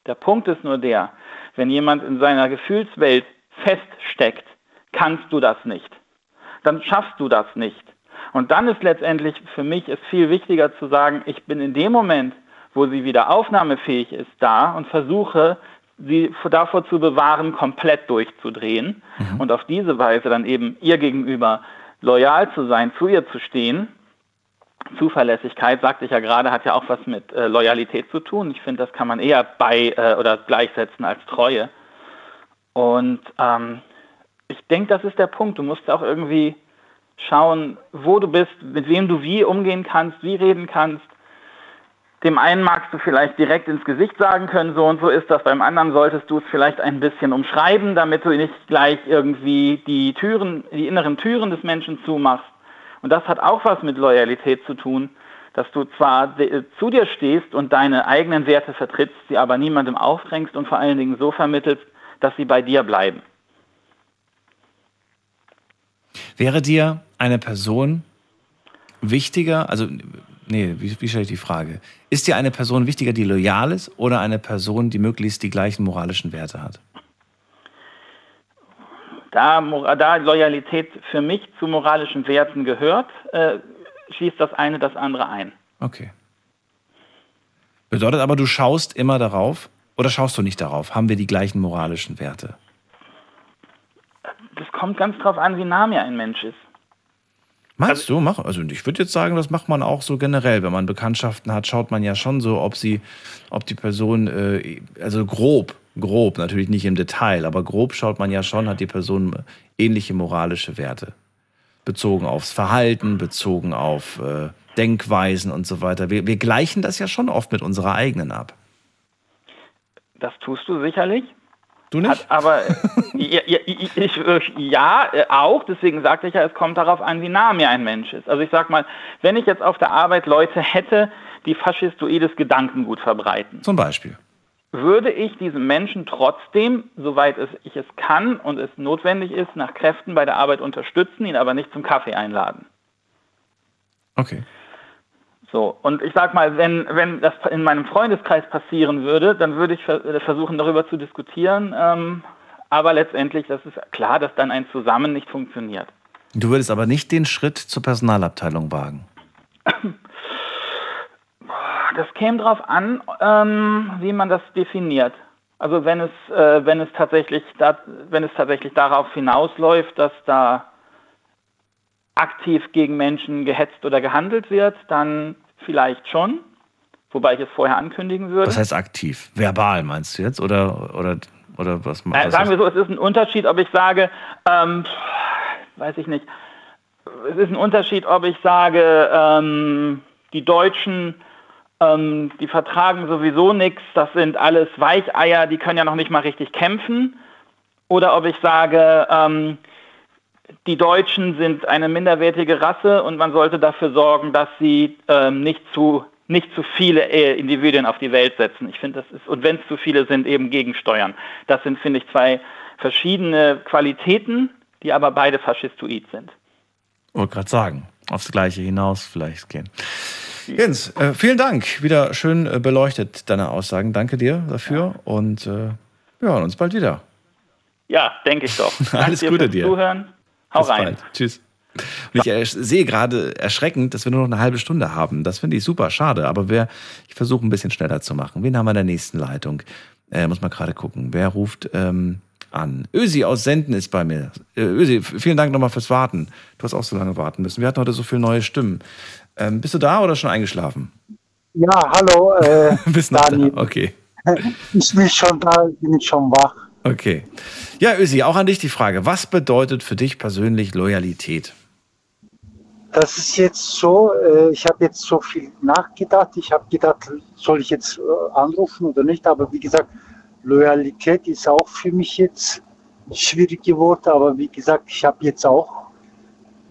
Der Punkt ist nur der, wenn jemand in seiner Gefühlswelt feststeckt, kannst du das nicht. Dann schaffst du das nicht. Und dann ist letztendlich für mich es viel wichtiger zu sagen, ich bin in dem Moment, wo sie wieder aufnahmefähig ist, da und versuche, sie davor zu bewahren, komplett durchzudrehen und auf diese Weise dann eben ihr gegenüber loyal zu sein, zu ihr zu stehen. Zuverlässigkeit, sagte ich ja gerade, hat ja auch was mit äh, Loyalität zu tun. Ich finde, das kann man eher bei äh, oder gleichsetzen als Treue. Und ähm, ich denke, das ist der Punkt. Du musst auch irgendwie schauen, wo du bist, mit wem du wie umgehen kannst, wie reden kannst. Dem einen magst du vielleicht direkt ins Gesicht sagen können, so und so ist das. Beim anderen solltest du es vielleicht ein bisschen umschreiben, damit du nicht gleich irgendwie die Türen, die inneren Türen des Menschen zumachst. Und das hat auch was mit Loyalität zu tun, dass du zwar de- zu dir stehst und deine eigenen Werte vertrittst, sie aber niemandem aufdrängst und vor allen Dingen so vermittelst, dass sie bei dir bleiben. Wäre dir eine Person wichtiger, also, nee, wie, wie stelle ich die Frage? Ist dir eine Person wichtiger, die loyal ist oder eine Person, die möglichst die gleichen moralischen Werte hat? Da, da Loyalität für mich zu moralischen Werten gehört, äh, schließt das eine das andere ein. Okay. Bedeutet aber, du schaust immer darauf oder schaust du nicht darauf? Haben wir die gleichen moralischen Werte? Das kommt ganz drauf an, wie nah mir ein Mensch ist. Meinst du? Mach, also ich würde jetzt sagen, das macht man auch so generell. Wenn man Bekanntschaften hat, schaut man ja schon so, ob sie, ob die Person, äh, also grob, grob, natürlich nicht im Detail, aber grob schaut man ja schon, hat die Person ähnliche moralische Werte. Bezogen aufs Verhalten, bezogen auf äh, Denkweisen und so weiter. Wir, wir gleichen das ja schon oft mit unserer eigenen ab. Das tust du sicherlich. Du nicht? Hat aber ja, ja, ich, ja, auch. Deswegen sagte ich ja, es kommt darauf an, wie nah mir ein Mensch ist. Also ich sag mal, wenn ich jetzt auf der Arbeit Leute hätte, die faschistoides Gedankengut verbreiten, Zum Beispiel. würde ich diesen Menschen trotzdem, soweit es, ich es kann und es notwendig ist, nach Kräften bei der Arbeit unterstützen, ihn aber nicht zum Kaffee einladen. Okay. So, und ich sag mal, wenn, wenn das in meinem Freundeskreis passieren würde, dann würde ich äh, versuchen, darüber zu diskutieren. Ähm, aber letztendlich, das ist klar, dass dann ein Zusammen nicht funktioniert. Du würdest aber nicht den Schritt zur Personalabteilung wagen. Das käme darauf an, ähm, wie man das definiert. Also wenn es, äh, wenn es tatsächlich, da, wenn es tatsächlich darauf hinausläuft, dass da aktiv gegen Menschen gehetzt oder gehandelt wird, dann vielleicht schon, wobei ich es vorher ankündigen würde. Was heißt aktiv? Verbal meinst du jetzt? Oder, oder, oder was Äh, was sagen wir so, es ist ein Unterschied, ob ich sage, ähm, weiß ich nicht, es ist ein Unterschied, ob ich sage, ähm, die Deutschen, ähm, die vertragen sowieso nichts, das sind alles Weicheier, die können ja noch nicht mal richtig kämpfen. Oder ob ich sage, ähm, die Deutschen sind eine minderwertige Rasse und man sollte dafür sorgen, dass sie ähm, nicht zu nicht zu viele äh, Individuen auf die Welt setzen. Ich finde, das ist und wenn es zu viele sind, eben gegensteuern. Das sind finde ich zwei verschiedene Qualitäten, die aber beide faschistoid sind. Wollte gerade sagen, aufs Gleiche hinaus vielleicht gehen. Jens, äh, vielen Dank. Wieder schön äh, beleuchtet deine Aussagen. Danke dir dafür und äh, wir hören uns bald wieder. Ja, denke ich doch. Alles Danke Gute fürs dir. Zuhören. Hau Bis rein. bald. Tschüss. Und ich sehe gerade erschreckend, dass wir nur noch eine halbe Stunde haben. Das finde ich super schade, aber wer, ich versuche ein bisschen schneller zu machen. Wen haben wir in der nächsten Leitung? Äh, muss mal gerade gucken. Wer ruft ähm, an? Ösi aus Senden ist bei mir. Äh, Ösi, vielen Dank nochmal fürs Warten. Du hast auch so lange warten müssen. Wir hatten heute so viele neue Stimmen. Ähm, bist du da oder schon eingeschlafen? Ja, hallo, äh, Bist noch da? Okay. Ich bin schon da, bin schon wach. Okay. Ja, Ösi, auch an dich die Frage. Was bedeutet für dich persönlich Loyalität? Das ist jetzt so, äh, ich habe jetzt so viel nachgedacht. Ich habe gedacht, soll ich jetzt äh, anrufen oder nicht? Aber wie gesagt, Loyalität ist auch für mich jetzt schwierig geworden. Aber wie gesagt, ich habe jetzt auch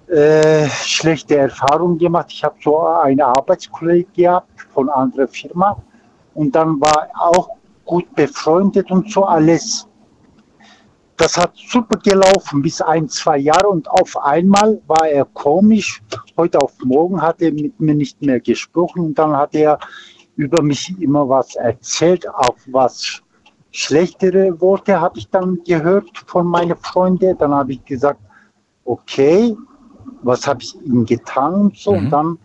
äh, schlechte Erfahrungen gemacht. Ich habe so eine Arbeitskollege gehabt von einer anderen Firma und dann war auch gut befreundet und so alles. Das hat super gelaufen bis ein, zwei Jahre und auf einmal war er komisch. Heute auf morgen hat er mit mir nicht mehr gesprochen und dann hat er über mich immer was erzählt, auch was schlechtere Worte habe ich dann gehört von meinen Freunden. Dann habe ich gesagt, okay, was habe ich ihm getan und so. Und dann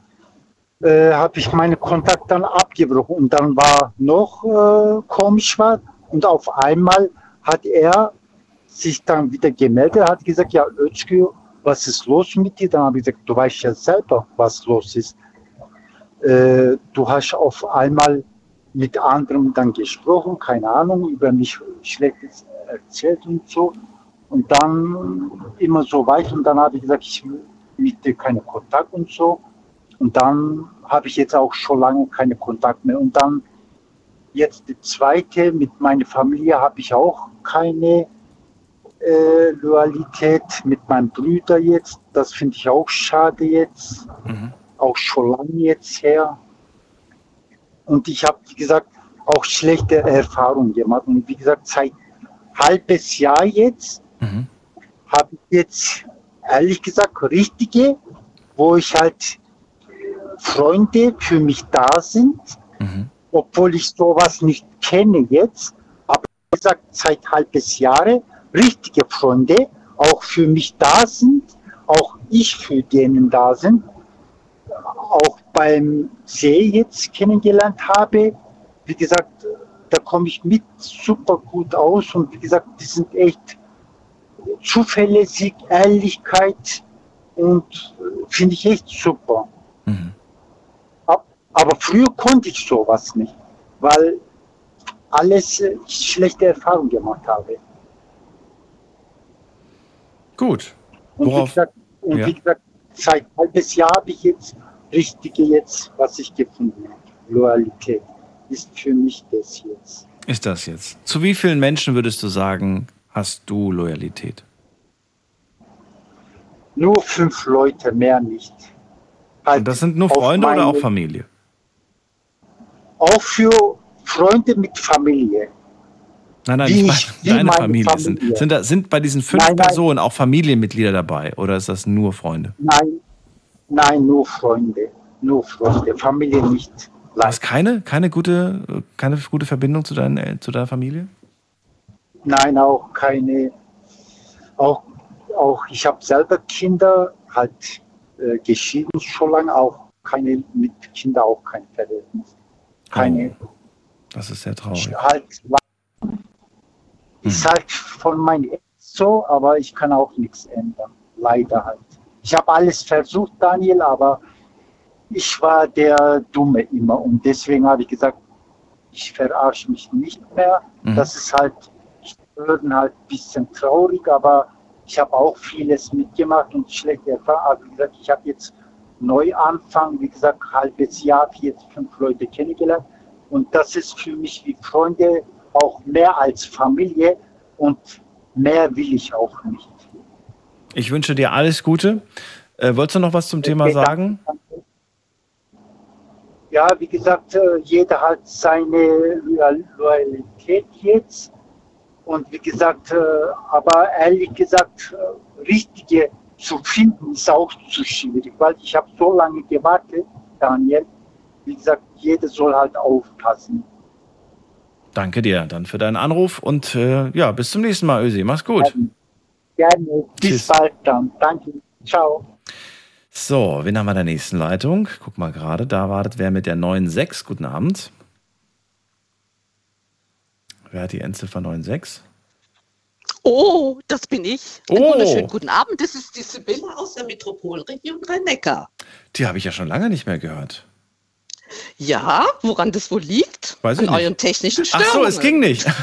äh, habe ich meine Kontakt dann abgebrochen. Und dann war noch äh, komisch war und auf einmal hat er sich dann wieder gemeldet, hat gesagt, ja, Özgür, was ist los mit dir? Dann habe ich gesagt, du weißt ja selber, was los ist. Äh, du hast auf einmal mit anderen dann gesprochen, keine Ahnung, über mich Schlechtes erzählt und so. Und dann immer so weiter. Und dann habe ich gesagt, ich will mit dir keinen Kontakt und so. Und dann habe ich jetzt auch schon lange keinen Kontakt mehr. Und dann jetzt die zweite, mit meiner Familie habe ich auch keine äh, Loyalität. Mit meinem Bruder jetzt, das finde ich auch schade jetzt. Auch schon lange jetzt her. Und ich habe, wie gesagt, auch schlechte Erfahrungen gemacht. Und wie gesagt, seit halbes Jahr jetzt habe ich jetzt ehrlich gesagt richtige, wo ich halt Freunde für mich da sind, obwohl ich sowas nicht kenne jetzt. Aber wie gesagt, seit halbes Jahre richtige Freunde auch für mich da sind, auch ich für denen da sind, auch beim See jetzt kennengelernt habe. Wie gesagt, da komme ich mit super gut aus und wie gesagt, die sind echt zuverlässig, Ehrlichkeit und äh, finde ich echt super. Ab- Aber früher konnte ich sowas nicht, weil alles äh, ich schlechte Erfahrungen gemacht habe. Gut. Und, wie Worauf? gesagt, und Ja. wie gesagt, seit halbes Jahr habe ich jetzt richtige jetzt, was ich gefunden habe. Loyalität ist für mich das jetzt. Ist das jetzt? Zu wie vielen Menschen würdest du sagen, hast du Loyalität? Nur fünf Leute, mehr nicht. Halt Und das sind nur Freunde oder meine- auch Familie? Auch für Freunde mit Familie. Nein, nein, Wie nicht ich- deine meine Familie. Sind, Familie. sind, da, sind bei diesen fünf Nein, nein. Personen auch Familienmitglieder dabei oder ist das nur Freunde? Nein, nein, nur Freunde. Nur Freunde. Familie nicht. Du hast keine, keine, gute, keine gute Verbindung zu, deinen, zu deiner Familie? Nein, auch keine. Auch, auch ich habe selber Kinder, halt äh, geschieden schon lange, auch keine mit Kindern auch kein Verhältnis. Keine. Das ist sehr traurig. Halt, ist halt von meinen Eltern so, aber ich kann auch nichts ändern. Leider halt. Ich habe alles versucht, Daniel, aber ich war der Dumme immer und deswegen habe ich gesagt, ich verarsche mich nicht mehr. Mhm. Das ist halt, ich bin halt ein bisschen traurig, aber ich habe auch vieles mitgemacht und schlechte Erfahrungen. Aber wie gesagt, ich habe jetzt neu anfangen, wie gesagt, halbes Jahr, jetzt fünf Leute kennengelernt und das ist für mich wie Freunde auch mehr als Familie und mehr will ich auch nicht. Ich wünsche dir alles Gute. Äh, wolltest du noch was zum Thema Okay, danke. sagen? Ja, wie gesagt, äh, jeder hat seine Loyal- Loyalität jetzt. Und wie gesagt, äh, aber ehrlich gesagt, äh, richtige zu finden ist auch zu schwierig, weil ich habe so lange gewartet, Daniel. Wie gesagt, jeder soll halt aufpassen. Danke dir dann für deinen Anruf und äh, ja, bis zum nächsten Mal, Ösi. Mach's gut. Gerne, bis Tschüss. bald dann. Danke, ciao. So, wen haben wir in der nächsten Leitung? Guck mal gerade, da wartet wer mit der 96. Guten Abend. Wer hat die Endziffer 96? Oh, das bin ich. Einen Oh. wunderschönen guten Abend. Das ist die Sibylle aus der Metropolregion Rhein-Neckar. Die habe ich ja schon lange nicht mehr gehört. Ja, woran das wohl liegt? Weiß ich An euren technischen Ach Störungen. so, es ging nicht.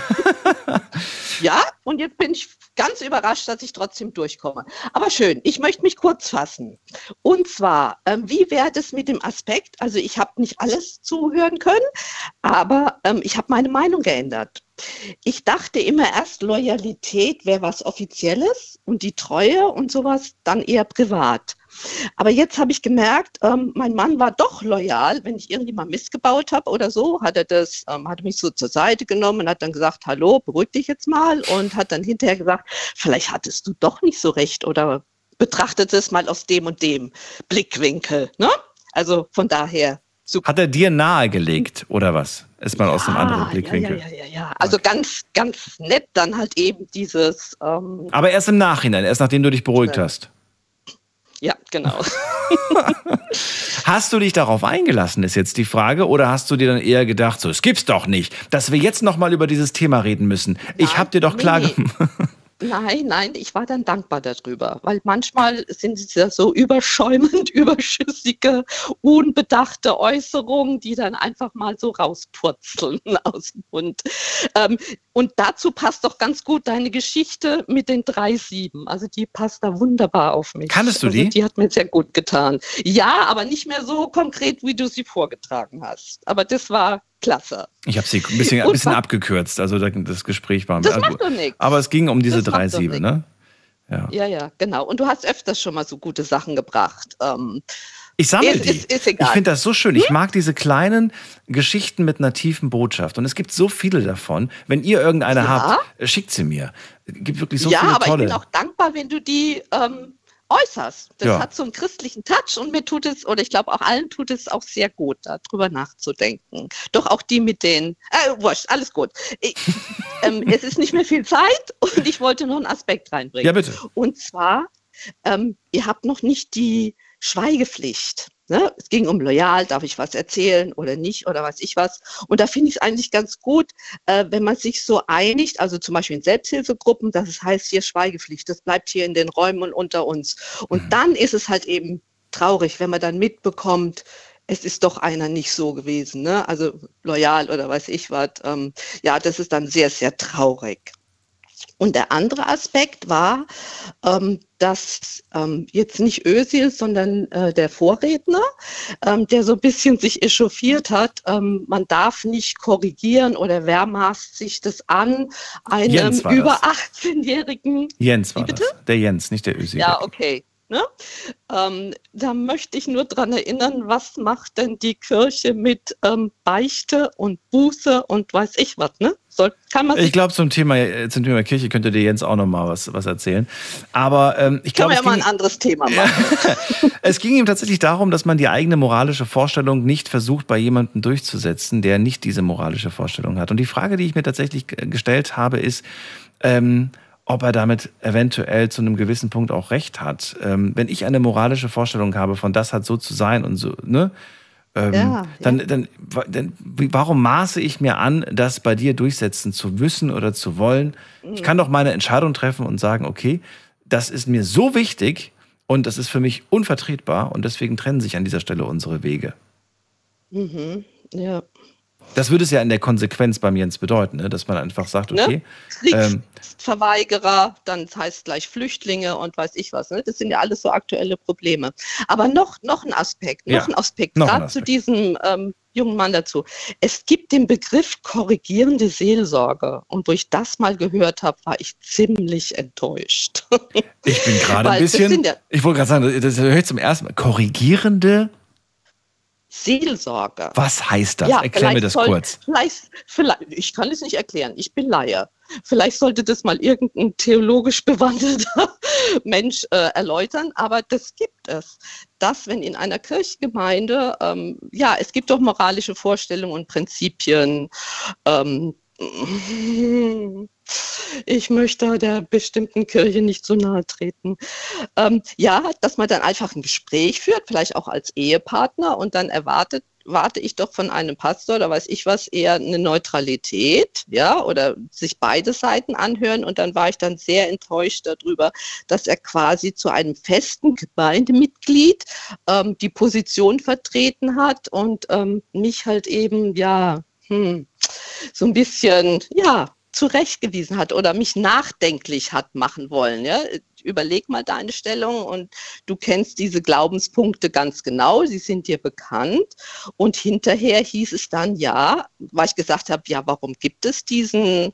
Ja, und jetzt bin ich ganz überrascht, dass ich trotzdem durchkomme. Aber schön, ich möchte mich kurz fassen. Und zwar, ähm, wie wäre das mit dem Aspekt? Also ich habe nicht alles zuhören können, aber ähm, ich habe meine Meinung geändert. Ich dachte immer erst, Loyalität wäre was Offizielles und die Treue und sowas dann eher privat. Aber jetzt habe ich gemerkt, ähm, mein Mann war doch loyal, wenn ich irgendwie mal missgebaut habe oder so, hat er das, ähm, hat mich so zur Seite genommen und hat dann gesagt, hallo, beruhig dich jetzt mal und hat dann hinterher gesagt, vielleicht hattest du doch nicht so recht oder betrachtet es mal aus dem und dem Blickwinkel. Ne? Also von daher super. Hat er dir nahegelegt oder was? Ist mal aus einem anderen Blickwinkel. Ja, ja, ja, ja, ja. Also ganz, ganz nett dann halt eben dieses, ähm, Aber erst im Nachhinein, erst nachdem du dich beruhigt Ja. hast. Ja, genau. Hast du dich darauf eingelassen, ist jetzt die Frage, oder hast du dir dann eher gedacht, so, es gibt's doch nicht, dass wir jetzt noch mal über dieses Thema reden müssen? ich hab dir doch nee, klar nee. Nein, nein, ich war dann dankbar darüber, weil manchmal sind es ja so überschäumend, überschüssige, unbedachte Äußerungen, die dann einfach mal so rauspurzeln aus dem Mund. Ähm, und dazu passt doch ganz gut deine Geschichte mit den drei Sieben. Also die passt da wunderbar auf mich. Kanntest du also die? Die hat mir sehr gut getan. Ja, aber nicht mehr so konkret, wie du sie vorgetragen hast. Aber das war klasse. Ich habe sie ein bisschen, ein bisschen abgekürzt, also da- das Gespräch war. Das also, macht doch nichts. Aber es ging um diese Das drei Siebe, ne? Ja. Ja, ja, genau. Und du hast öfters schon mal so gute Sachen gebracht. Ähm, Ich sammle ist, die. Ist, ist. Ich finde das so schön. Hm? Ich mag diese kleinen Geschichten mit einer tiefen Botschaft. Und es gibt so viele davon. Wenn ihr irgendeine Ja. habt, äh, schickt sie mir. Es gibt wirklich so ja, viele aber tolle. ich bin auch dankbar, wenn du die ähm, Äußerst. Das Ja. hat so einen christlichen Touch und mir tut es, oder ich glaube auch allen tut es auch sehr gut, darüber nachzudenken. Doch auch die mit den, äh, wurscht, alles gut. Ich, ähm, es ist nicht mehr viel Zeit und ich wollte noch einen Aspekt reinbringen. Ja, bitte. Und zwar, ähm, ihr habt noch nicht die Schweigepflicht. Ne? Es ging um loyal, darf ich was erzählen oder nicht oder weiß ich was. Und da finde ich es eigentlich ganz gut, äh, wenn man sich so einigt, also zum Beispiel in Selbsthilfegruppen, dass es heißt hier Schweigepflicht, das bleibt hier in den Räumen und unter uns. Und dann ist es halt eben traurig, wenn man dann mitbekommt, es ist doch einer nicht so gewesen, ne? also loyal oder weiß ich was. Ähm, ja, das ist dann sehr, sehr traurig. Und der andere Aspekt war, ähm, dass ähm, jetzt nicht Özil, sondern äh, der Vorredner, ähm, der so ein bisschen sich echauffiert hat, ähm, man darf nicht korrigieren oder wer maßt sich das an, einem über das. 18-jährigen Jens war das. Der Jens, nicht der Ösi. ja, okay. Ne? Ähm, da möchte ich nur dran erinnern, was macht denn die Kirche mit ähm, Beichte und Buße und weiß ich was, ne? Soll, kann man Ich glaube, zum Thema, äh, zum Thema Kirche könnte dir Jens auch noch mal was, was erzählen. Aber ähm, ich kann glaube, man ja es, mal ein anderes Thema machen. es ging ihm tatsächlich darum, dass man die eigene moralische Vorstellung nicht versucht, bei jemandem durchzusetzen, der nicht diese moralische Vorstellung hat. Und die Frage, die ich mir tatsächlich g- gestellt habe, ist, ähm, ob er damit eventuell zu einem gewissen Punkt auch recht hat. Ähm, wenn ich eine moralische Vorstellung habe, von das hat so zu sein und so, ne? Ähm, Ja, dann, dann, wa- dann, wie- warum maße ich mir an, das bei dir durchsetzen zu müssen oder zu wollen? Ich kann doch meine Entscheidung treffen und sagen, okay, das ist mir so wichtig und das ist für mich unvertretbar und deswegen trennen sich an dieser Stelle unsere Wege. Mhm. Ja. Das würde es ja in der Konsequenz beim Jens bedeuten, ne? dass man einfach sagt, okay, Ne? ähm, Kriegsverweigerer, dann heißt gleich Flüchtlinge und weiß ich was. Ne? Das sind ja alles so aktuelle Probleme. Aber noch, noch ein Aspekt, noch Ja, ein Aspekt, gerade zu diesem ähm, jungen Mann dazu. Es gibt den Begriff korrigierende Seelsorge. Und wo ich das mal gehört habe, war ich ziemlich enttäuscht. ich bin gerade ein bisschen, ja- ich wollte gerade sagen, das höre ich zum ersten Mal, korrigierende, Seelsorge. was heißt das? Ja, Erklär mir das soll- kurz. Vielleicht, vielleicht, ich kann es nicht erklären, ich bin Laie. Vielleicht sollte das mal irgendein theologisch bewandelter Mensch äh, erläutern, aber das gibt es. Dass, wenn in einer Kirchgemeinde, ähm, ja, es gibt doch moralische Vorstellungen und Prinzipien, ähm, ich möchte der bestimmten Kirche nicht zu nahe treten. Ähm, ja, dass man dann einfach ein Gespräch führt, vielleicht auch als Ehepartner und dann erwartet, warte ich doch von einem Pastor oder weiß ich was eher eine Neutralität, ja, oder sich beide Seiten anhören und dann war ich dann sehr enttäuscht darüber, dass er quasi zu einem festen Gemeindemitglied ähm, die Position vertreten hat und ähm, mich halt eben, ja, hm, so ein bisschen, ja, zurechtgewiesen hat oder mich nachdenklich hat machen wollen. Ja? Überleg mal deine Stellung und du kennst diese Glaubenspunkte ganz genau, sie sind dir bekannt. Und hinterher hieß es dann, ja, weil ich gesagt habe, ja, warum gibt es diesen,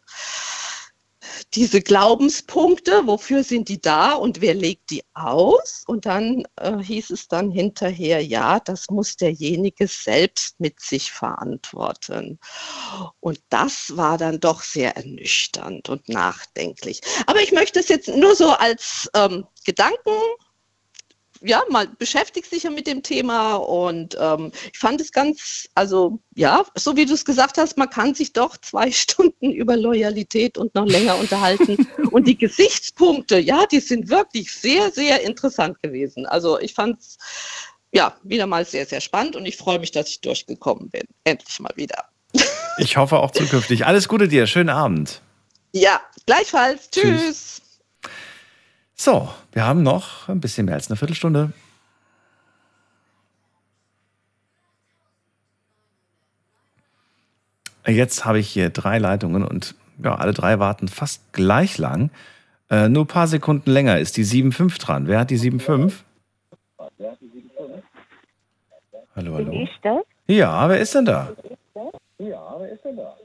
diese Glaubenspunkte, wofür sind die da und wer legt die aus? Und dann äh, hieß es dann hinterher, ja, das muss derjenige selbst mit sich verantworten. Und das war dann doch sehr ernüchternd und nachdenklich. Aber ich möchte es jetzt nur so als ähm, Gedanken ja, mal beschäftigt sich ja mit dem Thema und ähm, ich fand es ganz, also ja, so wie du es gesagt hast, man kann sich doch zwei Stunden über Loyalität und noch länger unterhalten. und die Gesichtspunkte, ja, die sind wirklich sehr, sehr interessant gewesen. Also ich fand es ja wieder mal sehr, sehr spannend und ich freue mich, dass ich durchgekommen bin. Endlich mal wieder. Ich hoffe auch zukünftig. Alles Gute dir, schönen Abend. Ja, gleichfalls. Tschüss. Tschüss. So, wir haben noch ein bisschen mehr als eine Viertelstunde. Jetzt habe ich hier drei Leitungen und ja, alle drei warten fast gleich lang. Äh, nur ein paar Sekunden länger ist die 7.5 dran. Wer hat die 7.5? Hallo, Bin hallo. ich das? Ja, wer ist denn da? Ja, wer ist denn da?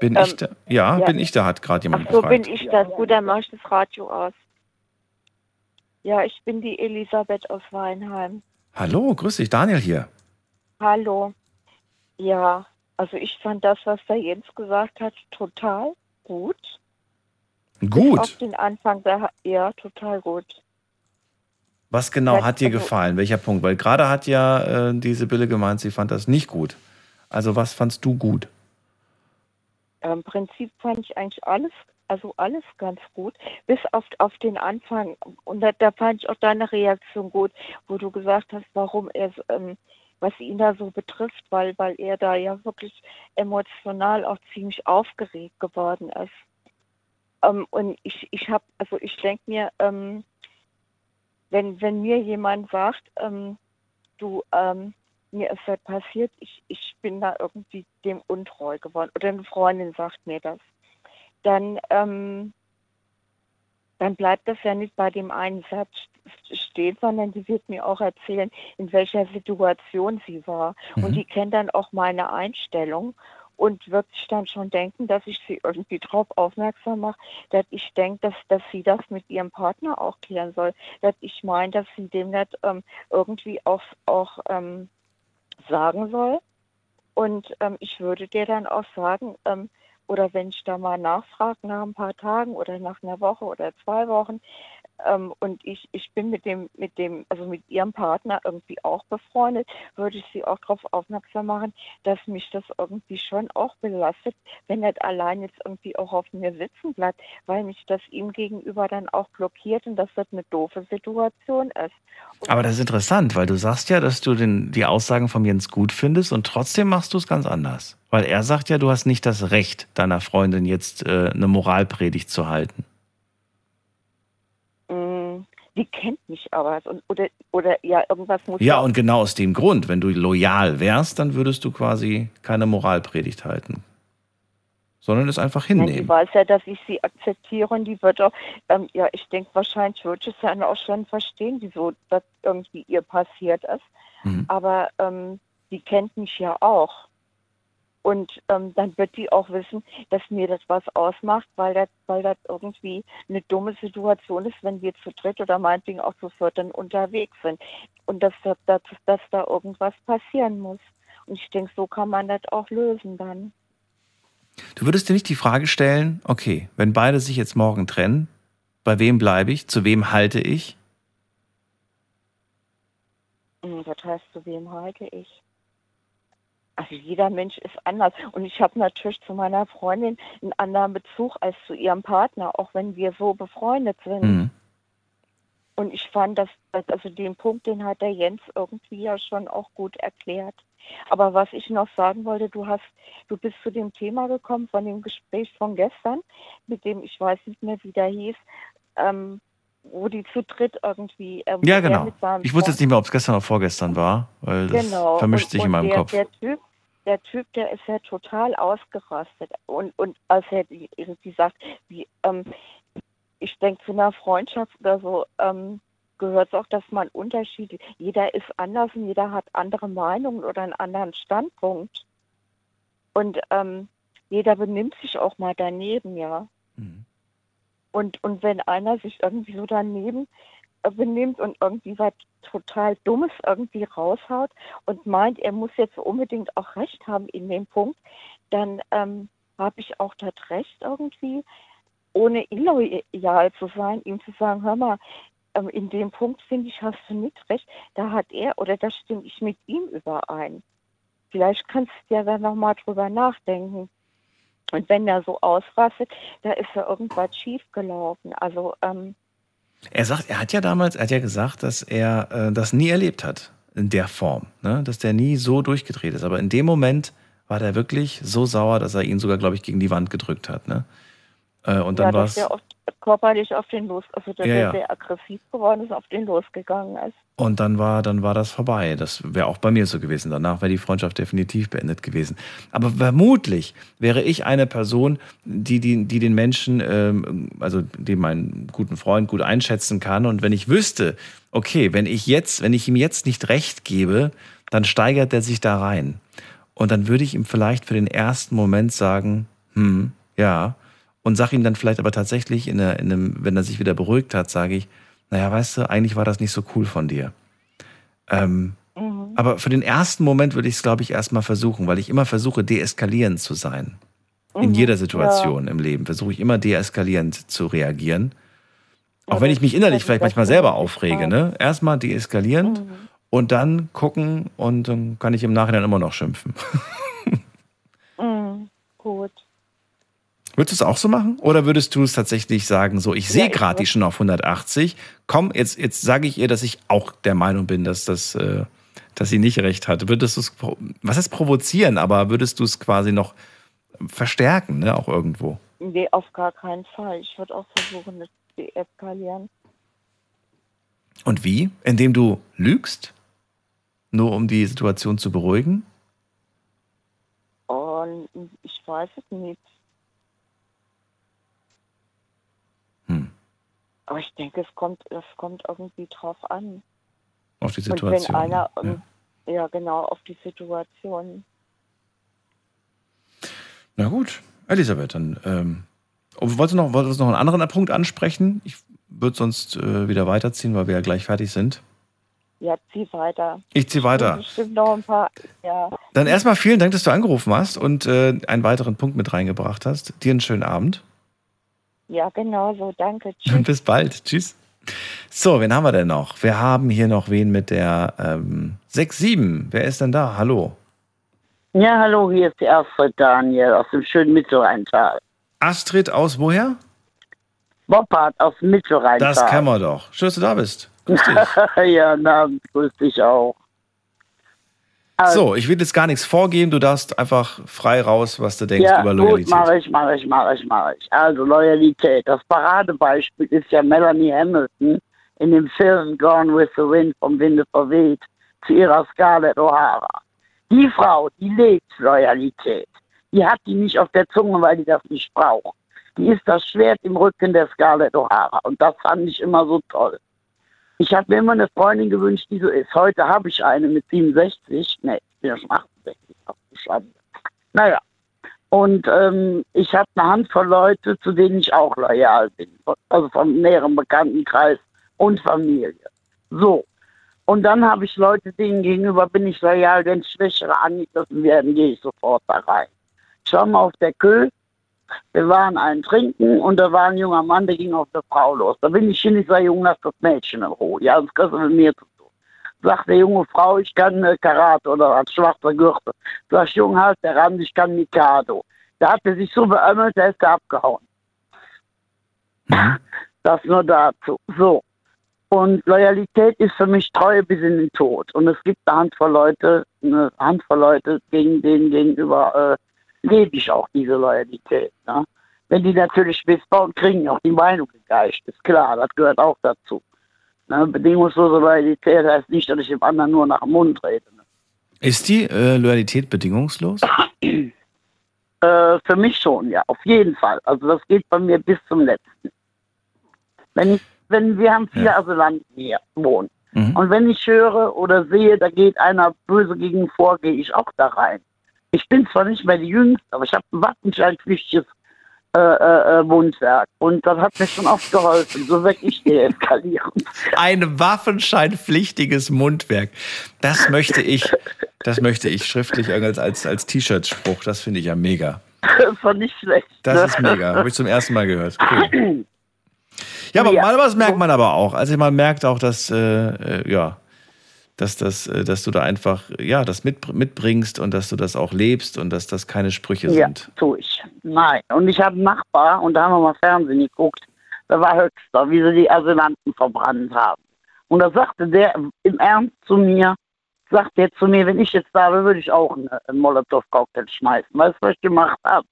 Bin Ähm, ich da? Ja, ja. bin ich da, hat gerade jemand Ach so, gefragt. bin ich das. Gut, dann mache ich das Radio aus. Ja, ich bin die Elisabeth aus Weinheim. Hallo, grüß dich, Daniel hier. Hallo. Ja, also ich fand das, was der Jens gesagt hat, total gut. Gut. Auf den Anfang, da, ja, total gut. Was genau Ja, hat dir also- gefallen? Welcher Punkt? Weil gerade hat ja äh, die Sibylle gemeint, sie fand das nicht gut. Also was fandst du gut? Im Prinzip fand ich eigentlich alles, also alles ganz gut, bis auf, auf den Anfang. Und da, da fand ich auch deine Reaktion gut, wo du gesagt hast, warum er, ähm, was ihn da so betrifft, weil, weil er da ja wirklich emotional auch ziemlich aufgeregt geworden ist. Ähm, und ich, ich habe, also ich denke mir, ähm, wenn, wenn mir jemand sagt, ähm, du, ähm, mir ist das passiert, ich, ich bin da irgendwie dem untreu geworden, oder eine Freundin sagt mir das, dann, ähm, dann bleibt das ja nicht bei dem einen Satz stehen, sondern die wird mir auch erzählen, in welcher Situation sie war. Und die kennt dann auch meine Einstellung und wird sich dann schon denken, dass ich sie irgendwie darauf aufmerksam mache, dass ich denke, dass, dass sie das mit ihrem Partner auch klären soll. Dass ich meine, dass sie dem nicht ähm, irgendwie auch, auch ähm, sagen soll. Und ähm, ich würde dir dann auch sagen, ähm, oder wenn ich da mal nachfrage nach ein paar Tagen oder nach einer Woche oder zwei Wochen, ähm, und ich, ich bin mit dem, mit dem, also mit ihrem Partner irgendwie auch befreundet, würde ich sie auch darauf aufmerksam machen, dass mich das irgendwie schon auch belastet, wenn er allein jetzt irgendwie auch auf mir sitzen bleibt, weil mich das ihm gegenüber dann auch blockiert und dass das eine doofe Situation ist. Aber das ist interessant, weil du sagst ja, dass du den, die Aussagen von Jens gut findest und trotzdem machst du es ganz anders. Weil er sagt ja, du hast nicht das Recht, deiner Freundin jetzt äh, eine Moralpredigt zu halten. Mm, Die kennt mich aber oder, oder ja, irgendwas muss Ja, und genau aus dem Grund, wenn du loyal wärst, dann würdest du quasi keine Moralpredigt halten. Sondern es einfach Nein, die hinnehmen. weiß ja, dass ich sie akzeptiere und die wird auch, ähm, ja, ich denke wahrscheinlich wird es dann auch schon verstehen, wieso das irgendwie ihr passiert ist. Mhm. Aber ähm, die kennt mich ja auch. Und ähm, dann wird die auch wissen, dass mir das was ausmacht, weil das, weil das irgendwie eine dumme Situation ist, wenn wir zu dritt oder meinetwegen auch zu viert dann unterwegs sind. Und dass, da- dass, dass da irgendwas passieren muss. Und ich denke, so kann man das auch lösen dann. Du würdest dir nicht die Frage stellen, okay, wenn beide sich jetzt morgen trennen, bei wem bleibe ich, zu wem halte ich? Hm, Das heißt, zu wem halte ich? Also jeder Mensch ist anders. Und ich habe natürlich zu meiner Freundin einen anderen Bezug als zu ihrem Partner, auch wenn wir so befreundet sind. Mhm. Und ich fand, dass, also den Punkt, den hat der Jens irgendwie ja schon auch gut erklärt. Aber was ich noch sagen wollte, du hast, du bist zu dem Thema gekommen von dem Gespräch von gestern, mit dem ich weiß nicht mehr, wie der hieß, ähm, wo die zu dritt irgendwie. Ähm, Ja, genau. Ich wusste jetzt nicht mehr, ob es gestern oder vorgestern war, weil das genau. vermischt und, sich und in meinem der, Kopf. Der Typ, der Typ, der ist ja total ausgerastet. Und, und als er die- irgendwie sagt, wie, ähm, ich denke, zu einer Freundschaft oder so ähm, gehört es auch, dass man Unterschiede, jeder ist anders und jeder hat andere Meinungen oder einen anderen Standpunkt. Und ähm, jeder benimmt sich auch mal daneben, ja. Und, und wenn einer sich irgendwie so daneben benimmt und irgendwie was total Dummes irgendwie raushaut und meint, er muss jetzt unbedingt auch Recht haben in dem Punkt, dann ähm, habe ich auch das Recht irgendwie, ohne illoyal zu sein, ihm zu sagen, hör mal, ähm, in dem Punkt finde ich, hast du nicht recht, da hat er oder da stimme ich mit ihm überein. Vielleicht kannst du ja dann nochmal drüber nachdenken. Und wenn er so ausrastet, da ist ja irgendwas schiefgelaufen. Also, ähm, Er sagt, er hat ja damals, er hat ja gesagt, dass er äh, das nie erlebt hat in der Form, ne? dass der nie so durchgedreht ist. Aber in dem Moment war der wirklich so sauer, dass er ihn sogar, glaube ich, gegen die Wand gedrückt hat. Ne? Äh, und dann ja, war dass es. oft körperlich auf den los, also dass Ja, ja. sehr aggressiv geworden ist, auf den losgegangen ist. Und dann war, dann war das vorbei. Das wäre auch bei mir so gewesen. Danach wäre die Freundschaft definitiv beendet gewesen. Aber vermutlich wäre ich eine Person, die, die, die den Menschen, ähm, also die meinen guten Freund gut einschätzen kann. Und wenn ich wüsste, okay, wenn ich jetzt, wenn ich ihm jetzt nicht recht gebe, dann steigert er sich da rein. Und dann würde ich ihm vielleicht für den ersten Moment sagen, hm, ja. Und sag ihm dann vielleicht aber tatsächlich, in, in einem, wenn er sich wieder beruhigt hat, sage ich, naja, weißt du, eigentlich war das nicht so cool von dir. Ähm, Mhm. aber für den ersten Moment würde ich es, glaube ich, erstmal versuchen, weil ich immer versuche, deeskalierend zu sein. In Mhm, jeder Situation im Leben versuche ich immer deeskalierend zu reagieren. Auch wenn ich mich innerlich vielleicht manchmal selber aufrege. Ne? Erstmal deeskalierend und dann gucken und dann kann ich im Nachhinein immer noch schimpfen. Mhm, gut. Würdest du es auch so machen? Oder würdest du es tatsächlich sagen, so, ich sehe ich gerade die schon auf 180, komm, jetzt, jetzt sage ich ihr, dass ich auch der Meinung bin, dass, das, äh, dass sie nicht recht hat. Würdest du es, was heißt provozieren, aber würdest du es quasi noch verstärken, ne, auch irgendwo? Nee, auf gar keinen Fall. Ich würde auch versuchen, das zu deeskalieren. Und wie? Indem du lügst? Nur um die Situation zu beruhigen? Und ich weiß es nicht. Hm. Aber ich denke, es kommt, es kommt irgendwie drauf an. Auf die Und wenn Situation. einer, ja. ja. genau, auf die Situation. Na gut, Elisabeth, dann ähm, oh, wolltest, du noch, wolltest du noch einen anderen Punkt ansprechen? Ich würde sonst äh, wieder weiterziehen, weil wir ja gleich fertig sind. Ja, zieh weiter. Ich zieh weiter. Bestimmt noch ein paar, ja. Dann erstmal vielen Dank, dass du angerufen hast und äh, einen weiteren Punkt mit reingebracht hast. Dir einen schönen Abend. Ja, genau so. Danke. Tschüss. Bis bald. Tschüss. So, wen haben wir denn noch? Wir haben hier noch wen mit der ähm, 6-7. Wer ist denn da? Hallo. Ja, hallo, hier ist die Astrid Daniel aus dem schönen Mittelrheintal. Astrid aus woher? Boppard aus dem Mittelrheintal. Das kennen wir doch. Schön, dass du da bist. Grüß dich. ja, na, grüß dich auch. Also, So, ich will jetzt gar nichts vorgeben. Du darfst einfach frei raus, was du denkst ja, über gut, Loyalität. mache ich, mache ich, mache ich, mache ich. Also Loyalität. Das Paradebeispiel ist ja Melanie Hamilton in dem Film Gone with the Wind vom Winde verweht zu ihrer Scarlett O'Hara. Die Frau, die lebt Loyalität. Die hat die nicht auf der Zunge, weil die das nicht braucht. Die ist das Schwert im Rücken der Scarlett O'Hara. Und das fand ich immer so toll. Ich habe mir immer eine Freundin gewünscht, die so ist. Heute habe ich eine mit 67. Nee, ich bin ja schon 68. Ach, du Schande. Naja. Und ähm, ich habe eine Handvoll Leute, zu denen ich auch loyal bin. Also vom näheren Bekanntenkreis und Familie. So. Und dann habe ich Leute, denen gegenüber bin ich loyal, wenn Schwächere angegriffen werden, gehe ich sofort da rein. Ich war mal auf der Kö, wir waren einen trinken und da war ein junger Mann, der ging auf der Frau los. Da bin ich hin, ich sage, Junge, lass das Mädchen in Ruhe. Ja, das kriegst du mit mir zu tun. Sagt der junge Frau, ich kann äh, Karate oder als schwarzer Gürtel. Sag Junge, halt der Rand, ich kann Mikado. Da hat er sich so beömmelt, da ist er abgehauen. Das nur dazu. So. Und Loyalität ist für mich Treue bis in den Tod. Und es gibt eine Handvoll Leute, eine Handvoll Leute, gegen denen gegenüber äh, lebe ich auch diese Loyalität. Ne? Wenn die natürlich missbauen, kriegen auch die Meinung gegeischt. Ist klar, das gehört auch dazu. Ne? Bedingungslose Loyalität heißt nicht, dass ich dem anderen nur nach dem Mund rede. Ist die äh, Loyalität bedingungslos? Äh, für mich schon, ja, auf jeden Fall. Also das geht bei mir bis zum letzten. Wenn wenn wir haben viele Asylanten hier wohnen. Und wenn ich höre oder sehe, da geht einer böse gegen vor, gehe ich auch da rein. Ich bin zwar nicht mehr die Jüngste, aber ich habe ein waffenscheinpflichtiges äh, äh, äh, Mundwerk. Und das hat mir schon oft geholfen. So weg ich deeskalieren. Ein waffenscheinpflichtiges Mundwerk. Das möchte ich, das möchte ich schriftlich als, als, als T-Shirt-Spruch. Das finde ich ja mega. Das war nicht schlecht. Das ne? ist mega. Habe ich zum ersten Mal gehört. Cool. Ja, aber mal was merkt man aber auch. Also man merkt auch, dass, äh, äh, ja, dass, das, äh, dass du da einfach ja, das mit, mitbringst und dass du das auch lebst und dass das keine Sprüche Ja, sind. tue ich. Nein. Und ich habe einen Nachbar und da haben wir mal Fernsehen geguckt. Da war Höchster, wie sie die Asylanten verbrannt haben. Und da sagte der im Ernst zu mir, sagt er zu mir, wenn ich jetzt da wäre, würde ich auch einen, einen Molotow-Cocktail schmeißen. Weißt du, was ich gemacht habe?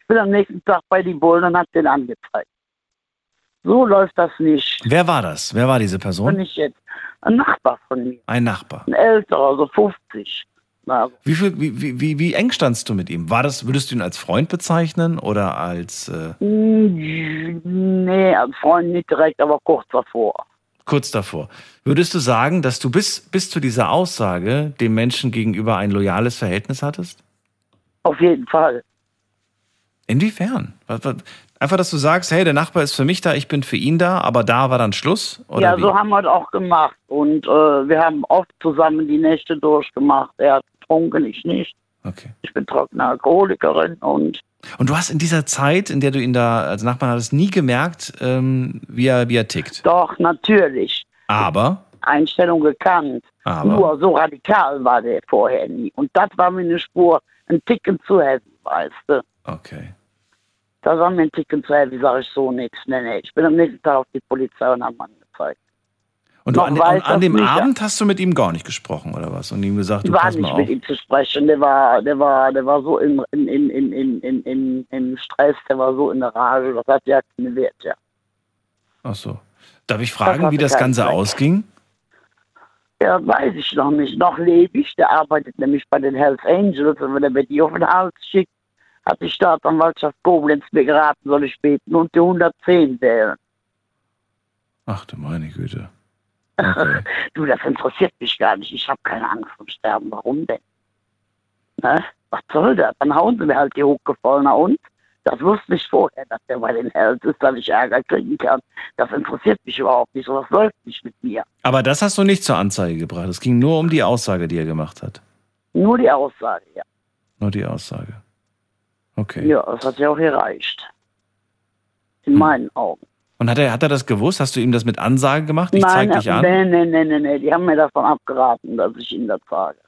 Ich bin am nächsten Tag bei die Bullen und habe den angezeigt. So läuft das nicht. Wer war das? Wer war diese Person? ich jetzt. Ein Nachbar von mir. Ein Nachbar. Ein älterer, so 50. Na, Wie, viel, wie, wie, wie, wie eng standst du mit ihm? War das, würdest du ihn als Freund bezeichnen oder als äh, Mm, Nee, als Freund nicht direkt, aber kurz davor. kurz davor? Würdest du sagen, dass du bis, bis zu dieser Aussage dem Menschen gegenüber ein loyales Verhältnis hattest? Auf jeden Fall. Inwiefern? Einfach, dass du sagst, hey, der Nachbar ist für mich da, ich bin für ihn da, aber da war dann Schluss? Oder ja, wie? so haben wir es auch gemacht. Und äh, wir haben oft zusammen die Nächte durchgemacht. Er hat getrunken, ich nicht. Okay. Ich bin trockene Alkoholikerin und Und du hast in dieser Zeit, in der du ihn da als Nachbarn hattest, nie gemerkt, ähm, wie, er, wie er tickt. Doch, natürlich. Aber, Einstellung gekannt. Aber? Nur so radikal war der vorher nie. Und das war mir eine Spur, ein Ticken zu heavy, weißt du. Okay. Das war mir ein Ticken zu heavy, sag ich so nichts. Nee, nee. Ich bin am nächsten Tag auf die Polizei und hab angezeigt. und du, an, an, an das dem nicht, ja. Abend hast du mit ihm gar nicht gesprochen, oder was? Und ihm gesagt, du war pass mal nicht auf. mit ihm zu sprechen. Der war, der war, der war so in, in, in, in, in, in, im Stress, der war so in der Rage. Das hat ja keinen Wert, ja. Ach so. Darf ich fragen, hatte wie das Ganze Zweck. ausging? Ja, weiß ich noch nicht. Noch lebe ich. Der arbeitet nämlich bei den Hells Angels. Und wenn er mir die auf den Hals schickt, hat die Staatsanwaltschaft Koblenz mir geraten, soll ich beten und die 110 wählen. Ach du meine Güte. du, das interessiert mich gar nicht. Ich habe keine Angst vom Sterben. Warum denn? Ne? Was soll das? Dann hauen sie mir halt die hochgefallene und. Das wusste ich vorher, dass der bei den Hells ist, dass ich Ärger kriegen kann. Das interessiert mich überhaupt nicht. So was läuft nicht mit mir. Aber das hast du nicht zur Anzeige gebracht. Es ging nur um die Aussage, die er gemacht hat. Nur die Aussage, ja. Nur die Aussage. Okay. Ja, das hat ja auch gereicht. In meinen Augen. Und hat er, hat er das gewusst? Hast du ihm das mit Ansage gemacht? Ich Nein, zeig dich an. nee, nee, nee, nee, nee. Die haben mir davon abgeraten, dass ich ihnen das sage.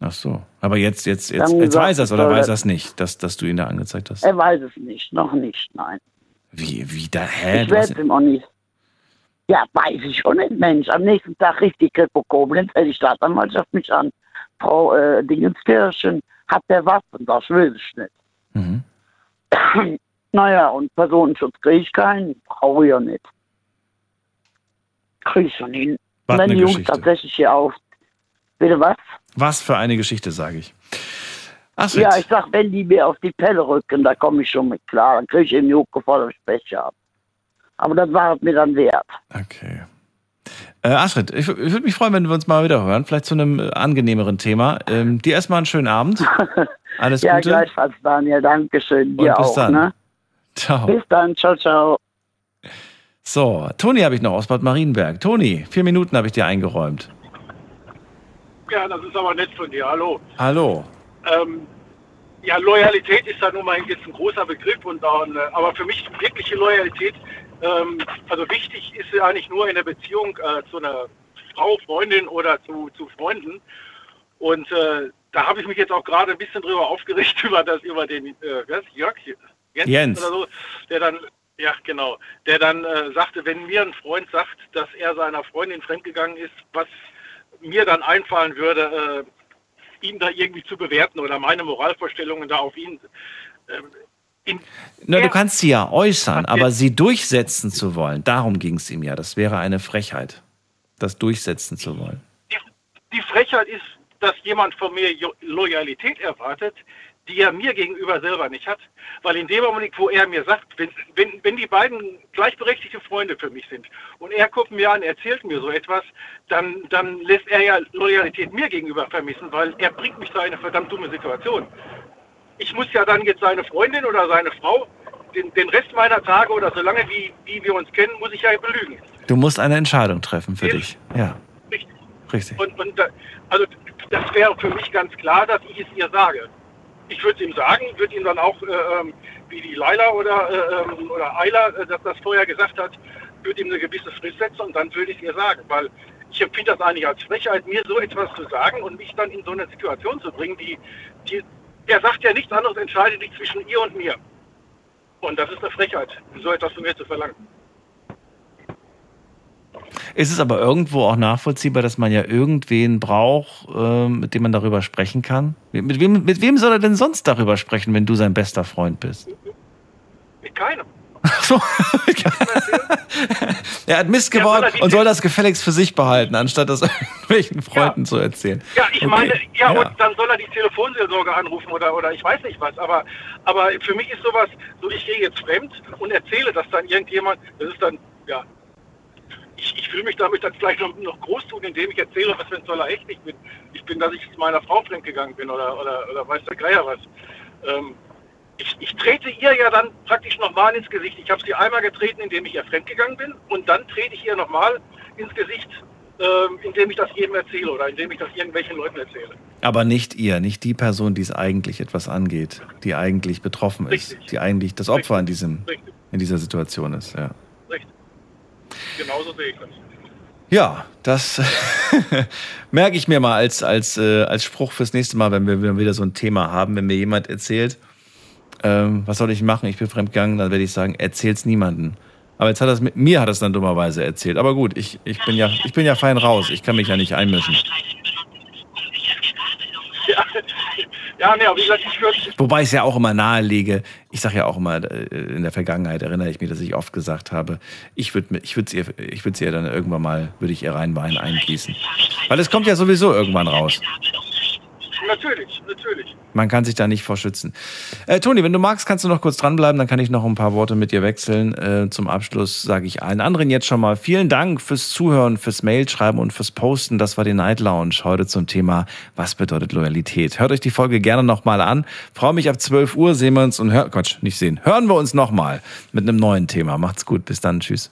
Ach so. Aber jetzt, jetzt, jetzt, jetzt gesagt, weiß er es oder weiß er es nicht, dass, dass du ihn da angezeigt hast? Er weiß es nicht, noch nicht, nein. Wie, wie da, hä? ich werde ihm auch nicht. Ja, weiß ich schon nicht, Mensch. Am nächsten Tag richtig Kripo Koblenz, die Staatsanwaltschaft mich an. Frau äh, Dingenskirchen, hat der Waffen? Das will ich nicht. Mhm. naja, und Personenschutz kriege ich keinen, brauche ich ja nicht. Kriege ich schon hin. Was wenn die Jungs Geschichte. tatsächlich hier auf. Bitte was? Was für eine Geschichte, sage ich. Astrid, Ja, ich sag, wenn die mir auf die Pelle rücken, da komme ich schon mit klar. Dann kriege ich eben die hochgefallene Speche ab. Aber das war es mir dann wert. okay. Äh, Astrid, ich, ich würde mich freuen, wenn wir uns mal wieder hören. Vielleicht zu einem äh, angenehmeren Thema. Ähm, dir erstmal einen schönen Abend. Alles ja, Gute. gleichfalls, Daniel. Dankeschön. Und Dir bis auch. dann. Ne? Ciao. Bis dann. Ciao, ciao. So, Toni habe ich noch aus Bad Marienberg. Toni, vier Minuten habe ich dir eingeräumt. Ja, das ist aber nett von dir. Hallo. Hallo. Ähm, ja, Loyalität ist ja nun mal jetzt ein großer Begriff, und dann, äh, aber für mich wirkliche Loyalität, ähm, also wichtig ist sie eigentlich nur in der Beziehung äh, zu einer Frau, Freundin oder zu, zu Freunden. Und äh, da habe ich mich jetzt auch gerade ein bisschen drüber aufgeregt über das, über den äh, Jörg Jens, Jens. oder so, der dann ja, genau. Der dann äh, sagte, wenn mir ein Freund sagt, dass er seiner Freundin fremdgegangen ist, was mir dann einfallen würde, äh, ihn da irgendwie zu bewerten oder meine Moralvorstellungen da auf ihn. ähm, in, Na, du kannst sie ja äußern, aber sie durchsetzen zu wollen, darum ging es ihm ja. Das wäre eine Frechheit, das durchsetzen zu wollen. die Frechheit ist, dass jemand von mir Loyalität erwartet, die er mir gegenüber selber nicht hat. Weil in dem Moment, wo er mir sagt, wenn, wenn, wenn die beiden gleichberechtigte Freunde für mich sind und er guckt mir an, erzählt mir so etwas, dann, dann lässt er ja Loyalität mir gegenüber vermissen, weil er bringt mich da in eine verdammt dumme Situation. Ich muss ja dann jetzt seine Freundin oder seine Frau den, den Rest meiner Tage oder so lange wie, wie wir uns kennen, muss ich ja belügen. Du musst eine Entscheidung treffen für dich. Ja, Richtig. richtig. Und, und da- also das wäre für mich ganz klar, dass ich es ihr sage. Ich würde es ihm sagen, würde ihm dann auch, äh, ähm, wie die Laila oder, äh, ähm, oder Ayla äh, das, vorher gesagt hat, würde ihm eine gewisse Frist setzen und dann würde ich es ihr sagen. Weil ich empfinde das eigentlich als Frechheit, mir so etwas zu sagen und mich dann in so eine Situation zu bringen, die, die er sagt ja nichts anderes, entscheidet sich zwischen ihr und mir. Und das ist eine Frechheit, so etwas von mir zu verlangen. Ist es aber irgendwo auch nachvollziehbar, dass man ja irgendwen braucht, ähm, mit dem man darüber sprechen kann? Mit, mit, wem, mit wem soll er denn sonst darüber sprechen, wenn du sein bester Freund bist? Mit keinem. Er hat Mist gebaut und soll das gefälligst für sich behalten, anstatt das irgendwelchen Freunden zu erzählen. Ja, ich Okay. meine, ja, Ja. und dann soll er die Telefonseelsorge anrufen oder, oder ich weiß nicht was. Aber, aber für mich ist sowas, so ich gehe jetzt fremd und erzähle das dann irgendjemand, das ist dann, ja, ich, ich fühle mich damit dann vielleicht noch, noch groß tun, indem ich erzähle, was für ein toller Echt ich bin. Ich bin, dass ich meiner Frau fremdgegangen bin oder, oder, oder weiß der Geier was. Ähm, ich, ich trete ihr ja dann praktisch nochmal ins Gesicht. Ich habe sie einmal getreten, indem ich ihr fremdgegangen bin und dann trete ich ihr nochmal ins Gesicht, ähm, indem ich das jedem erzähle oder indem ich das irgendwelchen Leuten erzähle. Aber nicht ihr, nicht die Person, die es eigentlich etwas angeht, die eigentlich betroffen ist, Richtig. die eigentlich das Opfer in, diesem, Richtig. in dieser Situation ist. Ja. Genauso sehe ich das. ja das merke ich mir mal als, als, äh, als Spruch fürs nächste Mal, wenn wir wieder so ein Thema haben, wenn mir jemand erzählt, ähm, was soll ich machen, ich bin fremdgegangen, dann werde ich sagen, erzähl's niemanden. Aber jetzt hat das mit mir hat es dann dummerweise erzählt. Aber gut, ich, ich, bin ja, ich bin ja fein raus. Ich kann mich ja nicht einmischen. Ja, ja nee, aber wie gesagt, ich würde Wobei ich es ja auch immer nahelege, ich sage ja auch immer, äh, in der Vergangenheit erinnere ich mich, dass ich oft gesagt habe, ich würde ich würd ihr, ich würd sie ihr dann irgendwann mal, würde ich ihr rein Wein eingießen. Weil es kommt ja sowieso irgendwann raus. Natürlich, natürlich. Man kann sich da nicht vor schützen. Äh, Toni, wenn du magst, kannst du noch kurz dranbleiben, dann kann ich noch ein paar Worte mit dir wechseln. Äh, zum Abschluss sage ich allen anderen jetzt schon mal vielen Dank fürs Zuhören, fürs Mailschreiben und fürs Posten. Das war die Night Lounge heute zum Thema Was bedeutet Loyalität? Hört euch die Folge gerne nochmal an. Freue mich ab 12 Uhr sehen wir uns und hör, Quatsch, nicht sehen. Hören wir uns nochmal mit einem neuen Thema. Macht's gut. Bis dann. Tschüss.